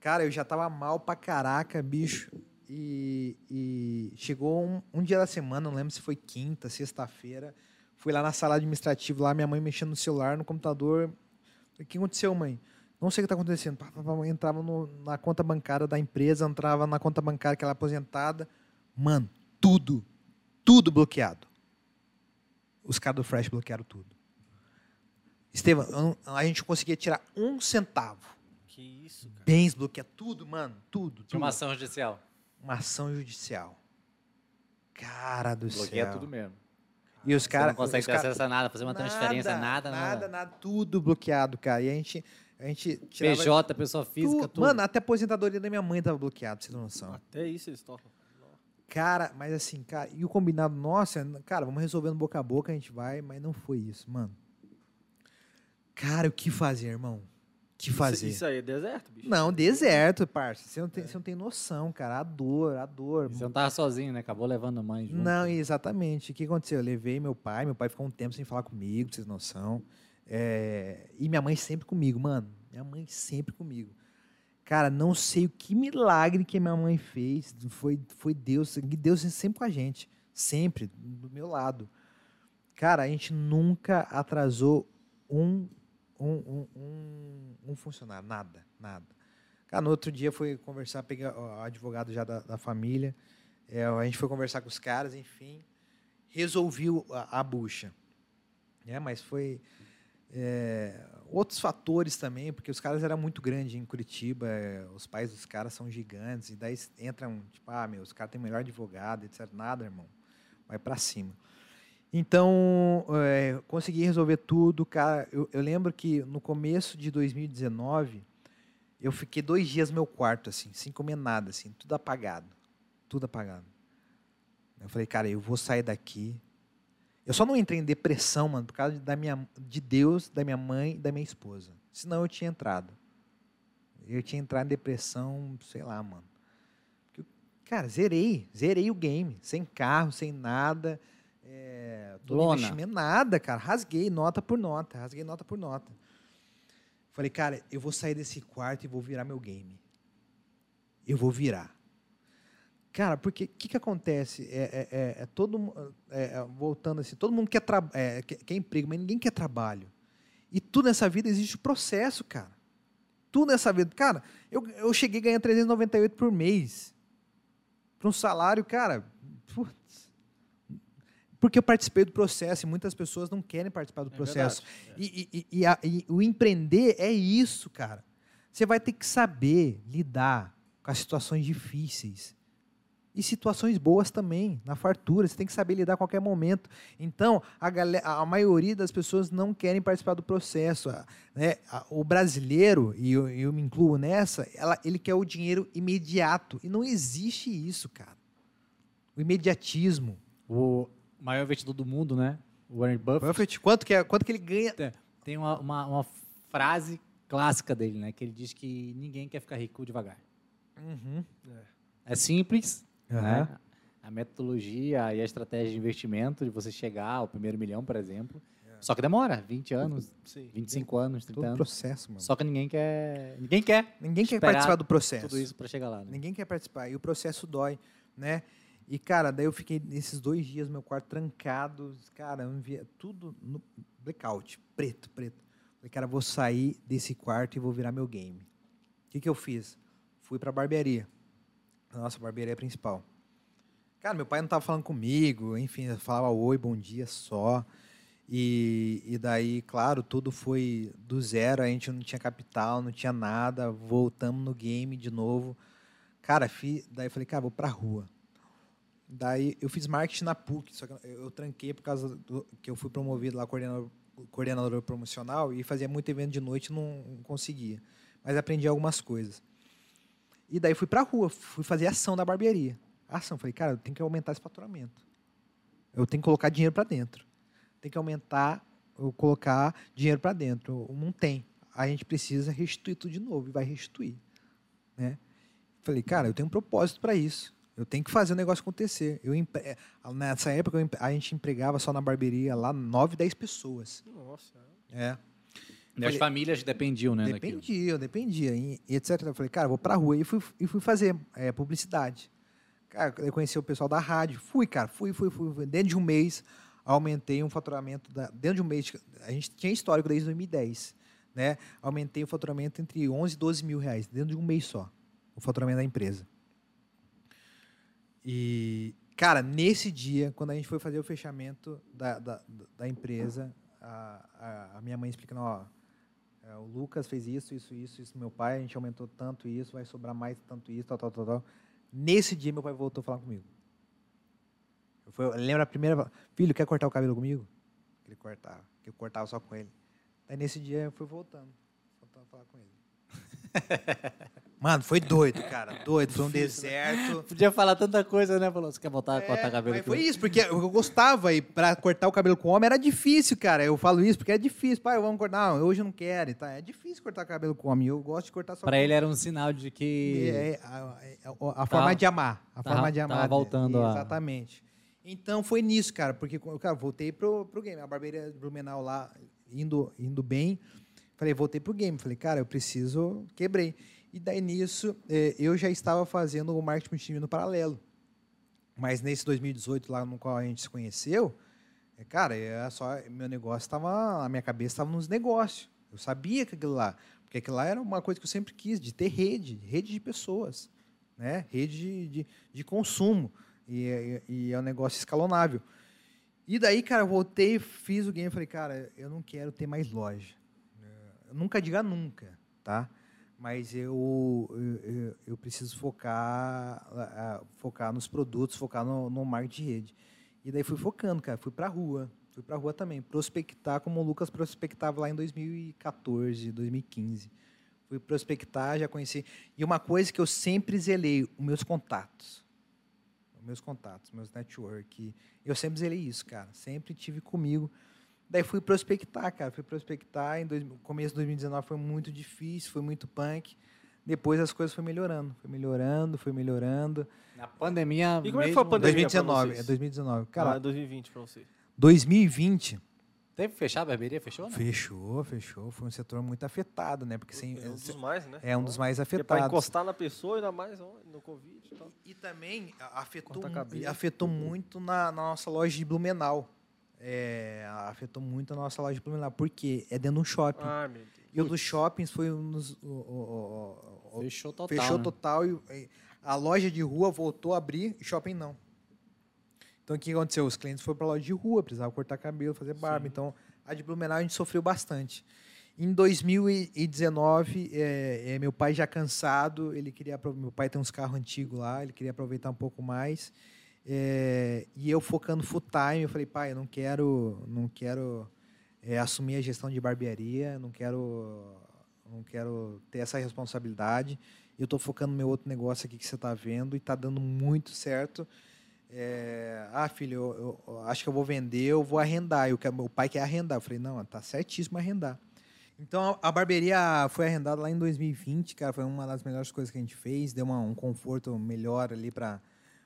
C: Cara, eu já tava mal pra caraca, bicho. E, e chegou um, um dia da semana, não lembro se foi quinta, sexta-feira. Fui lá na sala administrativa, lá minha mãe mexendo no celular, no computador. O que aconteceu, mãe? Não sei o que está acontecendo. Entrava no- na conta bancária da empresa, entrava na conta bancária que ela é aposentada. Mano, tudo, tudo bloqueado. Os caras do Fresh bloquearam tudo. Estevam, não- a gente não conseguia tirar um centavo.
B: Que isso, cara.
C: Bens bloqueados, tudo, mano, tudo. Tudo.
A: uma ação judicial.
C: Uma ação judicial. Cara do
A: Bloqueia
C: céu.
A: tudo mesmo.
C: E os caras.
A: não consegue
C: cara-
A: acesso a nada, fazer uma transferência, nada,
C: nada,
A: nada.
C: tudo bloqueado, cara. E a gente, a gente tirava
A: PJ, pessoa física,
C: tudo.
A: tudo.
C: Mano, até a aposentadoria da minha mãe tava bloqueada, pra você ter noção.
B: Até isso eles tocam.
C: Cara, mas assim, cara, e o combinado nosso é, cara, vamos resolvendo boca a boca, a gente vai, mas não foi isso, mano. Cara, o que fazer, irmão? O que fazer?
B: Isso, isso aí é deserto, bicho?
C: Não, deserto, parça. Você não, tem, você não tem noção, cara. A dor, a dor.
A: Você não tava sozinho, né? Acabou levando a mãe junto.
C: Não, exatamente. O que aconteceu? Eu levei meu pai, meu pai ficou um tempo sem falar comigo, pra vocês terem noção. É, E minha mãe sempre comigo, mano. Minha mãe sempre comigo. Cara, não sei o que milagre que minha mãe fez. Foi, foi Deus. Deus sempre com a gente. Sempre, do meu lado. Cara, a gente nunca atrasou um, um, um, um, funcionário. Nada, nada. Cara, no outro dia foi conversar, peguei o advogado já da, da família. É, a gente foi conversar com os caras, enfim. Resolviu a, a bucha. Né? Mas foi é, outros fatores também, porque os caras eram muito grandes em Curitiba, é, os pais dos caras são gigantes, e daí entram, tipo, ah, meu, os caras têm melhor advogado, etc. Nada, irmão. Vai para cima. Então, é, consegui resolver tudo, cara. Eu, eu lembro que no começo de 2019, eu fiquei dois dias no meu quarto, assim, sem comer nada, assim, tudo apagado. Tudo apagado. Eu falei, cara, eu vou sair daqui. Eu só não entrei em depressão, mano, por causa da minha, de Deus, da minha mãe e da minha esposa. Senão eu tinha entrado. Eu tinha entrado em depressão, sei lá, mano. Porque, cara, zerei. Zerei o game. Sem carro, sem nada. É, todo
A: Lona.
C: investimento, nada, cara. Rasguei nota por nota. Rasguei nota por nota. Falei, cara, eu vou sair desse quarto e vou virar meu game. Eu vou virar. Cara, porque o que, que acontece? É, é- é- é todo é, é, voltando assim, todo mundo quer, quer, quer emprego, mas ninguém quer trabalho. E tudo nessa vida existe processo, cara. Tudo nessa vida. Cara, eu, eu cheguei a ganhar 398 por mês. Para um salário, cara. Putz. Porque eu participei do processo e muitas pessoas não querem participar do
B: É
C: processo.
B: verdade.
C: E, e- e- a- e o empreender é isso, cara. Você vai ter que saber lidar com as situações difíceis. E situações boas também, na fartura. Você tem que saber lidar a qualquer momento. Então, a, galera, a maioria das pessoas não querem participar do processo. Né? O brasileiro, e eu, eu me incluo nessa, ela- ele quer o dinheiro imediato. E não existe isso, cara. O imediatismo.
A: O maior investidor do mundo, né? Warren Buffett.
C: Buffett, quanto que, é, quanto que ele ganha?
A: Tem uma, uma, uma frase clássica dele, né? Que ele diz que ninguém quer ficar rico devagar.
C: Uhum.
A: É simples,
C: Aham.
A: né? A metodologia e a estratégia de investimento de você chegar ao primeiro milhão, por exemplo. Só que demora 20 anos,
B: Sim.
A: 25 anos, 30
C: Todo
A: anos.
C: processo, mano.
A: Só que ninguém quer. Ninguém quer
C: Ninguém quer participar do processo.
A: tudo isso para chegar lá. Né?
C: Ninguém quer participar. E o processo dói, né? E, cara, daí eu fiquei nesses dois dias meu quarto trancado. Cara, eu via tudo no blackout, preto, preto. Falei, cara, vou sair desse quarto e vou virar meu game. O que, que eu fiz? Fui pra barbearia. A nossa barbearia principal. Cara, meu pai não tava falando comigo, enfim, eu falava oi, bom dia só. E, e daí, claro, tudo foi do zero, a gente não tinha capital, não tinha nada, voltamos no game de novo. Cara, fi, daí eu falei, cara, vou pra rua. Daí eu fiz marketing na PUC, só que eu, tranquei por causa do, que eu fui promovido lá coordenador, coordenador promocional e fazia muito evento de noite não, não conseguia. Mas aprendi algumas coisas. E daí fui pra rua, fui fazer ação da barbearia. Ação, falei, cara, eu tenho que aumentar esse faturamento. Eu tenho que colocar dinheiro para dentro. Tem que aumentar, eu colocar dinheiro para dentro. Não tem. A gente precisa restituir tudo de novo e vai restituir, né? Falei, cara, eu tenho um propósito para isso. Eu tenho que fazer o negócio acontecer. Eu, empre- eh, nessa época, eu a gente empregava só na barbearia lá 9, 10 pessoas.
B: Nossa.
C: É.
A: E as famílias dependiam, né? daquilo.
C: Dependia, dependia, e, e etc. Eu falei, cara, vou pra rua e fui, e fui fazer é, publicidade. Cara, eu conheci o pessoal da rádio. Fui, cara, fui, fui, fui. fui. Dentro de um mês, aumentei um faturamento. Da, dentro de um mês, a gente tinha histórico desde 2010. Né? Aumentei o faturamento entre 11 e 12 mil reais, dentro de um mês só. O faturamento da empresa. E, cara, nesse dia, quando a gente foi fazer o fechamento da, da, da empresa, a, a, a minha mãe explicando, ó, é, o Lucas fez isso, isso, isso, isso, meu pai, a gente aumentou tanto isso, vai sobrar mais tanto isso, tal, tal, tal, tal. Nesse dia, meu pai voltou a falar comigo. Eu, fui, eu lembro a primeira, filho, quer cortar o cabelo comigo? Ele cortava, que eu cortava só com ele. Aí nesse dia, eu fui voltando, voltando a falar com ele. Mano, foi doido, cara, doido, foi um deserto.
A: Podia falar tanta coisa, né? Falou, você quer voltar a cortar
C: É,
A: cabelo?
C: mas foi isso, porque eu gostava e pra cortar o cabelo com homem era difícil, cara. Eu falo isso porque é difícil. Pai, vamos cortar. Não, hoje eu não quero. e Tá? É difícil cortar cabelo com homem. Eu gosto de cortar só
A: Pra
C: com
A: ele era um sinal de que.
C: é, a, a- a forma de amar. A
A: tava-
C: forma de amar.
A: tava voltando a-
C: Exatamente. Então foi nisso, cara, porque cara, voltei pro, pro game. A barbearia de Blumenau lá indo, indo bem. Falei, voltei pro game. Falei, cara, eu preciso. Quebrei. E daí nisso, eh, eu já estava fazendo o marketing multinível no paralelo. Mas nesse 2018, lá no qual a gente se conheceu, é, cara, é só, meu negócio estava. A minha cabeça estava nos negócios. Eu sabia que aquilo lá. Porque aquilo lá era uma coisa que eu sempre quis, de ter rede, rede de pessoas, né? rede de, de, de consumo. E, é- e é um negócio escalonável. E daí, cara, eu voltei, fiz o game e falei, cara, eu não quero ter mais loja. Nunca diga nunca, tá? Mas eu, eu, eu- preciso focar, focar nos produtos, focar no, no marketing de rede. E daí fui focando, cara. Fui pra rua. Fui pra rua também. Prospectar como o Lucas prospectava lá em 2014, 2015. Fui prospectar, já conheci. E uma coisa que eu sempre zelei, os meus contatos. Os meus contatos, meus network. Eu sempre zelei isso, cara. Sempre tive comigo. Daí fui prospectar, cara. Fui prospectar. Em dois, começo de 2019 foi muito difícil, foi muito punk. Depois as coisas foram melhorando. Foi melhorando, foi melhorando.
A: Na pandemia.
B: E como é que foi a pandemia?
C: 2019,
B: vocês?
C: é 2019.
B: Cara,
C: Cara,
B: 2020 pra você.
C: 2020
A: Teve que fechar a barbearia? Fechou? Não?
C: fechou, fechou. Foi um setor muito afetado, né? Porque sem,
B: É um dos mais, né?
C: é um dos mais
B: Porque pra
C: afetados.
B: encostar na pessoa, ainda mais no Covid e tal.
C: E também afetou, afetou muito na, na nossa loja de Blumenau. É, afetou muito a nossa loja de Blumenau. Por quê? É dentro de um shopping.
B: Ai, meu Deus.
C: e um dos shoppings foi um dos. o- o- o- o-
A: Fechou total.
C: fechou
A: né?
C: total e, e a loja de rua voltou a abrir e shopping não. Então o que aconteceu? Os clientes foram para a loja de rua, precisavam cortar cabelo, fazer barba.
B: Sim.
C: Então a de Blumenau a gente sofreu bastante. Em 2019, é, é, meu pai já cansado, ele queria meu pai tem uns carros antigos lá, ele queria aproveitar um pouco mais. É, e eu focando full time, eu falei, pai, eu não quero, não quero é, assumir a gestão de barbearia, não quero, não quero ter essa responsabilidade. Eu estou focando no meu outro negócio aqui que você está vendo e está dando muito certo. É, ah, filho, eu, eu acho que eu vou vender, eu vou arrendar. Eu quero, meu pai quer arrendar. Eu falei, não, tá certíssimo arrendar. Então a, a barbearia foi arrendada lá em 2020, cara, foi uma das melhores coisas que a gente fez, deu uma- um conforto melhor ali para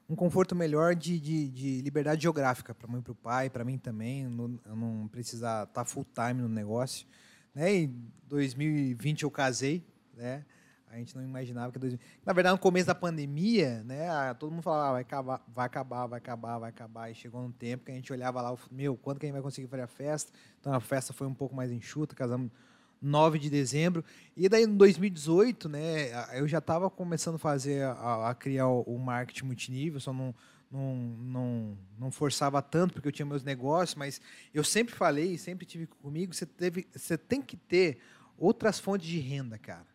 C: um conforto melhor de, de, de liberdade geográfica para mãe e para o pai, para mim também, não, eu não precisar estar full time no negócio, né? Em 2020 eu casei, né? A gente não imaginava que 2000... na verdade no começo da pandemia, né? ah, Todo mundo falava ah, vai acabar, vai acabar, vai acabar, vai acabar. E chegou um tempo que a gente olhava lá, meu, quando que a gente vai conseguir fazer a festa? Então a festa foi um pouco mais enxuta, casamos 9 de dezembro. E daí, em 2018, né, eu já estava começando a fazer, a, a criar o, marketing multinível, só não, não, não, não forçava tanto, porque eu tinha meus negócios, mas eu sempre falei, sempre tive comigo, você, teve, você tem que ter outras fontes de renda, cara.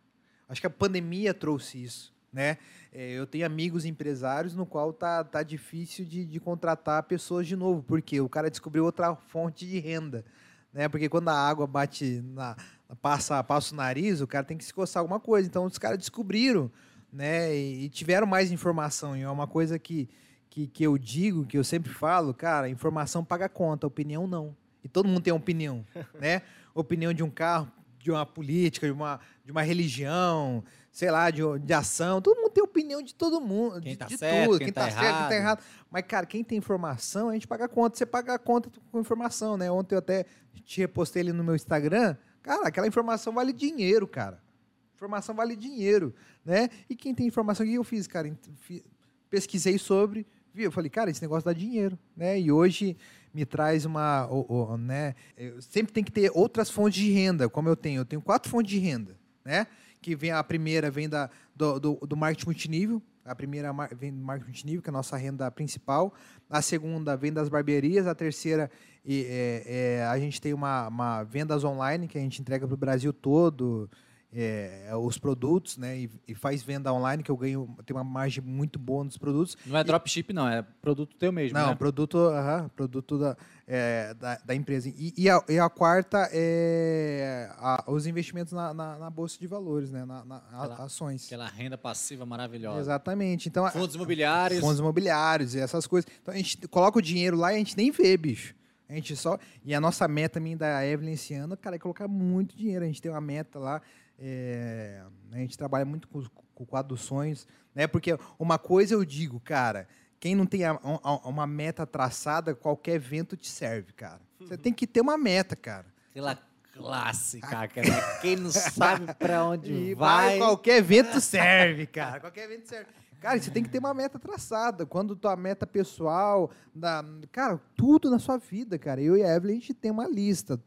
C: Acho que a pandemia trouxe isso. Né? É, eu tenho amigos empresários no qual tá, tá difícil de, de contratar pessoas de novo, porque o cara descobriu outra fonte de renda. Né? Porque quando a água bate na, passa, passa o nariz, o cara tem que se coçar alguma coisa. Então os caras descobriram, né? E, e tiveram mais informação. E é uma coisa que, que, que eu digo, que eu sempre falo, cara, informação paga conta, opinião não. E todo mundo tem opinião, né? Opinião de um carro, de uma política, de uma, de uma religião, sei lá, de, de ação. Todo mundo tem opinião de todo mundo,
A: Quem
C: de,
A: tá
C: de
A: certo,
C: tudo.
A: quem
C: Quem
A: tá
C: tá, certo, quem tá
A: errado.
C: errado. Mas, cara, quem tem informação, a gente paga conta. Você paga a conta com informação, né? Ontem eu até te repostei ali no meu Instagram. Cara, aquela informação vale dinheiro, cara. Informação vale dinheiro, né? E quem tem informação, o que eu fiz, cara? Pesquisei sobre, vi, eu falei, cara, esse negócio dá dinheiro, né? E hoje me traz uma, o- o- né? Eu sempre tem que ter outras fontes de renda, como eu tenho. Eu tenho quatro fontes de renda, né? Que vem a primeira vem da, do, do, do marketing multinível. A primeira vem do marketing multinível, que é a nossa renda principal. A segunda vem das barbearias. A terceira, é, é, a gente tem uma, uma vendas online que a gente entrega para o Brasil todo. É, os produtos, né? E, e faz venda online, que eu ganho, tenho uma margem muito boa nos produtos.
A: Não é dropship, não, é produto teu mesmo,
C: Não,
A: né?
C: produto, aham, produto da, é, da, da empresa. E, e, a, e a quarta é a- os investimentos na, na, na bolsa de valores, né? Na, na-
A: Aquela-
C: ações.
A: Aquela renda passiva maravilhosa.
C: Exatamente. Então,
A: Fundos imobiliários.
C: fundos imobiliários e essas coisas. Então a gente coloca o dinheiro lá e a gente nem vê, bicho. A gente só. E a nossa meta minha da Evelyn esse ano, cara, é colocar muito dinheiro. A gente tem uma meta lá. É, A gente trabalha muito com, com o quadro dos sonhos, né? Porque uma coisa eu digo, cara, quem não tem a- a- uma meta traçada, qualquer evento te serve, cara. Você tem que ter uma meta, cara.
A: Aquela clássica, aquela, quem não sabe pra onde vai.
C: vai, qualquer evento serve, cara. Qualquer evento serve. Cara, você tem que ter uma meta traçada. Quando tua meta pessoal, da, cara, tudo na sua vida, cara. Eu e a Evelyn, a gente tem uma lista.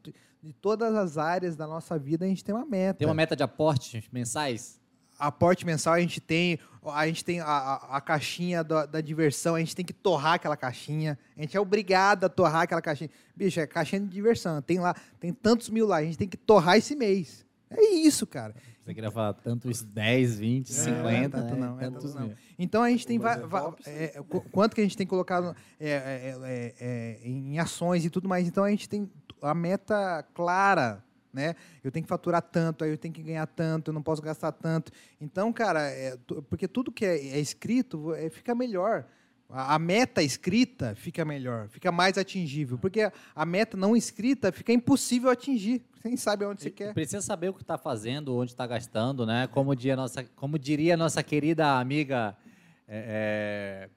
C: De todas as áreas da nossa vida, a gente tem uma meta.
A: Tem uma meta de aportes mensais?
C: Aporte mensal a gente tem, a gente tem a, a, a caixinha da, da diversão, a gente tem que torrar aquela caixinha, a gente é obrigado a torrar aquela caixinha. Bicho, é caixinha de diversão, tem lá, tem tantos mil lá, a gente tem que torrar esse mês. É isso, cara.
A: Você queria falar tantos 10, 20, 50,
C: tanto
A: né?
C: não, é
A: Tantos
C: tanto não. Então a gente tem
B: é
C: é, qu- quanto que a gente tem colocado é, é, é, é, em ações e tudo mais. Então a gente tem a meta clara, né? Eu tenho que faturar tanto, aí eu tenho que ganhar tanto, eu não posso gastar tanto. Então, cara, é, porque tudo que é, é escrito é, fica melhor. A, a meta escrita fica melhor, fica mais atingível. Porque a meta não escrita fica impossível atingir. Você nem sabe aonde você quer.
A: Precisa saber o que está fazendo, onde está gastando, né? Como, dia nossa, como diria a nossa querida amiga é, é,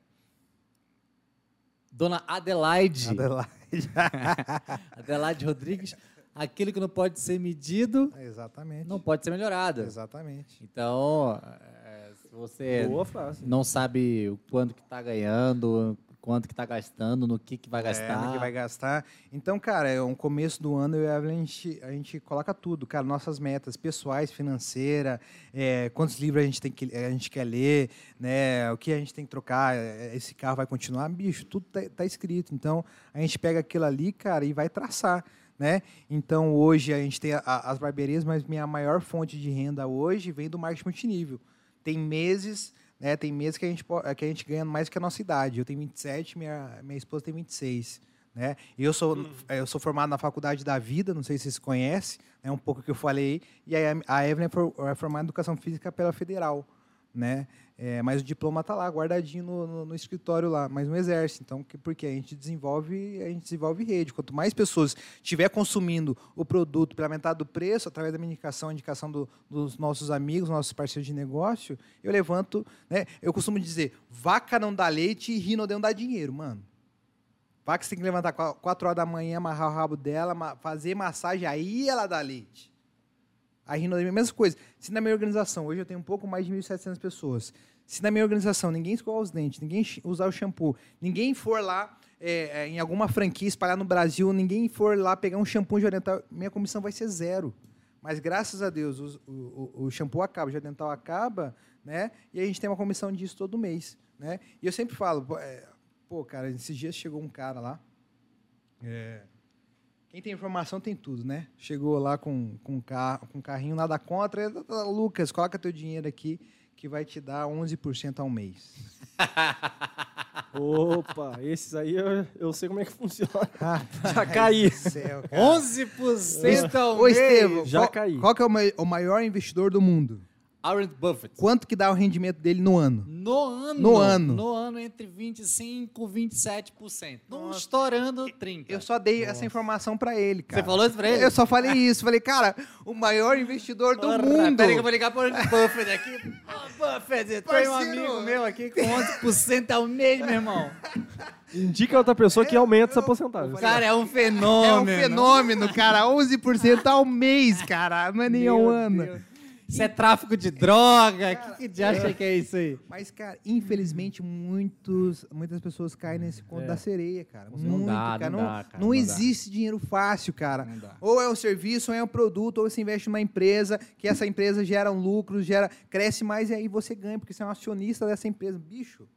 A: Dona Adelaide,
C: Adelaide.
A: Adelaide Rodrigues, aquilo que não pode ser medido
C: Exatamente.
A: não pode ser melhorado.
C: Exatamente.
A: Então, é, se você
B: Boa
A: não sabe o quanto que está ganhando, quanto que está gastando, no que, que vai
C: É,
A: gastar.
C: no que vai gastar. Então, cara, é um começo do ano eu e a Evelyn, a gente, a gente coloca tudo, cara, nossas metas pessoais, financeira, é, quantos livros a gente, tem que, a gente quer ler, né, o que a gente tem que trocar, é, esse carro vai continuar, bicho, tudo tá, tá escrito. Então, a gente pega aquilo ali, cara, e vai traçar. né? Então hoje a gente tem a- a- as barbearias, mas minha maior fonte de renda hoje vem do marketing multinível. Tem meses, né? Tem meses que a gente que a gente ganha mais que a nossa idade. Eu tenho 27, minha minha esposa tem 26, né? E eu sou eu sou formado na Faculdade da Vida, não sei se vocês conhecem, é um pouco que eu falei. E a- a Evelyn é é formada em Educação Física pela Federal, né? É, mas o diploma tá lá, guardadinho no, no- no escritório lá, mas no exército. Então, que, porque a gente desenvolve, a gente desenvolve rede. Quanto mais pessoas estiver consumindo o produto pela metade do preço, através da indicação, indicação do- dos nossos amigos, nossos parceiros de negócio, eu levanto, né? Eu costumo dizer, vaca não dá leite e rino não dá dinheiro, mano. Vaca você tem que levantar 4 horas da manhã, amarrar o rabo dela, fazer massagem, aí ela dá leite. A Rino é a mesma coisa. Se na minha organização, hoje eu tenho um pouco mais de 1.700 pessoas, se na minha organização ninguém escovar os dentes, ninguém usar o shampoo, ninguém for lá é, é, em alguma franquia espalhar no Brasil, ninguém for lá pegar um shampoo de óleo dental, minha comissão vai ser zero. Mas graças a Deus o, o, o shampoo acaba, o gel dental acaba, né? E a gente tem uma comissão disso todo mês, né? E eu sempre falo, pô, é, cara, esses dias chegou um cara lá, é, quem tem informação tem tudo, né? Chegou lá com, com, carro, com carrinho, nada contra. ele, "Ah, Lucas, coloca teu dinheiro aqui que vai te dar 11% ao mês.
B: Opa, esses aí eu, eu sei como é que funciona.
C: Rapaz
B: Já caí.
C: Céu, cara.
A: 11% ao
C: Ô,
A: mês.
C: Estevam,
B: Já
C: qual,
B: caí.
C: qual que é o, o maior investidor do mundo?
A: Warren Buffett.
C: Quanto que dá o rendimento dele no ano?
A: No ano.
C: No ano.
A: No ano, entre 25% e 27%. Não estourando 30%.
C: Eu só dei essa informação pra ele, cara.
A: Você falou isso pra ele?
C: Eu só falei isso. Falei, cara, o maior investidor do
A: Porra,
C: mundo.
A: Peraí que eu vou ligar pro Warren Buffett aqui. Ô, Buffett, tem um amigo meu aqui com 11% ao mês, meu irmão.
B: Indica outra pessoa que aumenta essa porcentagem.
A: Cara é um
C: É
A: fenômeno.
C: um fenômeno, cara. 11% ao mês, cara. Não é nem ao
A: Meu
C: ano.
A: Deus. Isso é tráfico de droga? O que, que acha que é isso aí?
C: Mas, cara, infelizmente, muitos, muitas pessoas caem nesse conto
B: É.
C: da sereia, cara.
A: Não
C: Muito,
A: dá,
C: cara.
A: não
C: Não,
A: dá, cara,
C: não
A: não dá.
C: existe dinheiro fácil, cara.
A: Não dá.
C: Ou é um serviço, ou é um produto, ou você investe numa empresa, que essa empresa gera um lucro, gera, cresce mais e aí você ganha, porque você é um acionista dessa empresa. Bicho,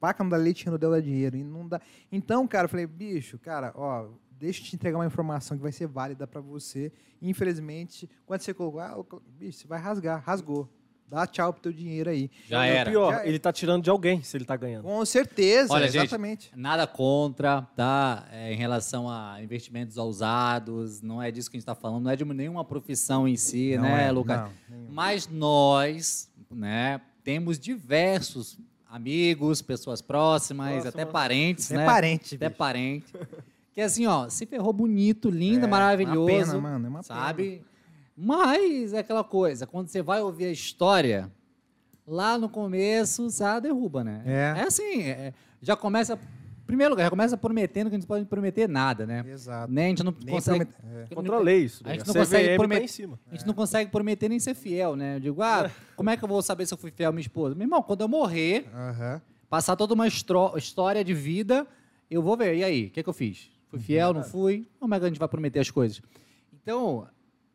C: vaca não dá leite, não dá dinheiro. E não dá. Então, cara, eu falei, bicho, cara, ó, deixa eu te entregar uma informação que vai ser válida para você. Infelizmente, quando você colocou, ah, bicho, você vai rasgar, rasgou. Dá tchau pro teu dinheiro aí.
A: Já
B: E o
A: era.
B: pior,
C: Já
B: ele tá tirando de alguém se ele tá ganhando.
C: Com certeza,
A: Olha, gente,
C: exatamente.
A: Nada contra, tá? É, em relação a investimentos ousados, não é disso que a gente está falando, não é de nenhuma profissão em si,
C: Não
A: né,
C: é,
A: Lucas?
C: não.
A: Mas nós, né, temos diversos amigos, pessoas próximas,
B: Próximas.
A: até parentes,
C: É
A: né?
C: parente,
A: Até
C: bicho.
A: parente. Que assim, ó, se ferrou bonito, lindo,
C: É,
A: maravilhoso.
C: Uma pena, mano, é uma
A: sabe? Mas é aquela coisa, quando você vai ouvir a história, lá no começo, sabe, derruba, né?
C: É.
A: É assim, é- já começa. Em primeiro lugar, já começa prometendo que a gente não pode prometer nada, né?
C: pena. Exato.
A: Nem, a gente não
C: Nem
A: consegue.
C: promet- é.
B: Contra a lei isso.
A: A gente não
B: CVM
A: consegue
B: tá
A: prometer-
B: em cima.
A: A gente não consegue prometer nem ser fiel, né? Eu digo, ah, como é que eu vou saber se eu fui fiel à minha esposa? Meu irmão, quando eu morrer,
C: Aham.
A: passar toda uma estro- história de vida, eu vou ver. E aí, o que, que eu fiz? Fui fiel, não fui? Como é que a gente vai prometer as coisas? Então,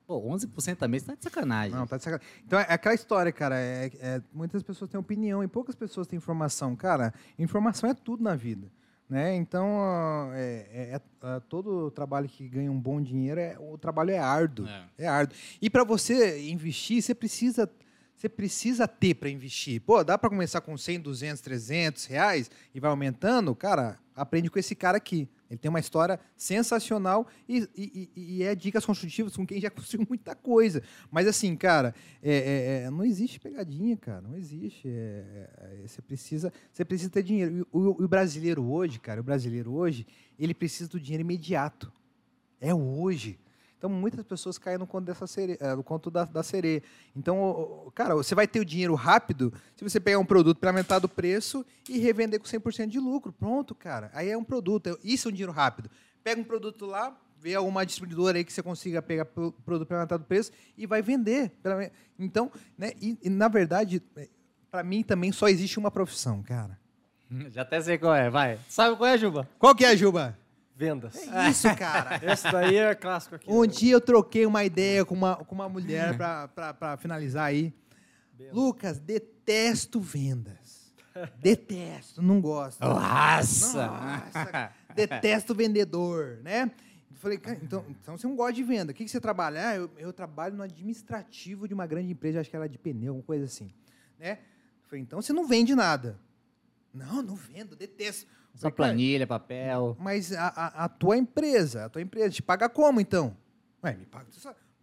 A: pô, 11% também, você tá de sacanagem.
C: Não, tá de sacanagem. Então, é aquela história, cara. é- é- muitas pessoas têm opinião e poucas pessoas têm informação. Cara, informação é tudo na vida. Né? Então, é, é- é- é- todo trabalho que ganha um bom dinheiro, é, o trabalho é árduo.
A: É.
C: É, árduo. E para você investir, você precisa, você precisa ter para investir. Pô, dá para começar com 100, 200, 300 reais e vai aumentando? Cara, aprende com esse cara aqui. Ele tem uma história sensacional e, e- e- é dicas construtivas com quem já construiu muita coisa. Mas assim, cara, é- é- é, não existe pegadinha, cara. Não existe. É- é- é, você, precisa, você precisa ter dinheiro. E o, o brasileiro hoje, cara, o brasileiro hoje, ele precisa do dinheiro imediato. É hoje. Então, muitas pessoas caem no conto, dessa sereia, eh, no conto da, da sereia. Então, cara, você vai ter o dinheiro rápido se você pegar um produto pela metade do preço e revender com 100% de lucro. Pronto, cara. Aí é um produto. é- Isso é um dinheiro rápido. Pega um produto lá, vê alguma distribuidora aí que você consiga pegar o produto pela metade do preço e vai vender. Então, né, e, e, na verdade, para mim também só existe uma profissão, cara.
A: Já até sei qual é, vai. Sabe qual é, Juba?
C: Qual que é, Juba?
B: Vendas.
C: É isso, cara.
B: Esse daí é clássico aqui.
C: Um
B: né?
C: dia eu troquei uma ideia com uma, com uma mulher para finalizar aí. Lucas, detesto vendas. Detesto, não gosto.
A: Nossa!
C: Nossa, detesto vendedor, né? Eu falei, cara, então, então você não gosta de venda. O que, que você trabalha? Ah, eu, eu trabalho no administrativo de uma grande empresa, acho que era de pneu, alguma coisa assim. Né? Eu falei, então você não vende nada. Não, não vendo, detesto.
A: Só
C: cara,
A: planilha, papel.
C: Mas a, a, a tua empresa, a tua empresa te paga como, então? Ué, me paga.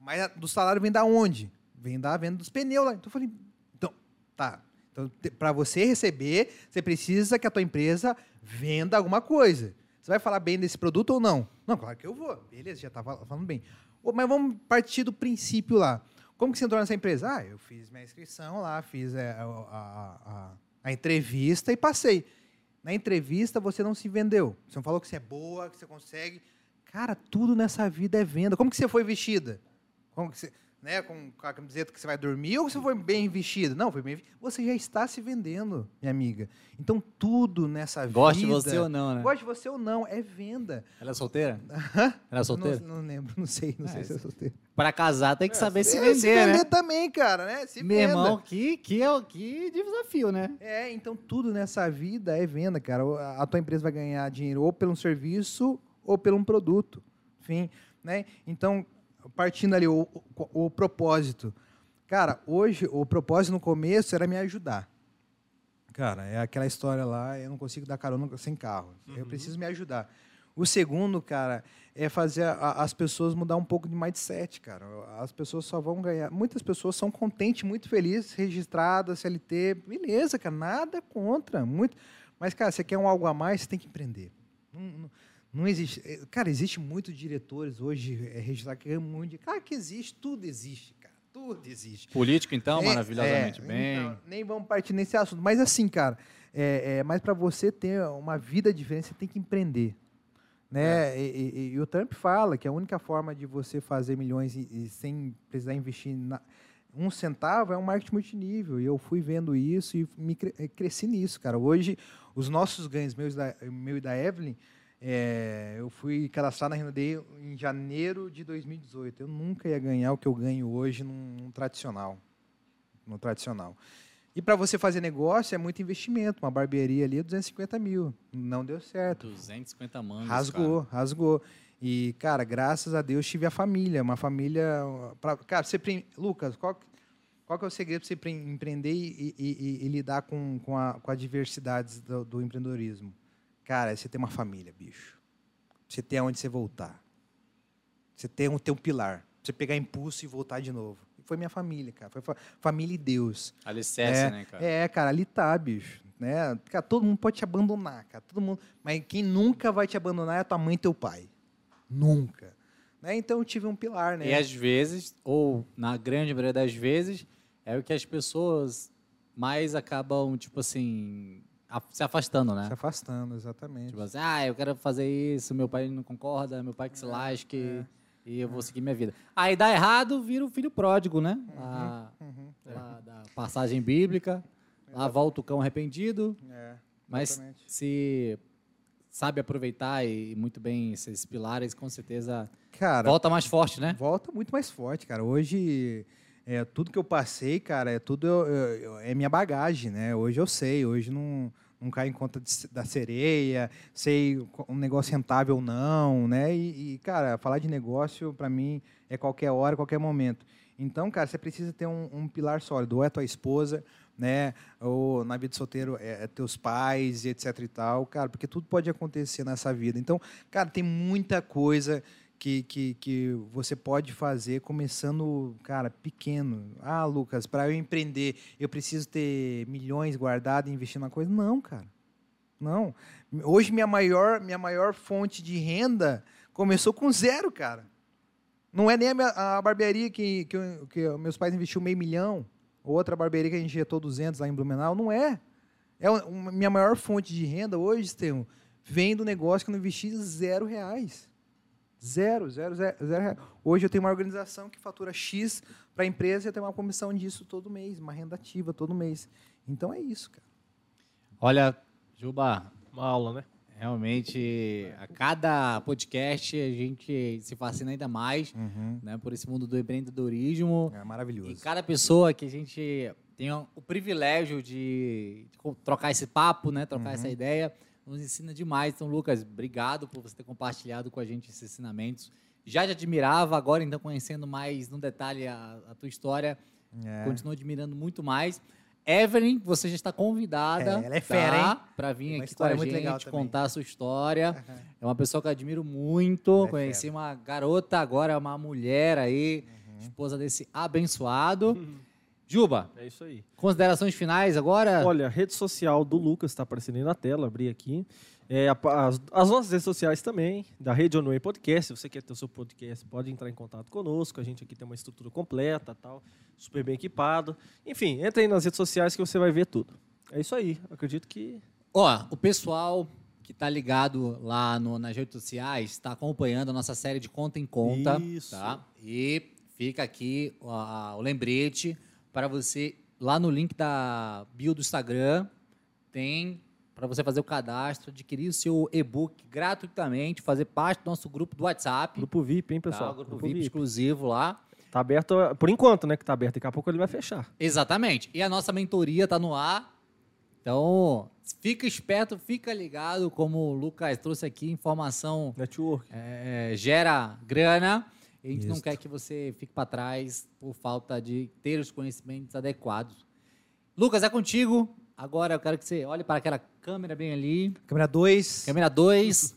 C: Mas a- do salário vem da onde? Vem da venda dos pneus lá. Então eu falei, então, tá. Então, para você receber, você precisa que a tua empresa venda alguma coisa. Você vai falar bem desse produto ou não? Não, claro que eu vou. Beleza, já fal- falando bem. Mas vamos partir do princípio lá. Como que você entrou nessa empresa? Ah, eu fiz minha inscrição lá, fiz é, a, a- a- a entrevista e passei. Na entrevista você não se vendeu. Você não falou que você é boa, que você consegue. Cara, tudo nessa vida é venda. Como que você foi vestida? Como que você, né, com a camiseta que você vai dormir ou você foi bem vestida? Não, foi bem Você já está se vendendo, minha amiga. Então tudo nessa
A: Goste de
C: vida.
A: você ou não, né?
C: Goste de você ou não, é venda.
A: Ela é solteira? Ela é solteira?
C: Não, não lembro, não sei, não
A: Ah,
C: sei se é
A: isso.
C: solteiro.
A: Pra casar tem que saber se
C: É,
A: vender,
C: se vender
A: né?
C: também, cara, né? Se
A: Meu
C: venda.
A: irmão, que, que, é o- que desafio, né?
C: É, então tudo nessa vida é venda, cara. A tua empresa vai ganhar dinheiro ou pelo serviço ou pelo um produto. Enfim, né? Então, partindo ali, o, o, o propósito. Cara, hoje, o propósito no começo era me ajudar. Cara, é aquela história lá, eu não consigo dar carona sem carro. Eu preciso me ajudar. O segundo, cara, é fazer a- as pessoas mudar um pouco de mindset, cara. As pessoas só vão ganhar. Muitas pessoas são contentes, muito felizes, registradas, CLT, beleza, cara, nada contra, muito. Mas, cara, você quer um algo a mais, você tem que empreender. Não, não, não existe. eh, Cara, existe muitos diretores hoje é, registrados que ganham muito. de- Cara, que existe, tudo existe, cara. Tudo existe.
A: Político, então,
C: É,
A: maravilhosamente
C: é,
A: bem.
C: então, nem vamos partir nesse assunto. Mas assim, cara, é, é, mas para você ter uma vida diferente, você tem que empreender. Né?
A: É.
C: E, e- e o Trump fala que a única forma de você fazer milhões e, e sem precisar investir na- um centavo é um marketing multinível. E eu fui vendo isso e me cre- eh, cresci nisso, cara. Hoje, os nossos ganhos, meus da, meu e da Evelyn, é, eu fui cadastrar na Renaudet em janeiro de 2018. Eu nunca ia ganhar o que eu ganho hoje num, num tradicional. No tradicional. E para você fazer negócio é muito investimento. Uma barbearia ali, 250 mil. Não deu certo.
A: 250 mangos,
C: Rasgou, rasgou. E, cara, graças a Deus tive a família. Uma família. Pra, cara, você. Lucas, qual, qual que é o segredo para você pre- empreender e, e- e- e lidar com, com, a, com as diversidades do, do empreendedorismo? Cara, você ter uma família, bicho. Você ter aonde você voltar. Você ter um, ter um pilar. Você pegar impulso e voltar de novo. Foi minha família, cara. Foi fa- família e Deus.
A: Alicerce,
C: é,
A: né, cara?
C: É, cara, ali tá, bicho. Né? Cara, todo mundo pode te abandonar, cara. Todo mundo. Mas quem nunca vai te abandonar é a tua mãe e teu pai. Nunca. Né? Então eu tive um pilar, né?
A: E às vezes, ou na grande maioria das vezes, é o que as pessoas mais acabam, tipo assim, se afastando, né?
C: Se afastando, exatamente.
A: Tipo assim, ah, eu quero fazer isso, meu pai não concorda, meu pai que se
C: É,
A: lasque, e eu vou seguir minha vida. Aí dá errado, vira o filho pródigo, né? Lá,
C: Uhum.
A: lá da passagem bíblica, lá volta o cão arrependido,
C: É,
A: mas se sabe aproveitar e muito bem esses pilares, com certeza
C: Cara,
A: volta mais forte, né?
C: volta muito mais forte, cara. Hoje, é, tudo que eu passei, cara, é tudo eu- eu- é minha bagagem, né? Hoje eu sei, hoje não, não cai em conta de da sereia, sei um negócio rentável ou não, né? E, e, cara, falar de negócio, para mim, é qualquer hora, qualquer momento. Então, cara, você precisa ter um, um pilar sólido. Ou é tua esposa, né? Ou na vida solteiro é, é teus pais etc e tal, cara, porque tudo pode acontecer nessa vida. Então, cara, tem muita coisa que, que, que você pode fazer começando, cara, pequeno. Ah, Lucas, para eu empreender, eu preciso ter milhões guardados e investir na coisa? Não, cara. Não. Hoje, minha maior, minha maior fonte de renda começou com zero, cara. Não é nem a, minha- a barbearia que, que, que meus pais investiram meio milhão, ou outra barbearia que a gente injetou 200 lá em Blumenau. Não é. É a minha maior fonte de renda hoje, Estevam, vem do negócio que eu não investi zero reais. Zero, zero, zero, zero. Hoje eu tenho uma organização que fatura X para a empresa e eu tenho uma comissão disso todo mês, uma renda ativa todo mês. Então é isso, cara.
A: Olha, Juba,
B: Uma aula, né?
A: realmente a cada podcast a gente se fascina ainda mais né, por esse mundo do empreendedorismo.
C: É maravilhoso.
A: E cada pessoa que a gente tem o privilégio de, trocar esse papo, né, trocar essa ideia, nos ensina demais. Então, Lucas, obrigado por você ter compartilhado com a gente esses ensinamentos. Já te admirava, agora então conhecendo mais no detalhe a, a tua história,
C: É.
A: continuo admirando muito mais. Evelyn, você já está convidada
C: É, ela é fera, hein? Tem
A: vir
C: uma
A: aqui com a gente, contar a sua história. É uma pessoa que eu admiro muito.
C: É
A: Conheci uma garota, agora é uma mulher aí,
C: Uhum.
A: esposa desse abençoado. Juba,
B: É isso aí.
A: considerações finais agora?
B: Olha, a rede social do Lucas está aparecendo aí na tela, abri aqui. É, as, as nossas redes sociais também, da Rede Onway Podcast. Se você quer ter o seu podcast, pode entrar em contato conosco. A gente aqui tem uma estrutura completa, tal, super bem equipado. Enfim, entra aí nas redes sociais que você vai ver tudo. É isso aí. Acredito que
A: Ó, o pessoal que tá ligado lá no- nas redes sociais está acompanhando a nossa série de Conta em Conta.
B: Isso.
A: Tá? E fica aqui ó, o lembrete para você, lá no link da bio do Instagram, tem para você fazer o cadastro, adquirir o seu e-book gratuitamente, fazer parte do nosso grupo do WhatsApp.
B: grupo VIP, hein,
A: tá?
B: pessoal?
A: O grupo, VIP, exclusivo lá.
B: Tá aberto, por enquanto, né? Que tá aberto. Daqui a pouco ele vai fechar.
A: Exatamente. E a nossa mentoria está no ar. Então, fica esperto, fica ligado, como o Lucas trouxe aqui, informação
B: Network.
A: é, gera grana. A gente não
C: Isso.
A: quer que você fique para trás por falta de ter os conhecimentos adequados. Lucas, é contigo. Agora eu quero que você olhe para aquela câmera bem ali,
C: Câmera 2.
A: câmera 2,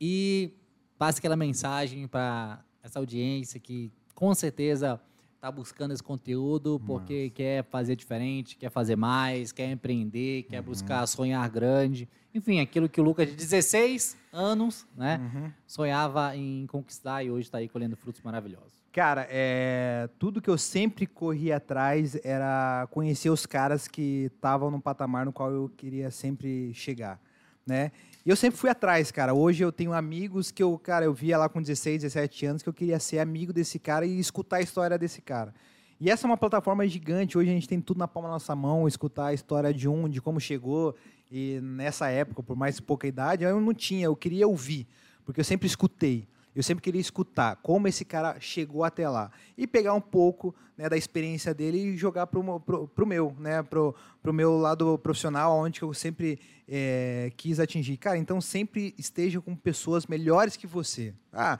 A: e passe aquela mensagem para essa audiência que com certeza está buscando esse conteúdo porque quer fazer diferente, quer fazer mais, quer empreender, quer buscar sonhar grande. Enfim, aquilo que o Lucas de 16 anos, né,
C: Uhum.
A: sonhava em conquistar e hoje está aí colhendo frutos maravilhosos.
C: Cara, é, tudo que eu sempre corri atrás era conhecer os caras que estavam no patamar no qual eu queria sempre chegar, né? Eu sempre fui atrás, cara. Hoje eu tenho amigos que eu, cara, eu via lá com 16, 17 anos que eu queria ser amigo desse cara e escutar a história desse cara. E essa é uma plataforma gigante. Hoje a gente tem tudo na palma da nossa mão, escutar a história de um, de como chegou. E nessa época, por mais pouca idade, eu não tinha, eu queria ouvir, porque eu sempre escutei. Eu sempre queria escutar como esse cara chegou até lá e pegar um pouco né, da experiência dele e jogar para o meu, né, pro, pro meu lado profissional, onde eu sempre eh, quis atingir. Cara, então sempre esteja com pessoas melhores que você. Ah,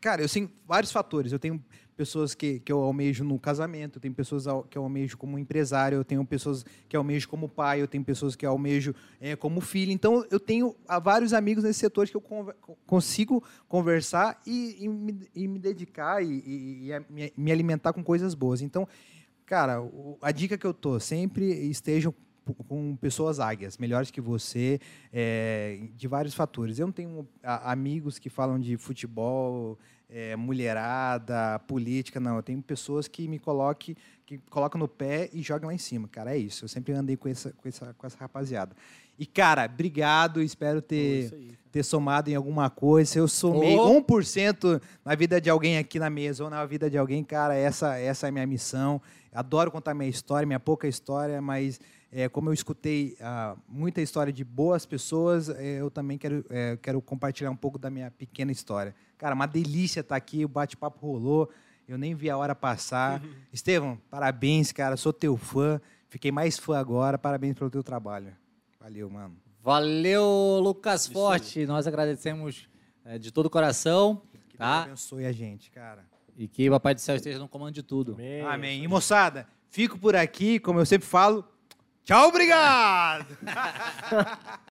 C: cara, eu tenho vários fatores. Eu tenho pessoas que, que eu almejo no casamento, tenho pessoas que eu almejo como empresário, eu tenho pessoas que eu almejo como pai, eu tenho pessoas que eu almejo eh, como filho. Então, eu tenho vários amigos nesse setor que eu conver- consigo conversar e, e me, e me dedicar e, e- me, me alimentar com coisas boas. Então, cara, a dica que eu tô, sempre estejam com pessoas águias, melhores que você, eh, de vários fatores. Eu não tenho amigos que falam de futebol, eh, mulherada, política, não. Eu tenho pessoas que me coloquem, que colocam no pé e jogam lá em cima, cara. É isso. Eu sempre andei com essa, com essa, com essa rapaziada. E, cara, obrigado. Espero ter
B: aí.
C: ter somado em alguma coisa. Se eu somei
A: Oh.
C: 1% na vida de alguém aqui na mesa ou na vida de alguém, cara, essa, essa é a minha missão. Adoro contar minha história, minha pouca história, mas é, como eu escutei ah, muita história de boas pessoas, é, eu também quero, é, quero compartilhar um pouco da minha pequena história. Cara, uma delícia estar aqui, o bate-papo rolou, eu nem vi a hora passar. Estevão, parabéns, cara, sou teu fã, fiquei mais fã agora, parabéns pelo teu trabalho. Valeu, mano.
A: Valeu, Lucas Forte. Nós agradecemos eh, de todo o coração,
C: Que Deus
A: tá?
C: abençoe a gente, cara.
A: E que o Papai do Céu esteja no comando de tudo.
B: Amém.
C: Amém. E moçada, fico por aqui, como eu sempre falo. Tchau, obrigado!